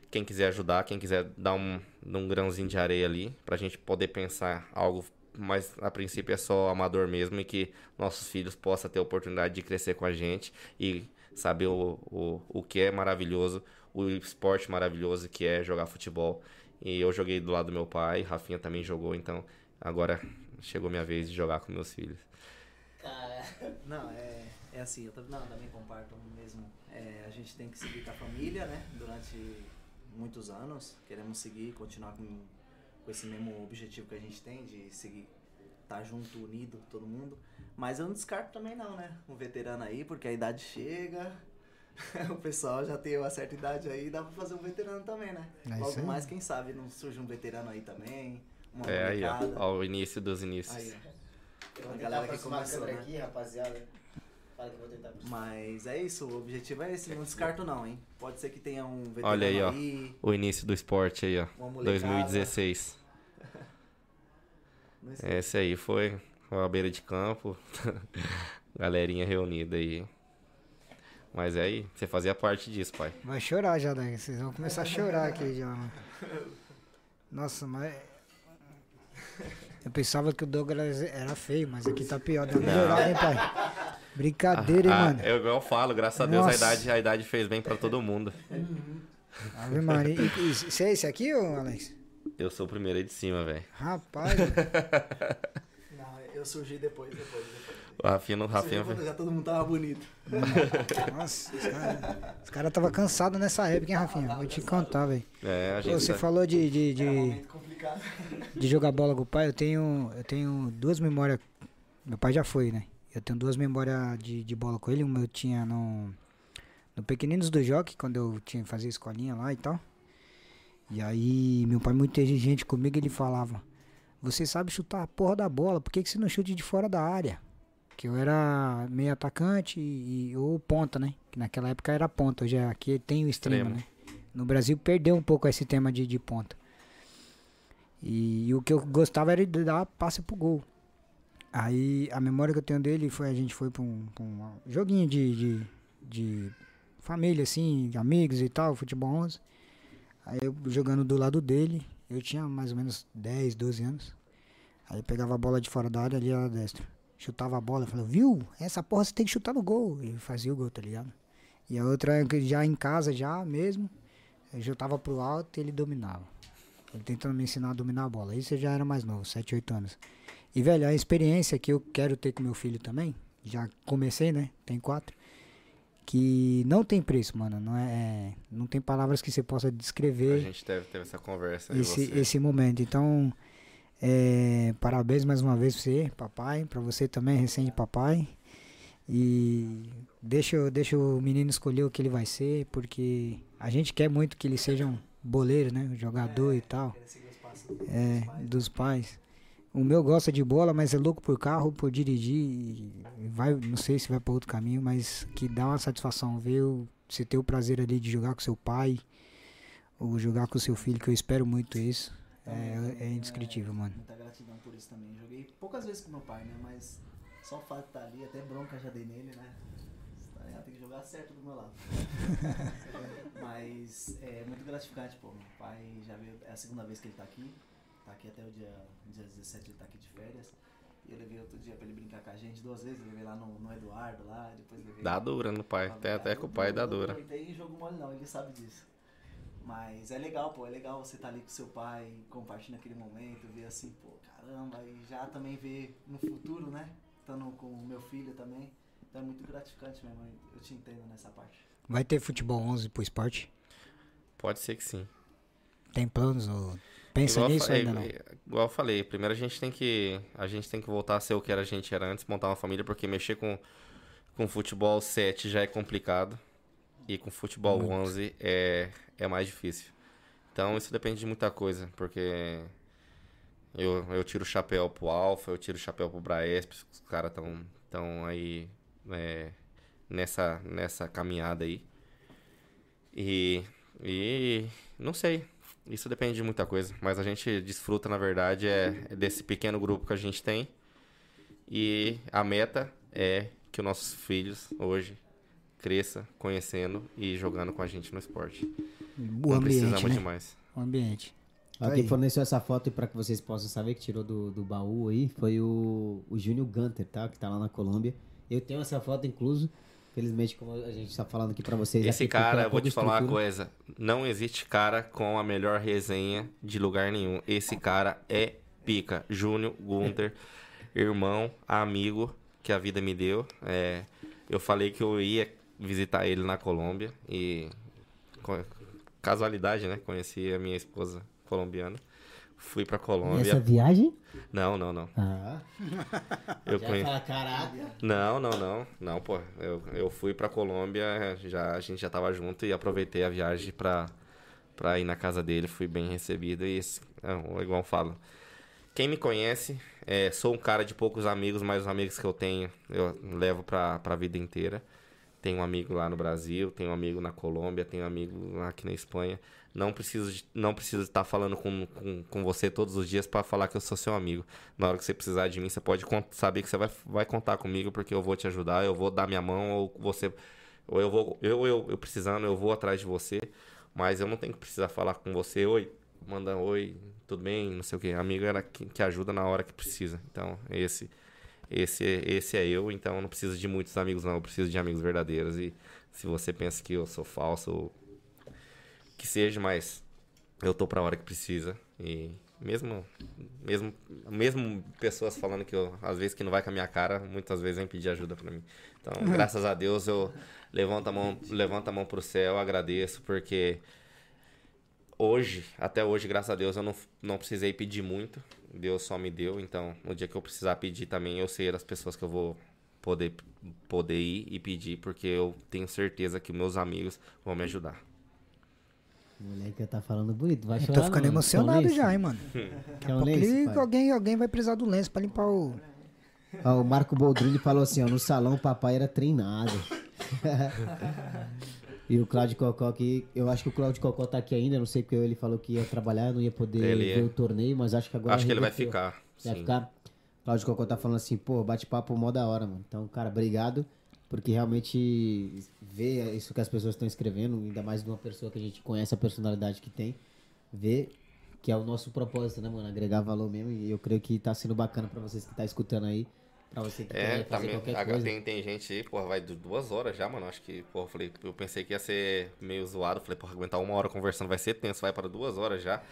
Quem quiser ajudar, quem quiser dar um, um grãozinho de areia ali, pra gente poder pensar algo, mas a princípio é só amador mesmo e que nossos filhos possam ter a oportunidade de crescer com a gente e saber o, o, o que é maravilhoso, o esporte maravilhoso que é jogar futebol. E eu joguei do lado do meu pai, Rafinha também jogou, então agora chegou minha vez de jogar com meus filhos. Não, é, é assim, eu tam- não, também comparto mesmo. É, a gente tem que seguir com a família, né? Durante muitos anos. Queremos seguir, continuar com, com esse mesmo objetivo que a gente tem de seguir, estar junto, unido, todo mundo. Mas eu não descarto também não, né? Um veterano aí, porque a idade chega. (laughs) o pessoal já tem uma certa idade aí, dá pra fazer um veterano também, né? É Logo mais, quem sabe, não surge um veterano aí também. Uma É aí, ó, molecada. ao início dos inícios. Aí, ó. Tem uma Vou galera que começou, né? aqui, rapaziada. Fala que eu vou tentar aproximar. Mas é isso, o objetivo é esse, não descarto não, hein? Pode ser que tenha um veterano Olha aí, ó. aí, O início do esporte aí, ó. uma molecada. 2016. (laughs) Não sei. Esse aí foi a beira de campo. (laughs) Galerinha reunida aí. Mas é aí, você fazia parte disso, pai. Vai chorar já, daí. Vocês vão começar a chorar aqui já. mano. (laughs) Nossa, mas. Eu pensava que o Douglas era feio, mas aqui tá pior. Deu uma melhorada, hein, pai? Brincadeira, hein, Ah, mano? eu, eu falo, graças a Deus a idade, a idade fez bem pra todo mundo. Ave Maria. E, e, você é esse aqui, ô Alex? Eu sou o primeiro aí de cima, velho. Rapaz, (laughs) Não, eu surgi depois, depois, depois. O Rafinha, não- Surgi Rafinha já todo mundo tava bonito. nossa, os caras os cara tava cansados nessa época, hein, Rafinha? Vou te contar, velho. É, a gente. Você tá- falou de, de, Era um de, momento complicado. (laughs) de jogar bola com o pai. Eu tenho, eu tenho duas memórias. Meu pai já foi, né? Eu tenho duas memórias de, de bola com ele. Uma eu tinha no, no Pequeninos do Jockey, quando eu tinha fazia escolinha lá e tal. E aí, meu pai, muito exigente comigo, ele falava: Você sabe chutar a porra da bola, por que, que você não chute de fora da área? Que eu era meio atacante e, e- ou ponta, né? Que naquela época era ponta, hoje é- aqui tem o extremo, Extremo. né? No Brasil perdeu um pouco esse tema de, de ponta. E, e o que eu gostava era de dar passe pro gol. Aí a memória que eu tenho dele foi a gente foi pra um, pra um joguinho de, de, de família, assim, de amigos e tal, futebol 11. Aí eu jogando do lado dele, eu tinha mais ou menos 10, 12 anos. Aí eu pegava a bola de fora da área ali, era destra. Chutava a bola, falava, viu? Essa porra você tem que chutar no gol. E fazia o gol, tá ligado? E a outra já em casa, já mesmo, eu chutava pro alto e ele dominava. Tentando me ensinar a dominar a bola. Isso eu já era mais novo, 7, 8 anos. E, velho, a experiência que eu quero ter com meu filho também, já comecei, né? Tem quatro. que não tem preço, mano. Não é, não tem palavras que você possa A descrever gente deve ter essa conversa aí, esse, você. esse momento. Então, é, parabéns mais uma vez pra você, papai, pra você também, recém de papai. E deixa, o- deixa o menino escolher o que ele vai ser, porque a gente quer muito que ele seja um boleiro, né? Jogador e tal. É, dos pais. dos pais. O meu gosta de bola, mas é louco por carro, por dirigir. Vai, não sei se vai para outro caminho, mas que dá uma satisfação ver você ter o prazer ali de jogar com seu pai, ou jogar com seu filho, que eu espero muito isso. É, é indescritível, mano. Muita gratidão por isso também. Joguei poucas vezes com meu pai, né? Mas só o fato de estar ali, até bronca já dei nele, né? Tá? Tem que jogar certo do meu lado. (laughs) Mas é muito gratificante, pô. Meu pai já veio, é a segunda vez que ele tá aqui. Tá aqui até o dia, dia 17, ele tá aqui de férias. E eu levei outro dia pra ele brincar com a gente duas vezes. Eu levei lá no, no Eduardo, lá, depois levei. Dá dura no pai. Até, até com o pai dá Eu não dura. aproveitei jogo mole não, ele sabe disso. Mas é legal, pô, é legal você estar ali com seu pai, compartilhando aquele momento, ver assim, pô, caramba, e já também ver no futuro, né? Estando com o meu filho também. Então é muito gratificante mesmo, eu te entendo nessa parte. Vai ter futebol 11 pro esporte? Pode ser que sim. Tem planos? Ou... Pensa igual, nisso fa- é, ainda não? igual eu falei, primeiro a gente tem que a gente tem que voltar a ser o que era a gente era antes, montar uma família, porque mexer com com futebol 7 já é complicado e com futebol 11 é é mais difícil. Então isso depende de muita coisa, porque eu, eu tiro o chapéu pro Alfa, eu tiro o chapéu pro Braesp, os caras estão tão aí é, nessa nessa caminhada aí. E e não sei, isso depende de muita coisa, mas a gente desfruta, na verdade, é, é desse pequeno grupo que a gente tem. E a meta é que os nossos filhos hoje cresça conhecendo e jogando com a gente no esporte. O Não ambiente, precisamos né? demais. O ambiente. Aí. quem forneceu essa foto pra que vocês possam saber que tirou do, do baú aí foi o, o Júnior Gunter, tá? Que tá lá na Colômbia. Eu tenho essa foto incluso. Felizmente, como a gente tá falando aqui pra vocês. Esse cara, eu vou te falar uma coisa. Não existe cara com a melhor resenha de lugar nenhum. Esse cara é pica. Júnior Gunter, (laughs) irmão, amigo que a vida me deu. É, eu falei que eu ia visitar ele na Colômbia e casualidade, né? Conheci a minha esposa colombiana. Fui pra Colômbia. essa viagem? Não, não, não. Ah, (laughs) Eu já fala, caraca. Não, não, não. Não, pô. Eu, eu fui pra Colômbia, já, a gente já tava junto e aproveitei a viagem pra, pra ir na casa dele. Fui bem recebido e, esse- é, igual eu falo. Quem me conhece, é, sou um cara de poucos amigos, mas os amigos que eu tenho, eu levo pra, pra vida inteira. Tenho um amigo lá no Brasil, tenho um amigo na Colômbia, tenho um amigo aqui na Espanha. Não preciso não preciso estar falando com, com, com você todos os dias para falar que eu sou seu amigo. Na hora que você precisar de mim, você pode saber que você vai, vai contar comigo porque eu vou te ajudar, eu vou dar minha mão ou você ou eu vou eu, eu, eu precisando, eu vou atrás de você, mas eu não tenho que precisar falar com você, oi, manda oi, tudo bem, não sei o que. Amigo era que, que ajuda na hora que precisa. Então, esse esse esse é eu, então eu não preciso de muitos amigos não, eu preciso de amigos verdadeiros e se você pensa que eu sou falso que seja, mas eu tô pra hora que precisa. E mesmo, mesmo, mesmo pessoas falando que eu, às vezes que não vai com a minha cara, muitas vezes vem pedir ajuda pra mim. Então, graças a Deus, eu levanto a mão, levanto a mão pro céu, agradeço, porque hoje, até hoje, graças a Deus, eu não, não precisei pedir muito. Deus só me deu, então no dia que eu precisar pedir também, eu sei das pessoas que eu vou poder, poder ir e pedir, porque eu tenho certeza que meus amigos vão me ajudar. O moleque tá falando bonito. Vai Eu chorar, tô ficando não. emocionado já, hein, mano. Um Porque lenço, pai? alguém, alguém vai precisar do lenço pra limpar o. Ó, o Marco Boldrini falou assim, ó, no salão o papai era treinado. (laughs) e o Claudio Cocó aqui, eu acho que o Claudio Cocó tá aqui ainda, não sei porque ele falou que ia trabalhar, não ia poder Ele ver é. o torneio, mas acho que agora Acho que ele vai ficar. Vai ficar? Claudio Cocó tá falando assim, pô, bate-papo mó da hora, mano. Então, cara, obrigado, porque realmente ver isso que as pessoas estão escrevendo, ainda mais de uma pessoa que a gente conhece a personalidade que tem, ver que é o nosso propósito, né, mano? Agregar valor mesmo, e eu creio que tá sendo bacana pra vocês que tá escutando aí, Pra você que É, H- coisa. Tem, tem gente aí, porra, vai du- duas horas já, mano. Acho que, porra, eu falei, eu pensei que ia ser meio zoado. Falei, porra, aguentar uma hora conversando vai ser tenso, vai para duas horas já.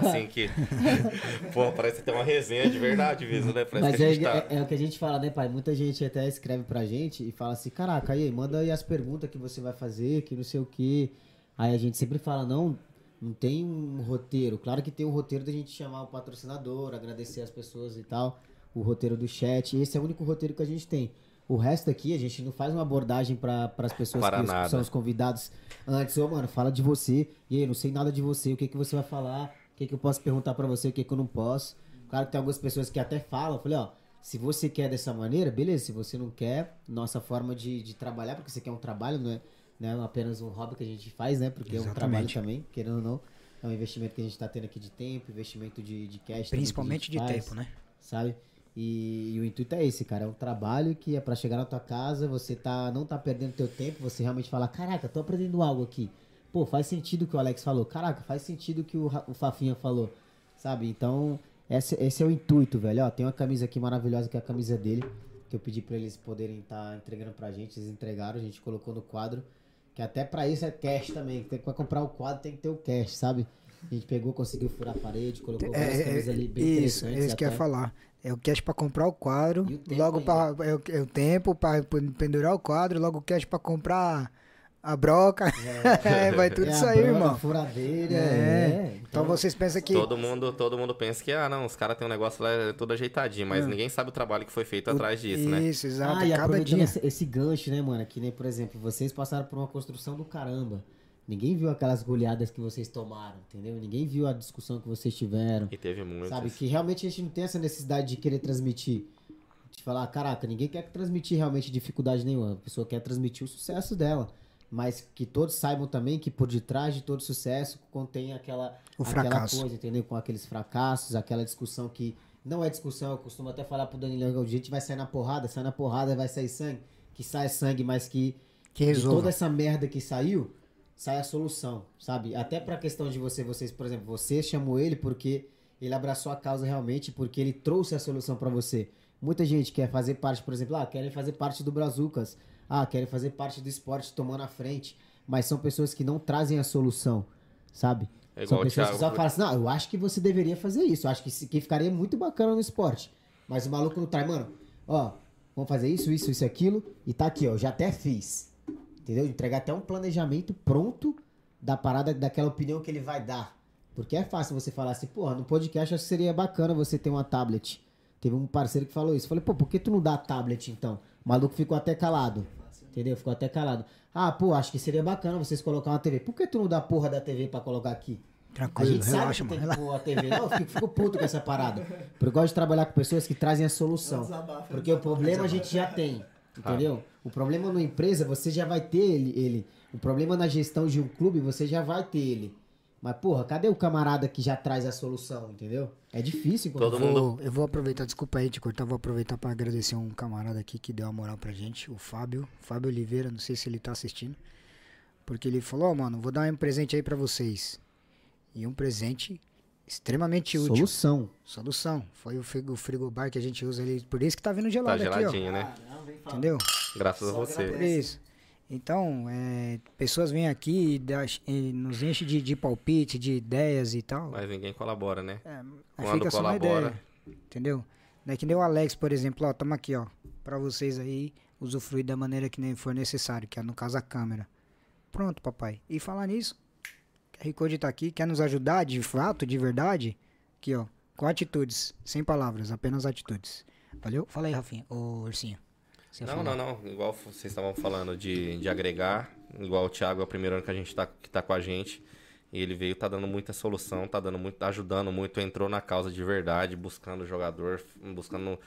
Assim que. (laughs) porra, parece ter uma resenha de verdade mesmo, né? Parece Mas é, tá. é- é o que a gente fala, né, pai? Muita gente até escreve pra gente e fala assim, caraca, aí, manda aí as perguntas que você vai fazer, que não sei o quê. Aí a gente sempre fala, não, não tem um roteiro. Claro que tem um roteiro da gente chamar o patrocinador, agradecer as pessoas e tal. O roteiro do chat. Esse é o único roteiro que a gente tem. O resto aqui, a gente não faz uma abordagem para as pessoas Para que nada. são os convidados antes. Ô, mano, fala de você. E aí, não sei nada de você. O que, que você vai falar? O que, que eu posso perguntar para você? O que, que eu não posso? Claro que tem algumas pessoas que até falam. Eu falei, ó, se você quer dessa maneira, beleza. Se você não quer, nossa forma de, de trabalhar, porque você quer um trabalho, não é, não é apenas um hobby que a gente faz, né? Porque é um trabalho Exatamente. também, querendo ou não. É um investimento que a gente tá tendo aqui de tempo, investimento de, de cash. Principalmente de faz tempo, né? sabe? E, e o intuito é esse, cara. É um trabalho que é pra chegar na tua casa, você tá, não tá perdendo teu tempo, você realmente fala, caraca, tô aprendendo algo aqui. Pô, faz sentido o que o Alex falou. Caraca, faz sentido o que o, o Fafinha falou. Sabe? Então, esse, esse é o intuito, velho. Ó, tem uma camisa aqui maravilhosa que é a camisa dele. Que eu pedi pra eles poderem estar entregando pra gente. Eles entregaram, a gente colocou no quadro. Que até pra isso é cash também. Tem que pra comprar o quadro tem que ter o cash, sabe? A gente pegou, conseguiu furar a parede, colocou várias É, camisas ali bem isso, é interessantes. isso que eu ia falar. É o cash pra comprar o quadro, o logo pra, é, o, é o tempo pra pendurar o quadro, logo o cash pra comprar a broca. É, (laughs) vai tudo É isso aí, irmão. a furadeira, É. é. Então vocês pensam que Todo mundo, todo mundo pensa que, ah, não, os caras têm um negócio lá é tudo ajeitadinho, mas ninguém sabe o trabalho que foi feito atrás disso, né? Isso, exato. Ah, e Cada dia. esse, esse gancho, né, mano? Que nem, por exemplo, vocês passaram por uma construção do caramba. Ninguém viu aquelas goleadas que vocês tomaram, entendeu? Ninguém viu a discussão que vocês tiveram. E teve muitos. Sabe? Que realmente a gente não tem essa necessidade de querer transmitir. De falar, caraca, ninguém quer transmitir realmente dificuldade nenhuma. A pessoa quer transmitir o sucesso dela. Mas que todos saibam também que por detrás de todo sucesso contém aquela, O aquela fracasso. coisa, entendeu? Com aqueles fracassos, aquela discussão que não é discussão. Eu costumo até falar pro Danilo, a gente vai sair na porrada, sai na porrada, vai sair sangue. Que sai sangue, mas que Que de toda essa merda que saiu, sai a solução, sabe? Até pra questão de você, vocês, por exemplo, você chamou ele porque ele abraçou a causa realmente, porque ele trouxe a solução pra você. Muita gente quer fazer parte, por exemplo, ah, querem fazer parte do Brazucas, ah, querem fazer parte do esporte tomando a frente, mas são pessoas que não trazem a solução, sabe? É são pessoas que só falam assim, não, eu acho que você deveria fazer isso, eu acho que, que ficaria muito bacana no esporte. Mas o maluco não traz, mano, ó, vamos fazer isso, isso, isso aquilo, e tá aqui, ó, já até fiz. Entendeu? Entregar até um planejamento pronto da parada, daquela opinião que ele vai dar. Porque é fácil você falar assim, porra, no podcast acho que seria bacana você ter uma tablet. Teve um parceiro que falou isso. Falei, pô, por que tu não dá tablet então? O maluco ficou até calado. Entendeu? Ficou até calado. Ah, pô, acho que seria bacana vocês colocar uma TV. Por que tu não dá a porra da TV pra colocar aqui? A Tranquilo, gente relaxa, sabe que mano. tem a TV. Não, eu fico, fico puto com essa parada. Porque eu gosto de trabalhar com pessoas que trazem a solução. Desabafo, Porque o problema a gente já tem. Entendeu? O problema numa empresa, você já vai ter ele, ele. O problema na gestão de um clube, você já vai ter ele. Mas, porra, cadê o camarada que já traz a solução, entendeu? É difícil. Todo Vou- mundo- eu vou aproveitar, desculpa aí te cortar, vou aproveitar para agradecer um camarada aqui que deu uma moral pra gente, o Fábio, Fábio Oliveira, não sei se ele tá assistindo, porque ele falou, ó, mano, vou dar um presente aí pra vocês. E um presente extremamente útil. Solução. Solução. Foi o frigo, o frigobar que a gente usa ali, por isso que tá vindo Tá gelado aqui, ó. geladinho, né? Entendeu? Graças a Só você. Por isso. Então, é, pessoas vêm aqui e, dá- e nos enchem de, de palpite, de ideias e tal. Mas ninguém colabora, né? É, Quando fica só uma colabora. ideia, entendeu? Não é que nem o Alex, por exemplo, ó, toma aqui, ó, pra vocês aí usufruir da maneira que nem for necessário, que é no caso a câmera. Pronto, papai. E falar nisso, QR Code tá aqui, quer nos ajudar de fato, de verdade? Aqui, ó, com atitudes, sem palavras, apenas atitudes. Valeu? Fala aí, Rafinha, ô Ursinho. Não, não, não. Igual vocês estavam falando de, de agregar. Igual o Thiago é o primeiro ano que a gente tá, que tá com a gente. E ele veio, tá dando muita solução, tá dando muito, tá ajudando muito, entrou na causa de verdade, buscando o jogador, buscando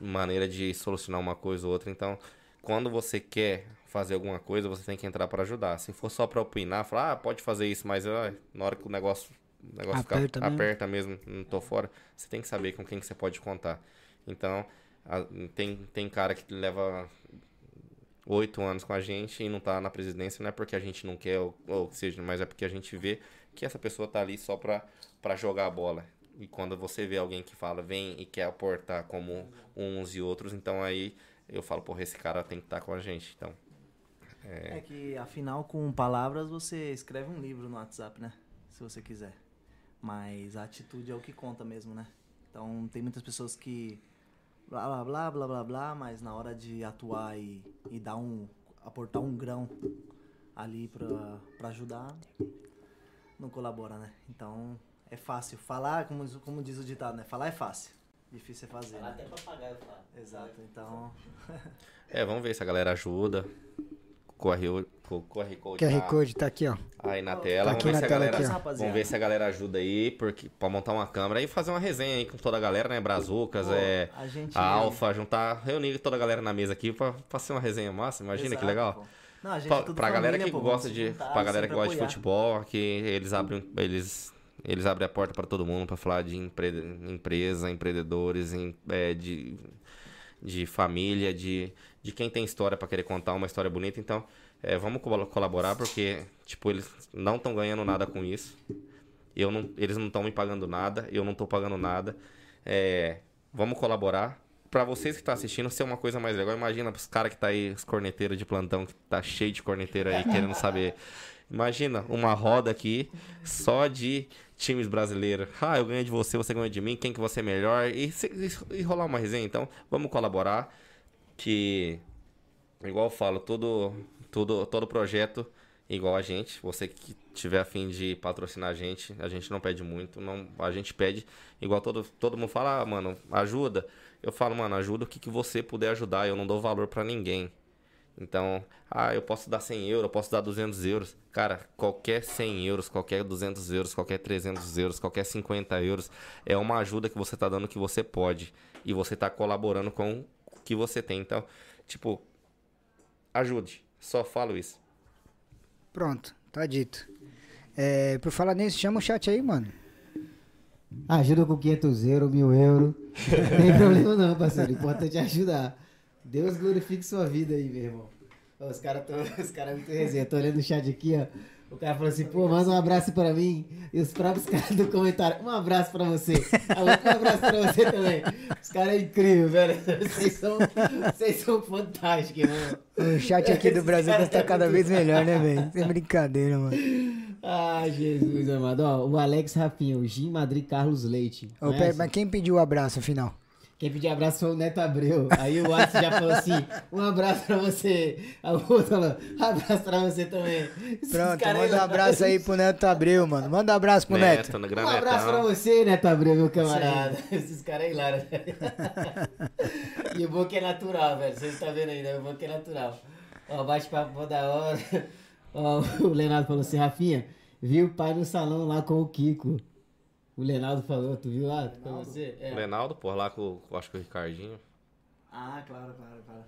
maneira de solucionar uma coisa ou outra. Então, quando você quer fazer alguma coisa, você tem que entrar para ajudar. Se for só para opinar, falar, ah, pode fazer isso, mas ah, na hora que o negócio, o negócio Aperta ficar, mesmo. aperta mesmo, não tô fora, você tem que saber com quem que você pode contar. Então, a- tem, tem cara que leva oito anos com a gente e não tá na presidência, não é porque a gente não quer ou, ou seja, mas é porque a gente vê que essa pessoa tá ali só pra, pra jogar a bola. E quando você vê alguém que fala, vem e quer aportar como uns e outros, então aí eu falo, porra, esse cara tem que estar com a gente. Então, É que, afinal, com palavras você escreve um livro no WhatsApp, né? Se você quiser. Mas a atitude é o que conta mesmo, né? Então, tem muitas pessoas que blá blá blá blá blá blá, mas na hora de atuar e, e dar um. aportar um grão ali pra, pra ajudar, não colabora, né? Então, é fácil. Falar, como, como diz o ditado, né? Falar é fácil. Difícil é fazer. Né? até papagaio fala. Exato, então. (laughs) é, vamos ver se a galera ajuda. Corre, QR Code. QR tá Code tá aqui, ó. Aí na tela, Tá vamos ver na se a tela galera, aqui, vamos ver se a galera ajuda aí, porque para montar uma câmera e fazer uma resenha aí com toda a galera, né, Brazucas, Pô, é a gente. a Alfa, juntar, reunir toda a galera na mesa aqui pra, pra ser uma resenha massa, imagina que Exato, legal. pô. Não, a gente Pra, é tudo pra galera família, que pô, gosta de, juntar, pra galera que gosta de apoiar. futebol, que eles abrem, eles, eles abrem a porta pra todo mundo pra falar de empre- empresa, empreendedores, em- é, de, de família, de, de quem tem história pra querer contar uma história bonita. Então, é, vamos colo- colaborar porque, tipo, eles não estão ganhando nada com isso. Eu não, eles não estão me pagando nada, eu não tô pagando nada. É, vamos colaborar. Pra vocês que estão assistindo, ser uma coisa mais legal. Imagina os caras que tá aí, os corneteiros de plantão, que tá cheio de corneteiro aí, querendo saber. Imagina uma roda aqui só de times brasileiros. Ah, eu ganho de você, você ganha de mim, quem que você é melhor? E, e rolar uma resenha. Então, vamos colaborar. Que, igual eu falo, todo, todo, todo projeto igual a gente. Você que tiver afim de patrocinar a gente, a gente não pede muito. Não, a gente pede, igual todo, todo mundo fala, ah, mano, ajuda. Eu falo, mano, ajuda o que, que você puder ajudar. Eu não dou valor pra ninguém. Então, ah, eu posso dar 100 euros, eu posso dar 200 euros. Cara, qualquer 100 euros, qualquer 200 euros, qualquer 300 euros, qualquer 50 euros é uma ajuda que você tá dando que você pode. E você tá colaborando com o que você tem. Então, tipo, ajude. Só falo isso. Pronto, tá dito. É, por falar nisso, chama o chat aí, mano. Ajuda com 500 euros, mil euros. Não tem (laughs) problema não, parceiro. O importante é ajudar. Deus glorifique sua vida aí, meu irmão. Os caras os cara muito (laughs) resenha. Tô olhando o chat aqui, ó. O cara falou assim, pô, manda um abraço pra mim. E os próprios (laughs) caras do comentário, um abraço pra você. A outra, um abraço pra você também. Os caras é incrível, velho. (laughs) Vocês são, vocês são fantásticos, irmão. O chat aqui do Brasil tá é cada vez melhor, né, velho? Sem brincadeira, mano. Ai, Jesus amado. Ó, o Alex Rafinha, o Gin Madrid Carlos Leite. Ô, pera, mas quem pediu o abraço, afinal? Quem pediu abraço foi o Neto Abreu. Aí o Watson já falou assim: um abraço pra você. A outra falou: abraço pra você também. Esses Pronto, manda um aí- abraço aí pro Neto Abreu, mano. Manda um abraço pro Neto. Neto, Um abraço pra você, Neto Abreu, meu camarada. Esses caras é hilários. e o bom que é natural, velho. Vocês estão vendo ainda, o bom que é natural. Ó, bate-papo da hora. Ó, o Leonardo falou assim: Rafinha, vi o pai no salão lá com o Kiko. O Leonardo falou, tu viu lá com você? É. Lenaldo, por lá com, com- acho que o Ricardinho. Ah, claro, claro, claro.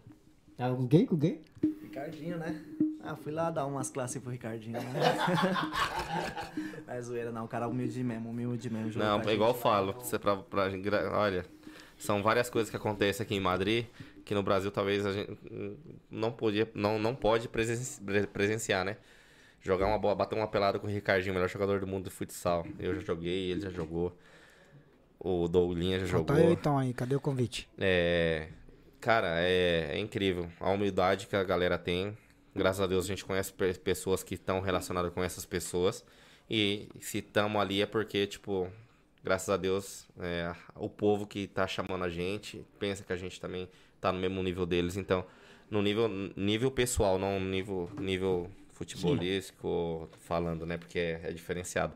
Tava com quem? Com quem? Ricardinho, né? Ah, fui lá dar umas classes pro Ricardinho, né? (laughs) Não é zoeira, não. O cara humilde mesmo, humilde mesmo. Não, é igual eu falo. Você pra, pra, olha, são várias coisas que acontecem aqui em Madrid que no Brasil talvez a gente não podia, não, não pode presen- pre- presenciar, né? Jogar uma bola, bater uma pelada com o Ricardinho, melhor jogador do mundo de futsal. Eu já joguei, ele já jogou. O Douglinha já Falta jogou. eu então aí, cadê o convite? É, cara, é, é incrível a humildade que a galera tem. Graças a Deus a gente conhece pe- pessoas que estão relacionadas com essas pessoas. E se estamos ali é porque, tipo, graças a Deus, é, o povo que tá chamando a gente pensa que a gente também tá no mesmo nível deles. Então, no nível, nível pessoal, não no nível, nível futebolístico falando, né? Porque é, é diferenciado.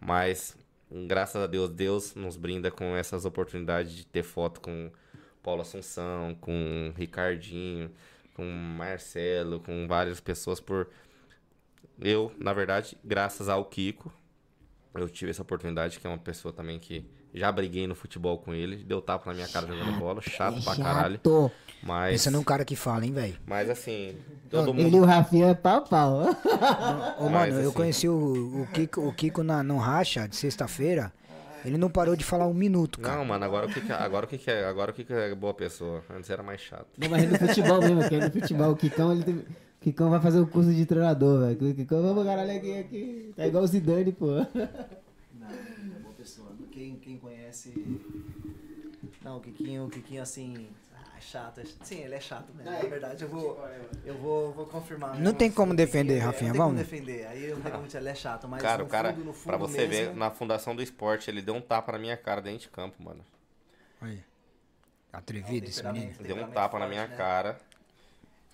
Mas, graças a Deus, Deus nos brinda com essas oportunidades de ter foto com Paulo Assunção, com Ricardinho, com Marcelo, com várias pessoas por eu, na verdade, graças ao Kiko, eu tive essa oportunidade, que é uma pessoa também que já briguei no futebol com ele, deu tapa na minha cara jogando bola, chato pra caralho, Chato. Mas Pensa num cara que fala, hein, velho. mas assim, todo Ele e mundo o Rafinha é pau pau. Ô, Mas, mano, eu assim- conheci o, o Kiko, o Kiko na, no racha de sexta-feira. Ele não parou de falar um minuto, cara. Não, mano, agora o que que, agora o que que é, agora o que que é boa pessoa? Antes era mais chato. Não, mas no futebol mesmo, que é no futebol. O Kikão, ele tem... o Kikão vai fazer o curso de treinador, velho. O Kikão, vamos caralho aqui, aqui. Tá igual o Zidane, pô. Não, é boa pessoa. Quem, quem conhece. Não, o Kikinho, o Kikinho assim. Ah, é chato. é- Sim, ele é chato mesmo. Na verdade, eu vou. Eu vou, vou confirmar. Não tem como defender, é- Rafinha, Não tem como vamos? defender. Aí não tem como dizer, ele é chato, mas. Cara, no o cara, fundo, pra você ver, mesmo, na fundação do esporte, ele deu um tapa na minha cara dentro de campo, mano. Aí. Atrevido esse menino. Deu um tapa na forte, minha né? cara.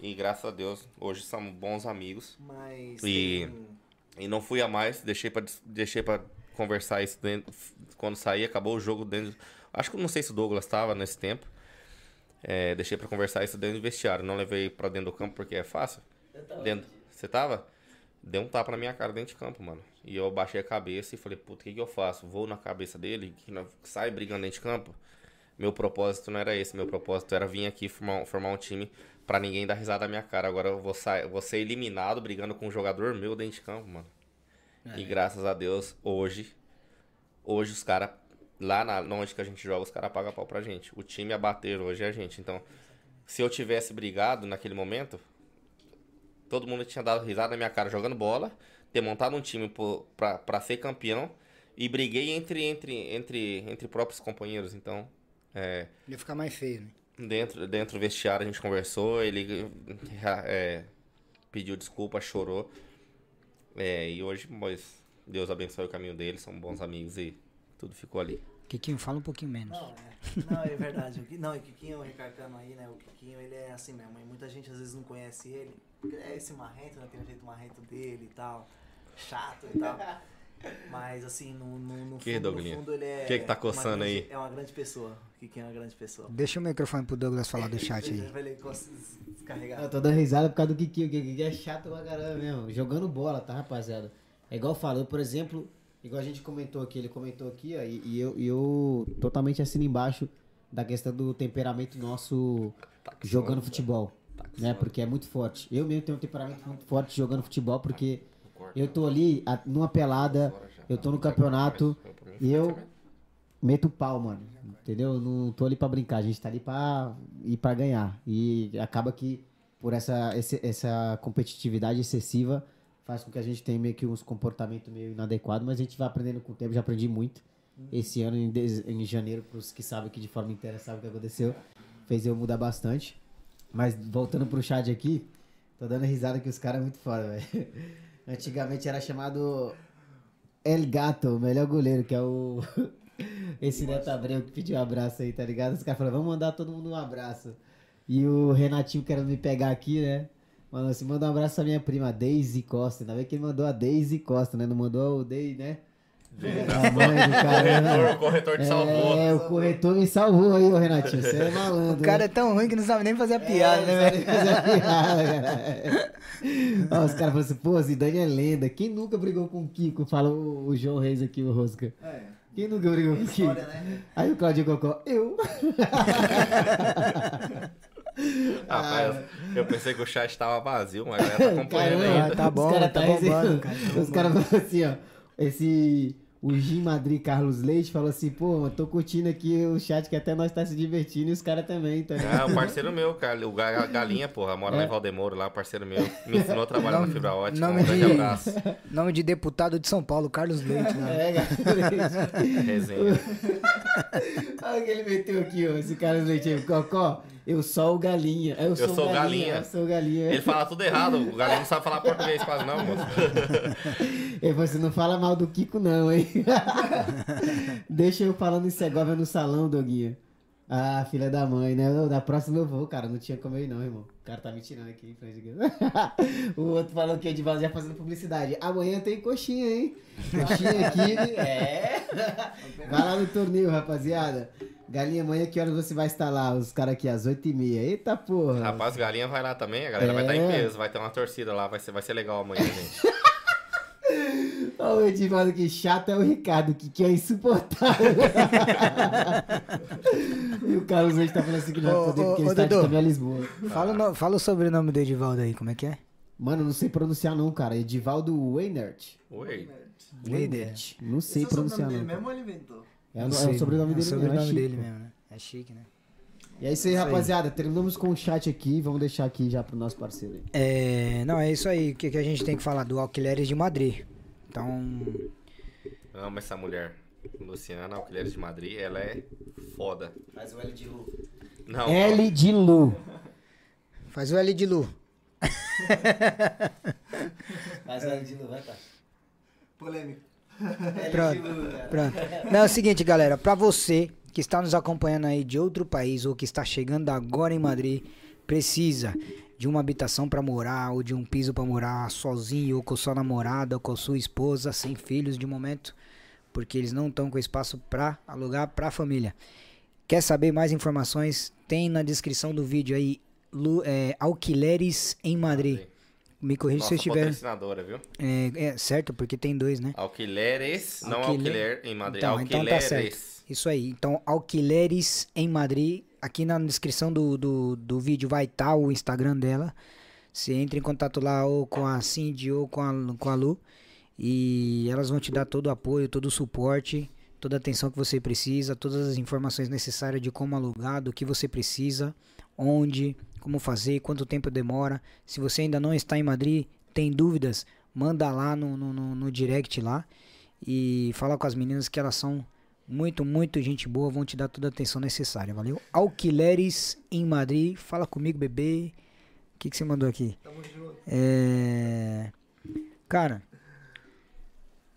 E graças a Deus, hoje somos bons amigos. Mas. E- tem- E não fui a mais, deixei pra, deixei pra conversar isso dentro, quando saí, acabou o jogo dentro. Acho que não sei se o Douglas tava nesse tempo. É, deixei pra conversar isso dentro do vestiário. Não levei pra dentro do campo porque é fácil. Dentro. Você tava? Deu um tapa na minha cara dentro de campo, mano. E eu baixei a cabeça e falei, puta, o que, que eu faço? Vou na cabeça dele, que não- sai brigando dentro de campo? Meu propósito não era esse. Meu propósito era vir aqui formar, um- formar um time pra ninguém dar risada na minha cara. Agora eu vou, sair, vou ser eliminado brigando com um jogador meu dentro de campo, mano. E graças a Deus, hoje, hoje os caras, lá na, onde que a gente joga, os caras pagam pau pra gente. O time a bater hoje é a gente. Então, se eu tivesse brigado naquele momento, todo mundo tinha dado risada na minha cara jogando bola, ter montado um time pra, pra ser campeão e briguei entre, entre, entre, entre próprios companheiros. Então, é, Ia ficar mais feio, né? dentro, dentro do vestiário a gente conversou, ele (laughs) é, pediu desculpa, chorou. É, e hoje, mas Deus abençoe o caminho dele, são bons amigos e tudo ficou ali. Kikinho, fala um pouquinho menos. Não, é, não, é verdade. O Não, o Kikinho, recalcando aí, né? O Kikinho, ele é assim mesmo. E muita gente às vezes não conhece ele. Porque ele é esse marrento, né? Tem o jeito marrento dele e tal. Chato e tal. Mas assim, no, no, no, Que, fundo, no fundo ele é. Que que tá coçando grande- aí? É uma grande pessoa. O Kikinho é uma grande pessoa. Deixa o microfone pro Douglas falar do chat aí. (laughs) Ele descarregar. Eu tô dando risada por causa do Kiki. O Kiki é chato pra caramba mesmo. Jogando bola, tá, rapaziada? É igual eu falo, eu, por exemplo, igual a gente comentou aqui, ele comentou aqui, ó, e, e eu, e eu totalmente assino embaixo da questão do temperamento nosso jogando futebol. Né? Porque é muito forte. Eu mesmo tenho um temperamento muito forte jogando futebol, porque eu tô ali a- numa pelada, eu tô no campeonato, e eu meto o pau, mano. Entendeu? Eu Não tô ali pra brincar, a gente tá ali pra ir pra ganhar. E acaba que por essa, essa competitividade excessiva faz com que a gente tenha meio que uns comportamentos meio inadequados, mas a gente vai aprendendo com o tempo, já aprendi muito. Esse ano, em, em janeiro, pros que sabem que de forma inteira sabem o que aconteceu, fez eu mudar bastante. Mas voltando pro chat aqui, tô dando risada que os caras é muito foda, velho. (laughs) Antigamente era chamado El Gato, o melhor goleiro, que é o. (laughs) Esse Neto Abreu que pediu um abraço aí, tá ligado? Os caras falaram, vamos mandar todo mundo um abraço. E o Renatinho querendo me pegar aqui, né? Mandou assim, manda um abraço pra minha prima, Daisy Costa. Ainda bem que ele mandou a Daisy Costa, né? Não mandou o Day, né? A mãe do cara. Né? o corretor te salvou. É, o corretor me salvou aí, ô Renatinho. Você é malandro. O cara é tão ruim que não sabe nem fazer a piada, É, né, velho? fazer piada, cara. Ó, os caras falaram assim, pô, Zidane é lenda. Quem nunca brigou com o Kiko? Fala o, o João Reis aqui, o Rosca. É. Quem nunca brigou com o Kiko? História, né? Aí o Claudio Cocó, eu. (laughs) Rapaz, eu, eu pensei que o chat tava vazio, mas a galera tá acompanhando Caramba, ainda. tá bom, os caras tá tá bombando, resenhando. cara, tá Os caras falaram assim, ó. Esse. O Jim Madrid Carlos Leite falou assim, pô, eu tô curtindo aqui o chat que até nós tá se divertindo e os caras também, tá ligado? Ah, o parceiro meu, cara, o Ga- Galinha, porra, mora lá em Valdemouro, lá, parceiro meu. Me ensinou a trabalhar na fibra ótica. nome Um grande de- abraço. Nome de deputado de São Paulo, Carlos Leite, né? É, Carlos (laughs) Resenha. Olha o que ele meteu aqui, ó. Esse Carlos Leite aí, Cocó. Eu sou o galinha. Eu sou, sou o galinha. Eu sou galinha. Ele fala tudo errado, o Galinha não sabe falar português quase não, moço. (laughs) Ele falou assim, não fala mal do Kiko não, hein? (laughs) Deixa eu falando em Segovia no salão, Doguinha. Ah, filha da mãe, né? Não, Da próxima eu vou, cara. Não tinha como eu ir não, irmão. O cara tá me tirando aqui em frente (laughs) o outro falou que é de já fazendo publicidade. Amanhã tem coxinha, hein? Coxinha aqui. É. (laughs) Vai lá no torneio, rapaziada. Galinha, amanhã que horas você vai estar lá? Os caras aqui às 8h30. Eita porra. Rapaz, Galinha vai lá também, a galera vai estar em É. peso, vai ter uma torcida lá, vai ser, vai ser legal amanhã, gente. Olha o Edivaldo que chato é o Ricardo, que, que é insuportável. (laughs) e o Carlos hoje tá falando assim que não vai poder ô, porque ô, ele está de caminho a Lisboa. Fala, o no- fala o sobrenome do Edivaldo aí, como é que é? Mano, não sei pronunciar não, cara. Edivaldo Weinert. Oi. Weinert. Não sei Esse é o pronunciar sobrenome não. dele mesmo ou ele inventou? É, o- é sei. o sobrenome É dele o mesmo, sobrenome é chique, dele pô. mesmo, né? É chique, né? E é isso aí, Isso aí. rapaziada. Terminamos com o chat aqui. Vamos deixar aqui já pro nosso parceiro aí. É, não, é isso aí. O que, que a gente tem que falar? Do Alquileres de Madrid. Então, Amo essa mulher. Luciana Alquileres de Madrid, ela é foda. Faz o L de Lu. Não, L de Lu. Faz o L de Lu. Faz o L de Lu, vai, tá. Polêmico. L Pronto, de Lu, cara. Pronto. Não, é o seguinte, galera. Pra você que está nos acompanhando aí de outro país ou que está chegando agora em Madrid, precisa de uma habitação pra morar ou de um piso pra morar sozinho ou com sua namorada ou com sua esposa, sem filhos de momento, porque eles não estão com espaço pra alugar pra família. Quer saber mais informações? Tem na descrição do vídeo aí Lu, é, Alquileres em Madrid. Me corrija se eu estiver viu? é, é, certo, porque tem dois, né? Alquileres, não Alquiler- alquiler em Madrid. Então, então tá Alquileres. certo. Isso aí. Então, Alquileres em Madrid. Aqui na descrição do, do, do vídeo vai estar o Instagram dela. Você entra em contato lá ou com a Cindy ou com a, com a Lu. E elas vão te dar todo o apoio, todo o suporte, toda a atenção que você precisa, todas as informações necessárias de como alugar, do que você precisa, onde, como fazer, quanto tempo demora. Se você ainda não está em Madrid, tem dúvidas, manda lá no, no, no direct lá e fala com as meninas que elas são muito, muito gente boa, vão te dar toda a atenção necessária, valeu? Alquileres em Madrid, fala comigo, bebê. O que, que você mandou aqui? Tamo junto. É... Cara,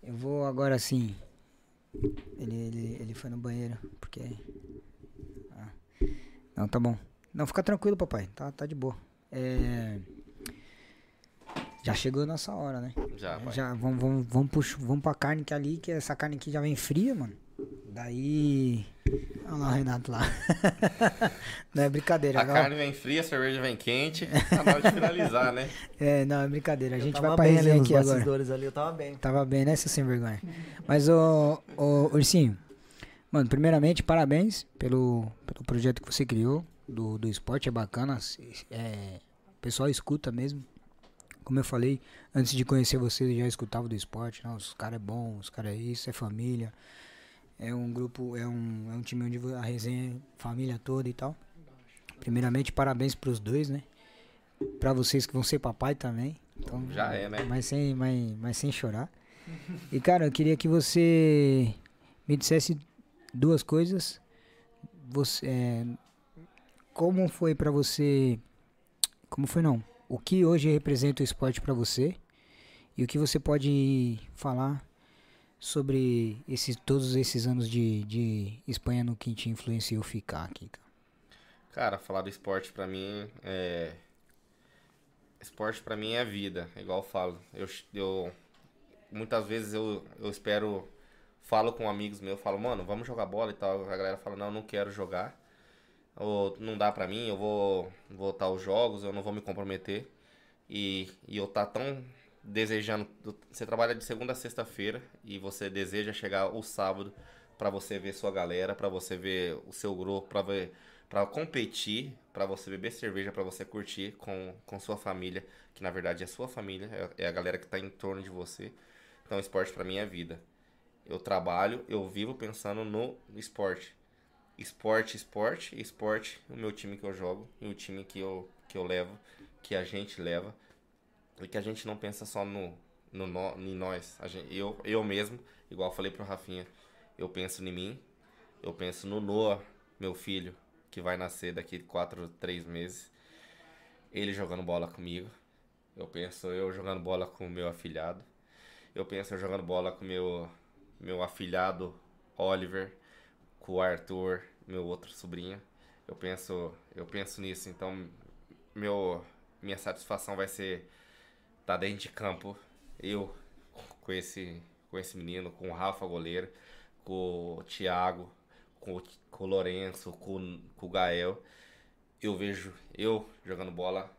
eu vou agora assim. Ele, ele, ele foi no banheiro, porque. Ah. Não, tá bom. Não, fica tranquilo, papai. Tá, tá de boa. É... Já chegou a nossa hora, né? Já, pai. Já, vamos, vamos, vamos, chu- vamos pra carne que ali, que essa carne aqui já vem fria, mano. Daí. Olha lá o Renato lá. (laughs) não é brincadeira. A agora- carne vem fria, a cerveja vem quente. Tá na hora de finalizar, né? (laughs) É, não, é brincadeira. A Eu gente vai pra resenha aqui agora. ali, eu tava bem. Tava bem, né, seu sem vergonha? Mas, ô, ô, Ursinho, mano, primeiramente, parabéns pelo, pelo projeto que você criou do, do esporte, é bacana. É, o pessoal escuta mesmo. Como eu falei, antes de conhecer você, eu já escutava do esporte. Não, os caras é bom, os caras é isso, é família. É um grupo, é um, é um time onde a resenha é família toda e tal. Primeiramente, parabéns pros dois, né? Pra vocês que vão ser papai também. Então, Já é, né? Mas sem, mas, mas sem chorar. E, cara, eu queria que você me dissesse duas coisas. Você, é, como foi pra você... Como foi, não? O que hoje representa o esporte pra você? E o que você pode falar sobre esses, todos esses anos de, de Espanha no que te influenciou ficar aqui, cara? Cara, falar do esporte pra mim é. Esporte pra mim é vida, igual eu falo. Eu, eu muitas vezes eu, eu espero, falo com amigos meus, falo, mano, vamos jogar bola e tal. A galera fala, não, não quero jogar. Ou não dá pra mim, eu vou voltar aos jogos, eu não vou me comprometer. E, e eu tá tão desejando. Você trabalha de segunda a sexta-feira e você deseja chegar o sábado pra você ver sua galera, pra você ver o seu grupo, pra ver para competir, pra você beber cerveja, pra você curtir com, com sua família, que na verdade é sua família, é, é a galera que tá em torno de você. Então, esporte pra mim é vida. Eu trabalho, eu vivo pensando no esporte. Esporte, esporte, esporte, o meu time que eu jogo e o time que eu, que eu levo, que a gente leva. E que a gente não pensa só no, no, nó- em nós. Gente, eu, eu mesmo, igual falei pro Rafinha, eu penso em mim, eu penso no Noah, meu filho, que vai nascer daqui quatro, três meses. Ele jogando bola comigo. Eu penso eu jogando bola com o meu afilhado. Eu penso eu jogando bola com meu meu afilhado Oliver, com o Arthur, meu outro sobrinho. Eu penso, eu penso nisso, então meu minha satisfação vai ser estar dentro de campo, eu com esse com esse menino, com o Rafa goleiro, com o Thiago, com, o- com o Lourenço, com, com o Gael. Eu vejo eu jogando bola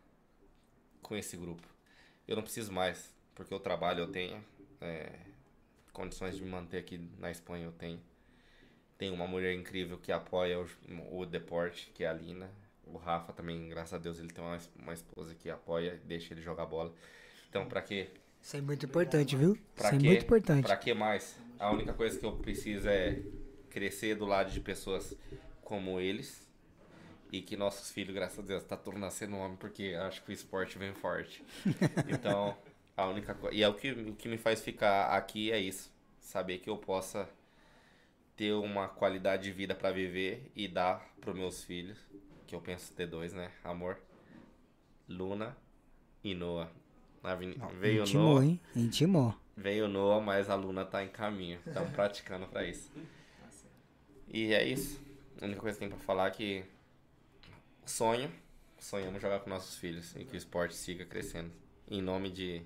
com esse grupo. Eu não preciso mais, porque o trabalho eu tenho, é, condições de me manter aqui na Espanha eu tenho. Tenho uma mulher incrível que apoia o, o deporte, que é a Lina. O Rafa também, graças a Deus, ele tem uma, uma esposa que apoia, deixa ele jogar bola. Então, pra quê? Isso é muito importante, viu? Pra Isso é quê? muito importante. Pra que mais? A única coisa que eu preciso é crescer do lado de pessoas como eles. E que nossos filhos, graças a Deus, tá tudo nascendo homem, porque acho que o esporte vem forte. (laughs) Então, a única coisa. E é o que, o que me faz ficar aqui é isso. Saber que eu possa ter uma qualidade de vida pra viver e dar pros meus filhos, que eu penso ter dois, né? Amor, Luna e Noah. Na aveni- Veio Intimou, Noah, hein? Intimou. veio Noah, mas a Luna tá em caminho. Estamos (laughs) praticando pra isso. E é isso. A única coisa que tem pra falar é que sonho, sonhamos jogar com nossos filhos e que o esporte siga crescendo. Em nome de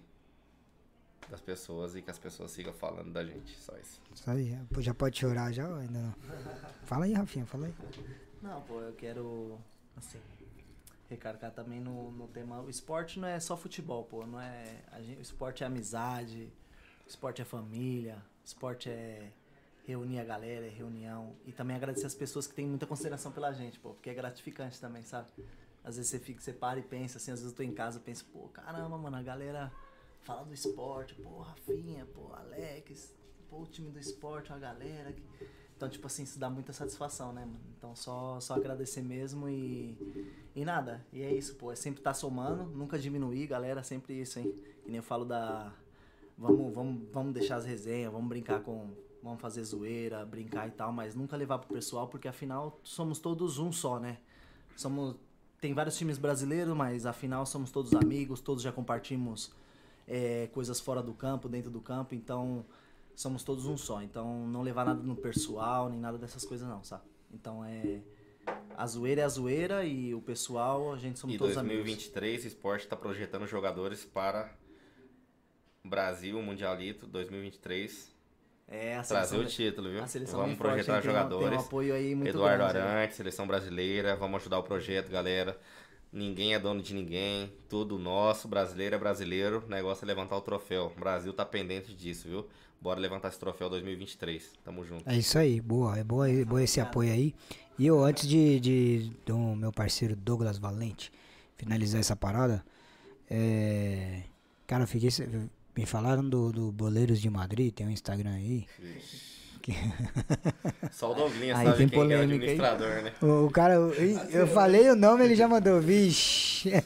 das pessoas e que as pessoas sigam falando da gente. Só isso. Isso aí. Pô, Já pode chorar já ou ainda não? Fala aí, Rafinha, fala aí. Não, pô, eu quero, assim, recarcar também no, no tema. O esporte não é só futebol, pô. Não é, gente, o esporte é amizade, o esporte é família, o esporte é reunir a galera, é reunião. E também agradecer as pessoas que têm muita consideração pela gente, pô, porque é gratificante também, sabe? Às vezes você fica, você para e pensa, assim, às vezes eu tô em casa e penso, pô, caramba, mano, a galera fala do esporte, pô, Rafinha, pô, Alex, pô, o time do esporte, a galera. que- Então, tipo assim, isso dá muita satisfação, né, mano? Então, só, só agradecer mesmo e. E nada. E é isso, pô. É sempre tá somando, nunca diminuir, galera. Sempre isso, hein? Que nem eu falo da. Vamos, vamos, vamos deixar as resenhas, vamos brincar com. Vamos fazer zoeira, brincar e tal, mas nunca levar pro pessoal, porque afinal somos todos um só, né? Somos. Tem vários times brasileiros, mas afinal somos todos amigos, todos já compartimos é, coisas fora do campo, dentro do campo, então somos todos um só. Então não levar nada no pessoal, nem nada dessas coisas não, sabe? Então é. A zoeira é a zoeira e o pessoal, a gente somos E todos amigos. 2023, o esporte está projetando jogadores para Brasil, Mundialito 2023. É, a Trazer seleção, o título, viu? a seleção Vamos vem forte, projetar hein? Tem um- jogadores. apoio aí muito Eduardo grande, né? Arantes, seleção brasileira, vamos ajudar o projeto, galera. Ninguém é dono de ninguém, tudo nosso, brasileiro é brasileiro, o negócio é levantar o troféu. O Brasil tá pendente disso, viu? Bora levantar esse troféu 2023. Tamo junto. É isso aí, boa. É boa, é boa esse apoio aí. E eu, antes de, de do meu parceiro Douglas Valente finalizar essa parada, é, cara, eu fiquei. Me falaram do, do Boleiros de Madrid, tem um Instagram aí. Que- (laughs) Só o Douglinha Aí sabe tem quem é o polêmica, hein? administrador, né? O, o cara, eu, eu falei o nome, ele já mandou, vixe. (laughs)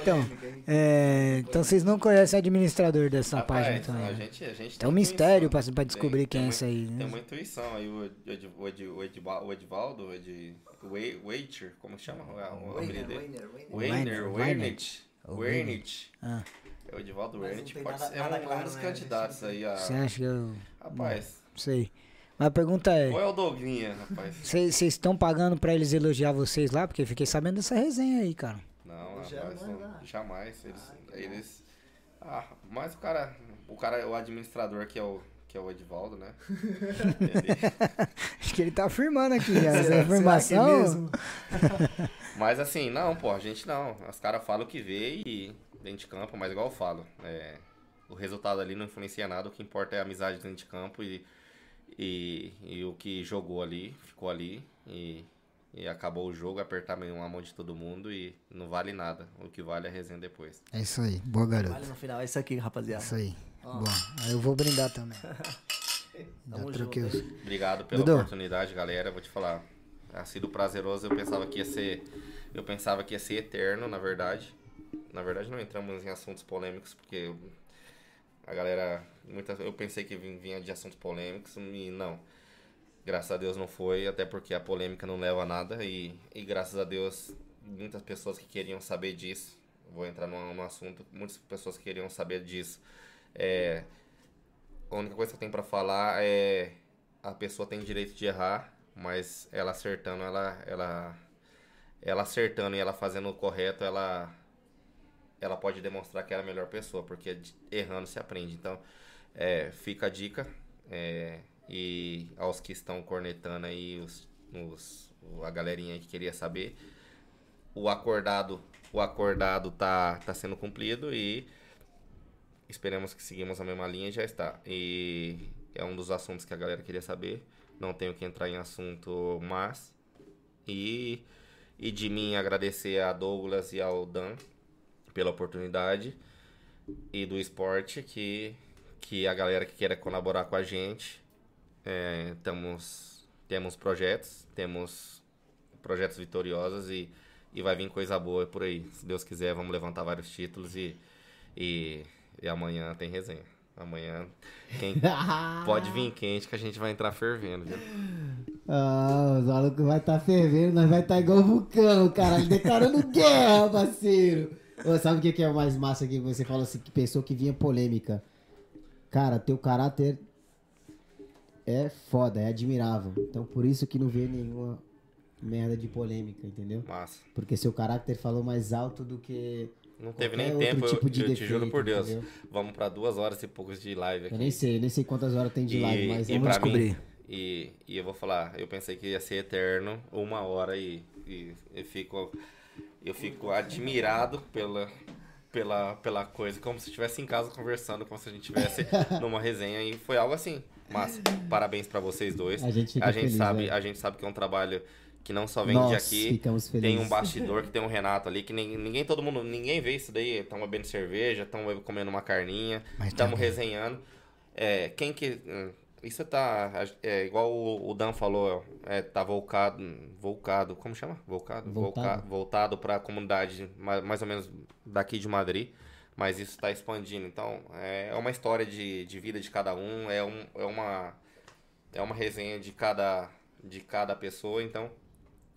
Então, é, então vocês não conhecem o administrador dessa Rapaz, página também. a né? gente, a gente Tem um mistério pra, pra descobrir Tem- quem é tem esse aí, Tem né? uma intuição aí, o, Ed, o, Ed, o, o Edivaldo, o Ed, o Waiter, como chama o, o apelido dele? Weiner, Weiner, Wernich. O Wernich. Ah, É o Edivaldo não Wernich. tem Pode ser é um, dos né? candidatos aí a... você acha que eu. Rapaz, Não sei. Mas a pergunta é. ou é o Douglinha, rapaz? Vocês estão pagando pra eles elogiar vocês lá? Porque eu fiquei sabendo dessa resenha aí, cara. Não, rapaz, jamais, não, ah. jamais. Eles, eles... Ah, mas o cara, o cara, o administrador que é o, que é o Edivaldo, né? Ele- (laughs) Acho que ele tá afirmando aqui já, essa é informação. mesmo? (laughs) Mas assim, não, pô, a gente não. Os caras falam o que vê e dentro de campo, mas igual eu falo, é, o resultado ali não influencia nada, o que importa é a amizade dentro de campo e, e, e o que jogou ali, ficou ali e, e acabou o jogo, apertar meio a mão de todo mundo e não vale nada. O que vale é a resenha depois. É isso aí, boa garoto. Olha no final, é isso aqui, rapaziada. Isso aí. Ó. Bom, aí eu vou brindar também. (laughs) Já Tamo troquei os. Obrigado pela Dudu. oportunidade, galera. Vou te falar. Ha sido prazeroso. Eu pensava que ia ser. Eu pensava que ia ser eterno, na verdade. Na verdade, não entramos em assuntos polêmicos, porque a galera. Muita, eu pensei que vin- vinha de assuntos polêmicos e não. Graças a Deus não foi, até porque a polêmica não leva a nada. E, e graças a Deus, muitas pessoas que queriam saber disso. Vou entrar num, num assunto. Muitas pessoas que queriam saber disso. É, a única coisa que eu tenho pra falar é a pessoa tem direito de errar, mas ela acertando, ela ela ela acertando e ela fazendo o correto, ela ela pode demonstrar que ela é a melhor pessoa, porque errando se aprende. Então, é, fica a dica é, e aos que estão cornetando aí os, os a galerinha que queria saber, o acordado o acordado tá tá sendo cumprido e Esperamos que seguimos a mesma linha e já está. E é um dos assuntos que a galera queria saber. Não tenho que entrar em assunto mais. E, e de mim agradecer a Douglas e ao Dan pela oportunidade. E do esporte que, que a galera que queira colaborar com a gente. É, temos, temos projetos, temos projetos vitoriosos e, e vai vir coisa boa por aí. Se Deus quiser, vamos levantar vários títulos e, e, e amanhã tem resenha. Amanhã, quem (laughs) pode vir quente que a gente vai entrar fervendo, viu? Ah, os malucos vai estar tá fervendo, nós vai estar tá igual vulcão, caralho, declarando (laughs) guerra, parceiro. Ô, sabe o que que é o mais massa aqui? Você falou assim, que pensou que vinha polêmica. Cara, teu caráter é foda, é admirável. Então por isso que não vê nenhuma merda de polêmica, entendeu? Massa. Porque seu caráter falou mais alto do que. Não teve nem tempo, tipo eu, eu te juro por Deus. Entendeu? Vamos pra duas horas e poucos de live aqui. Eu nem sei, nem sei quantas horas tem de e, live, mas vamos descobrir. Mim, e, e eu vou falar, eu pensei que ia ser eterno, uma hora e, e eu fico. Eu fico admirado pela, pela, pela coisa, como se estivesse em casa conversando, como se a gente estivesse (laughs) numa resenha e foi algo assim. Mas parabéns para vocês dois. A gente, a gente feliz, sabe, né? a gente sabe que é um trabalho que não só vem Nós de aqui, tem um bastidor que tem um Renato ali que ninguém, ninguém todo mundo, ninguém vê isso daí, estão bebendo cerveja, estão comendo uma carninha, Mas estamos tá resenhando. É, quem que hum, isso tá é igual o, Dan falou, é, tá volcado, volcado, como chama? Volcado, Voltado. Volca- voltado para a comunidade mais, mais ou menos daqui de Madrid mas isso está expandindo. Então, é é uma história de, de vida de cada um, é, um, é, uma, é uma resenha de cada, de cada pessoa. Então,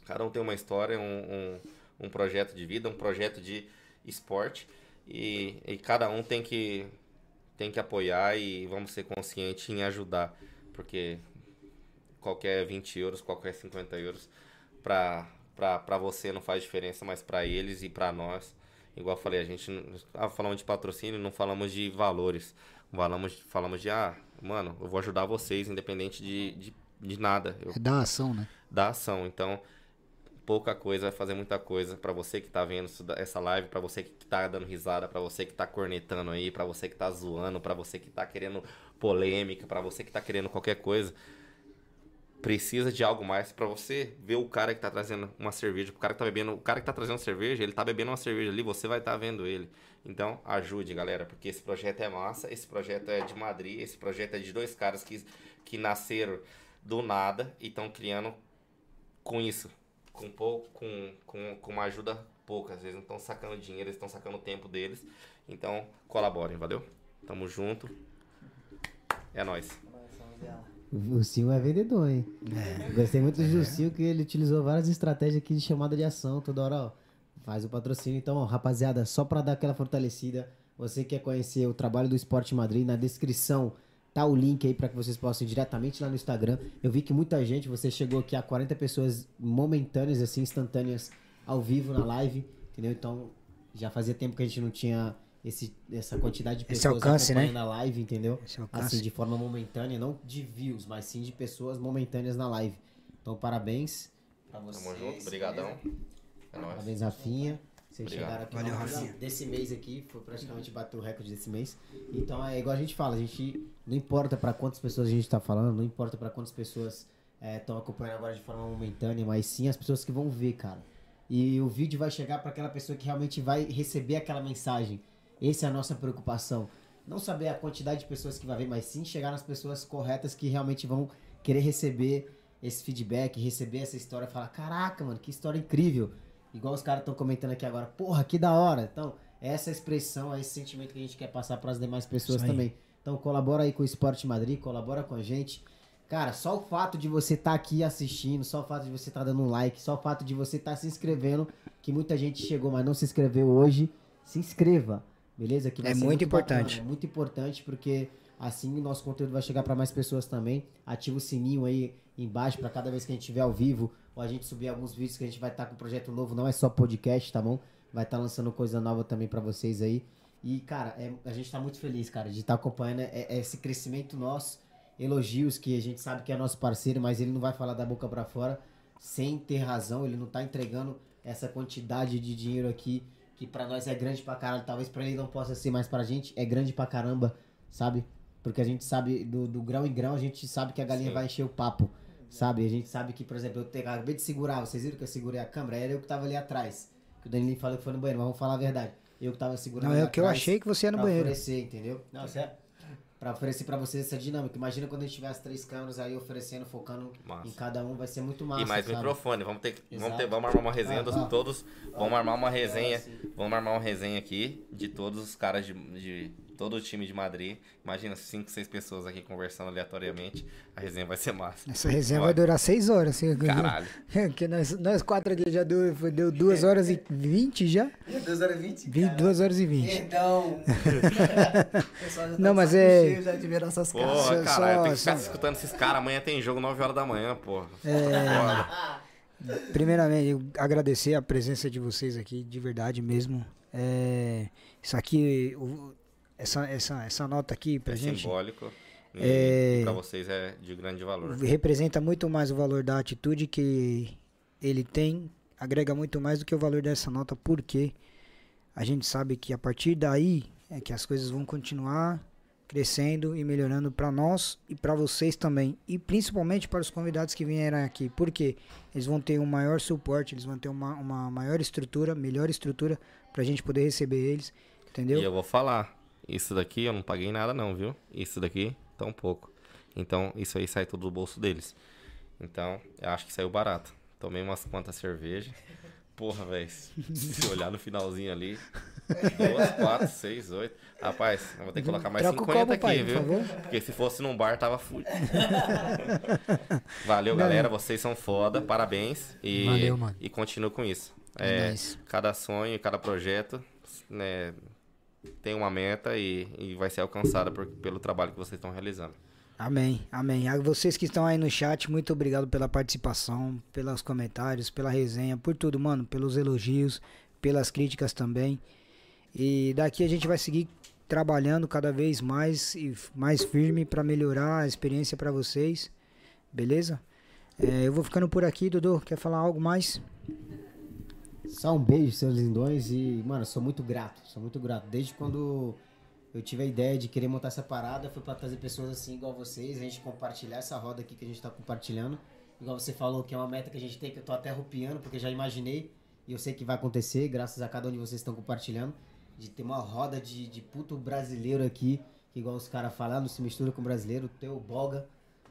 cada um tem uma história, um, um, um projeto de vida, um projeto de esporte. E, e cada um tem que, tem que apoiar e vamos ser conscientes em ajudar. Porque qualquer 20 euros, qualquer 50 euros, para você não faz diferença, mas para eles e para nós Igual eu falei, a gente ah, falamos de patrocínio, não falamos de valores. Falamos, falamos de, ah, mano, eu vou ajudar vocês, independente de, de, de nada. Eu, É da ação, né? da ação. Então, pouca coisa vai fazer muita coisa para você que tá vendo essa live, para você que tá dando risada, para você que tá cornetando aí, para você que tá zoando, para você que tá querendo polêmica, para você que tá querendo qualquer coisa. Precisa de algo mais para você ver o cara que tá trazendo uma cerveja, o cara que tá bebendo, o cara que tá trazendo cerveja, ele tá bebendo uma cerveja ali, você vai estar tá vendo ele. Então, ajude, galera, porque esse projeto é massa, esse projeto é de Madrid, esse projeto é de dois caras que, que nasceram do nada e estão criando com isso, com pouco, com, com, com uma ajuda pouca. Às vezes não estão sacando dinheiro, eles estão sacando o tempo deles. Então, colaborem, valeu? Tamo junto. É nóis. O Sil é vendedor, hein? Gostei muito do Sil que ele utilizou várias estratégias aqui de chamada de ação. Toda hora, ó, faz o patrocínio. Então, ó, rapaziada, só pra dar aquela fortalecida, você quer conhecer o trabalho do Esporte Madrid, na descrição tá o link aí pra que vocês possam ir diretamente lá no Instagram. Eu vi que muita gente, você chegou aqui a 40 pessoas momentâneas, assim, instantâneas, ao vivo na live, entendeu? Então, já fazia tempo que a gente não tinha esse, essa quantidade de Esse pessoas alcance, né? acompanhando a live, entendeu? Assim, de forma momentânea, não de views, mas sim de pessoas momentâneas na live. Então, parabéns pra vocês. Tamo junto, brigadão. É nóis. Parabéns, Rafinha. Vocês Obrigado. chegaram aqui Valeu, Rafinha. desse mês aqui, foi praticamente bateu o recorde desse mês. Então é igual a gente fala, a gente não importa pra quantas pessoas a gente tá falando, não importa pra quantas pessoas estão acompanhando agora de forma momentânea, mas sim as pessoas que vão ver, cara. E o vídeo vai chegar pra aquela pessoa que realmente vai receber aquela mensagem. Essa é a nossa preocupação. Não saber a quantidade de pessoas que vai ver, mas sim chegar nas pessoas corretas que realmente vão querer receber esse feedback, receber essa história, falar, caraca, mano, que história incrível. Igual os caras estão comentando aqui agora, porra, que da hora. Então, é essa expressão, é esse sentimento que a gente quer passar para as demais pessoas também. Então, colabora aí com o Esporte Madrid, colabora com a gente. Cara, só o fato de você estar aqui assistindo, só o fato de você estar dando um like, só o fato de você estar se inscrevendo, que muita gente chegou, mas não se inscreveu hoje, se inscreva, beleza? Que É ser muito importante. bacana, é muito importante porque assim o nosso conteúdo vai chegar para mais pessoas também. Ativa o sininho aí embaixo para cada vez que a gente estiver ao vivo ou a gente subir alguns vídeos que a gente vai estar com um projeto novo, não é só podcast, tá bom? Vai estar lançando coisa nova também para vocês aí. E, cara, é- a gente tá muito feliz, cara, de estar acompanhando é- é esse crescimento nosso. Elogios que a gente sabe que é nosso parceiro, mas ele não vai falar da boca para fora sem ter razão. Ele não tá entregando essa quantidade de dinheiro aqui que pra nós é grande pra caralho. Talvez pra ele não possa ser, mas pra gente é grande pra caramba, sabe? Porque a gente sabe, do, do grão em grão, a gente sabe que a galinha Sim. vai encher o papo, sabe? A gente sabe que, por exemplo, eu te- acabei de segurar, vocês viram que eu segurei a câmera? Era eu que tava ali atrás. Que o Danilo falou que foi no banheiro, mas vamos falar a verdade. Eu que tava segurando Não, é o que eu achei que você ia no pra banheiro. oferecer, entendeu? Não, sério. Pra oferecer pra vocês essa dinâmica. Imagina quando a gente tiver as três câmeras aí oferecendo, focando Massa. em cada um, vai ser muito massa. e mais sabe? microfone, vamos ter, que- vamos ter, vamos armar uma resenha Ah, dos ah. todos, vamos armar uma resenha, sim. vamos armar uma resenha aqui de todos os caras de, de, todo o time de Madrid. Imagina cinco, seis pessoas aqui conversando aleatoriamente. A resenha vai ser massa. Essa resenha Olha, vai durar seis horas. Assim, Caralho. (laughs) Porque nós, nós quatro aqui já deu, deu duas horas e vinte já? 2 horas e 20? Vi- duas horas e vinte. Então, (laughs) O pessoal já tá Não, mas é- cheio já nossas caras. Porra, Só- caralho, tem que só- ficar escutando esses caras. Amanhã tem jogo 9 horas da manhã, porra. É, primeiramente, eu agradecer a presença de vocês aqui, de verdade mesmo. É, isso aqui, o- essa, essa, essa nota aqui pra É gente simbólico. É- pra vocês é de grande valor. representa muito mais o valor da atitude que ele tem, agrega muito mais do que o valor dessa nota, porque a gente sabe que a partir daí é que as coisas vão continuar crescendo e melhorando para nós e para vocês também, e principalmente para os convidados que vieram aqui, porque eles vão ter um maior suporte, eles vão ter uma, uma maior estrutura, melhor estrutura para a gente poder receber eles, entendeu? E eu vou falar, isso daqui eu não paguei nada não, viu? Isso daqui, tão pouco. Então, isso aí sai tudo do bolso deles. Então, eu acho que saiu barato. Tomei umas quantas cervejas. Porra, velho. Se olhar no finalzinho ali. Duas, quatro, seis, oito. Rapaz, eu vou ter que colocar mais Troca o 50 copo, aqui, pai, por viu? favor. Porque se fosse num bar, tava fudido. Valeu, Não. galera. Vocês são foda. Parabéns. E, Valeu, mano. E continuo com isso. É É, nóis. cada sonho, cada projeto, né, tem uma meta e, e vai ser alcançada por- pelo trabalho que vocês estão realizando. Amém, amém. A vocês que estão aí no chat, muito obrigado pela participação, pelos comentários, pela resenha, por tudo, mano, pelos elogios, pelas críticas também. E daqui a gente vai seguir trabalhando cada vez mais e mais firme para melhorar a experiência para vocês. Beleza? É, eu vou ficando por aqui, Dudu. Quer falar algo mais? Só um beijo, seus lindões. E, mano, sou muito grato. Sou muito grato. Desde quando eu tive a ideia de querer montar essa parada, foi pra trazer pessoas assim igual vocês, a gente compartilhar essa roda aqui que a gente tá compartilhando. Igual você falou, que é uma meta que a gente tem, que eu tô até rupiando, porque já imaginei. E eu sei que vai acontecer, graças a cada um de vocês estão compartilhando. De ter uma roda de, de puto brasileiro aqui, que igual os caras falam, não se mistura com brasileiro, teu boga.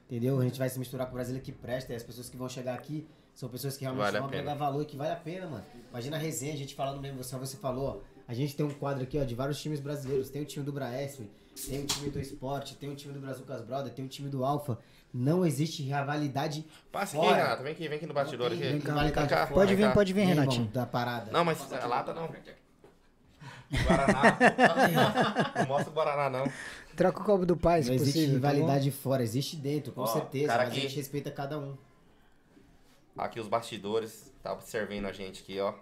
Entendeu? A gente vai se misturar com o brasileiro que presta. E as pessoas que vão chegar aqui são pessoas que realmente Vale vão agregar valor e que vale a pena, mano. Imagina a resenha, a gente falando mesmo, você, você falou, ó. A gente tem um quadro aqui, ó, de vários times brasileiros. Tem o time do Braesp, tem o time do Esporte, tem o time do Brazucas Brother, tem o time do Alfa. Não existe rivalidade Passa aqui, Fora. Renato. Vem aqui, vem aqui no bastidor. Aqui. Vem cá, rivalidade vem cá. fora. Pode vir, cá. pode vir, Renatinho. da parada. Não, mas a lata não. Guaraná. não mostra o Guaraná, não. Troca o copo do pai, se Não existe possível. tá bom? rivalidade fora, existe dentro, com Ó, certeza. Mas a gente respeita cada um. Aqui os bastidores. Tá servindo a gente aqui, ó.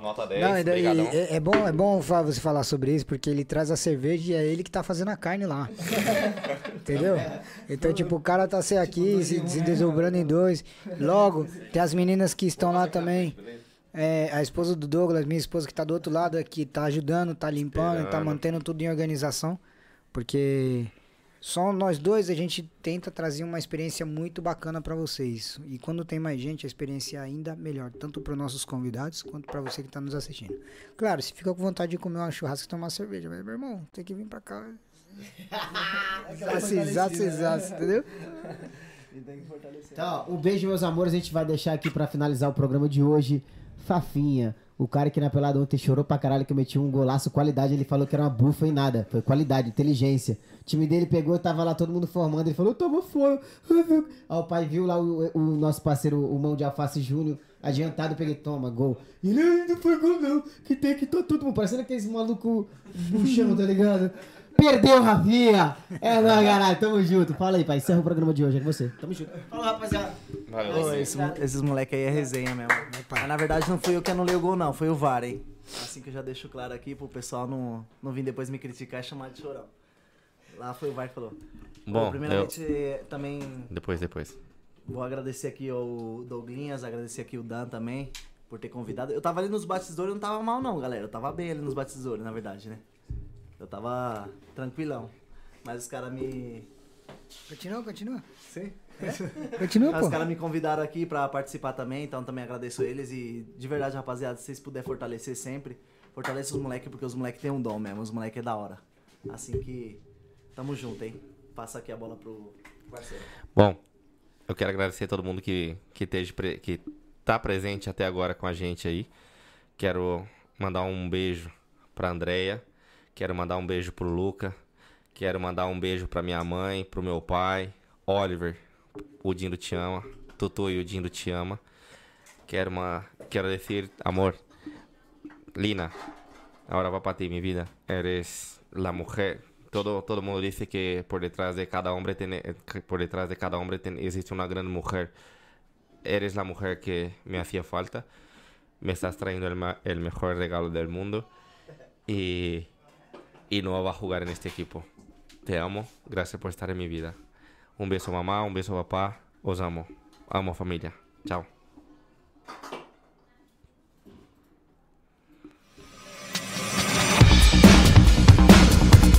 Nota 10. Não, e daí, é, é bom, é bom você falar sobre isso, porque ele traz a cerveja e é ele que tá fazendo a carne lá. (laughs) Entendeu? Então, tipo, o cara tá se aqui, se, se desdobrando em dois. Logo, tem as meninas que estão lá também. É, a esposa do Douglas, minha esposa que tá do outro lado aqui, tá ajudando, tá limpando, tá Esperando. mantendo tudo em organização. Porque só nós dois a gente tenta trazer uma experiência muito bacana pra vocês. E quando tem mais gente, a experiência é ainda melhor, tanto para nossos convidados quanto pra você que tá nos assistindo. Claro, se fica com vontade de comer uma churrasco e tomar cerveja, mas meu irmão, tem que vir pra cá. (laughs) Assisar, assisar, entendeu? E tem que fortalecer. Então, ó, um beijo, meus amores. A gente vai deixar aqui pra finalizar o programa de hoje. Fafinha, o cara que na pelada ontem chorou pra caralho que eu meti um golaço qualidade. Ele falou que era uma bufa e nada. Foi qualidade, inteligência. O time dele pegou, tava lá todo mundo formando. Ele falou, tava fora. (laughs) Aí o pai viu lá o, o nosso parceiro, o mão de alface Júnior, adiantado. Peguei, toma, gol. Ele, "Ai, não foi gol não. Que tem que tá todo mundo. Parecendo aqueles maluco buchão, tá ligado? Perdeu, Rafinha! É nóis, caralho. Tamo junto. Fala aí, pai. Encerra o programa de hoje. É com você. Tamo junto. Fala, rapaziada. Valeu, Ô, esse esses moleque aí é resenha mesmo. Mas na verdade não fui eu que anulei o gol, não. Foi o VAR, hein? Assim que eu já deixo claro aqui pro pessoal não, não vir depois me criticar e chamar de chorão. Lá foi o VAR que falou. Bom, primeiramente, também Depois, depois. vou agradecer aqui ao Douglinhas, agradecer aqui o Dan também por ter convidado. Eu tava ali nos batizadores, eu não tava mal não, galera. Eu tava bem ali nos batizadores, na verdade, né? Eu tava tranquilão. Mas os caras me... Continua, continua. Sim? Continua, (laughs) Mas pô. os caras me convidaram aqui pra participar também, então também agradeço eles. E de verdade, rapaziada, se vocês puderem fortalecer sempre, fortalece os moleques, porque os moleques têm um dom mesmo, os moleques é da hora. Assim que tamo junto, hein? Passa aqui a bola pro parceiro. Bom, eu quero agradecer a todo mundo que, que, esteja pre- que tá presente até agora com a gente aí. Quero mandar um beijo pra Andrea, Quero mandar um beijo pro Luca. Quero mandar um beijo pra minha mãe, pro meu pai. Oliver, o Dindo te ama. Tutu e o Dindo te ama. Quero, uma, quero decir, amor, Lina, ahora va para ti, mi vida. Eres la mujer. Todo, todo mundo dice que por detrás de cada que por detrás de cada tiene- existe una gran mujer. Eres la mujer que me hacía falta. Me estás trayendo el, el mejor regalo del mundo. Y, y no va a jugar en este equipo. Te amo, gracias por estar en mi vida. Un beso mamá, un beso papá, os amo. Amo familia. Chao.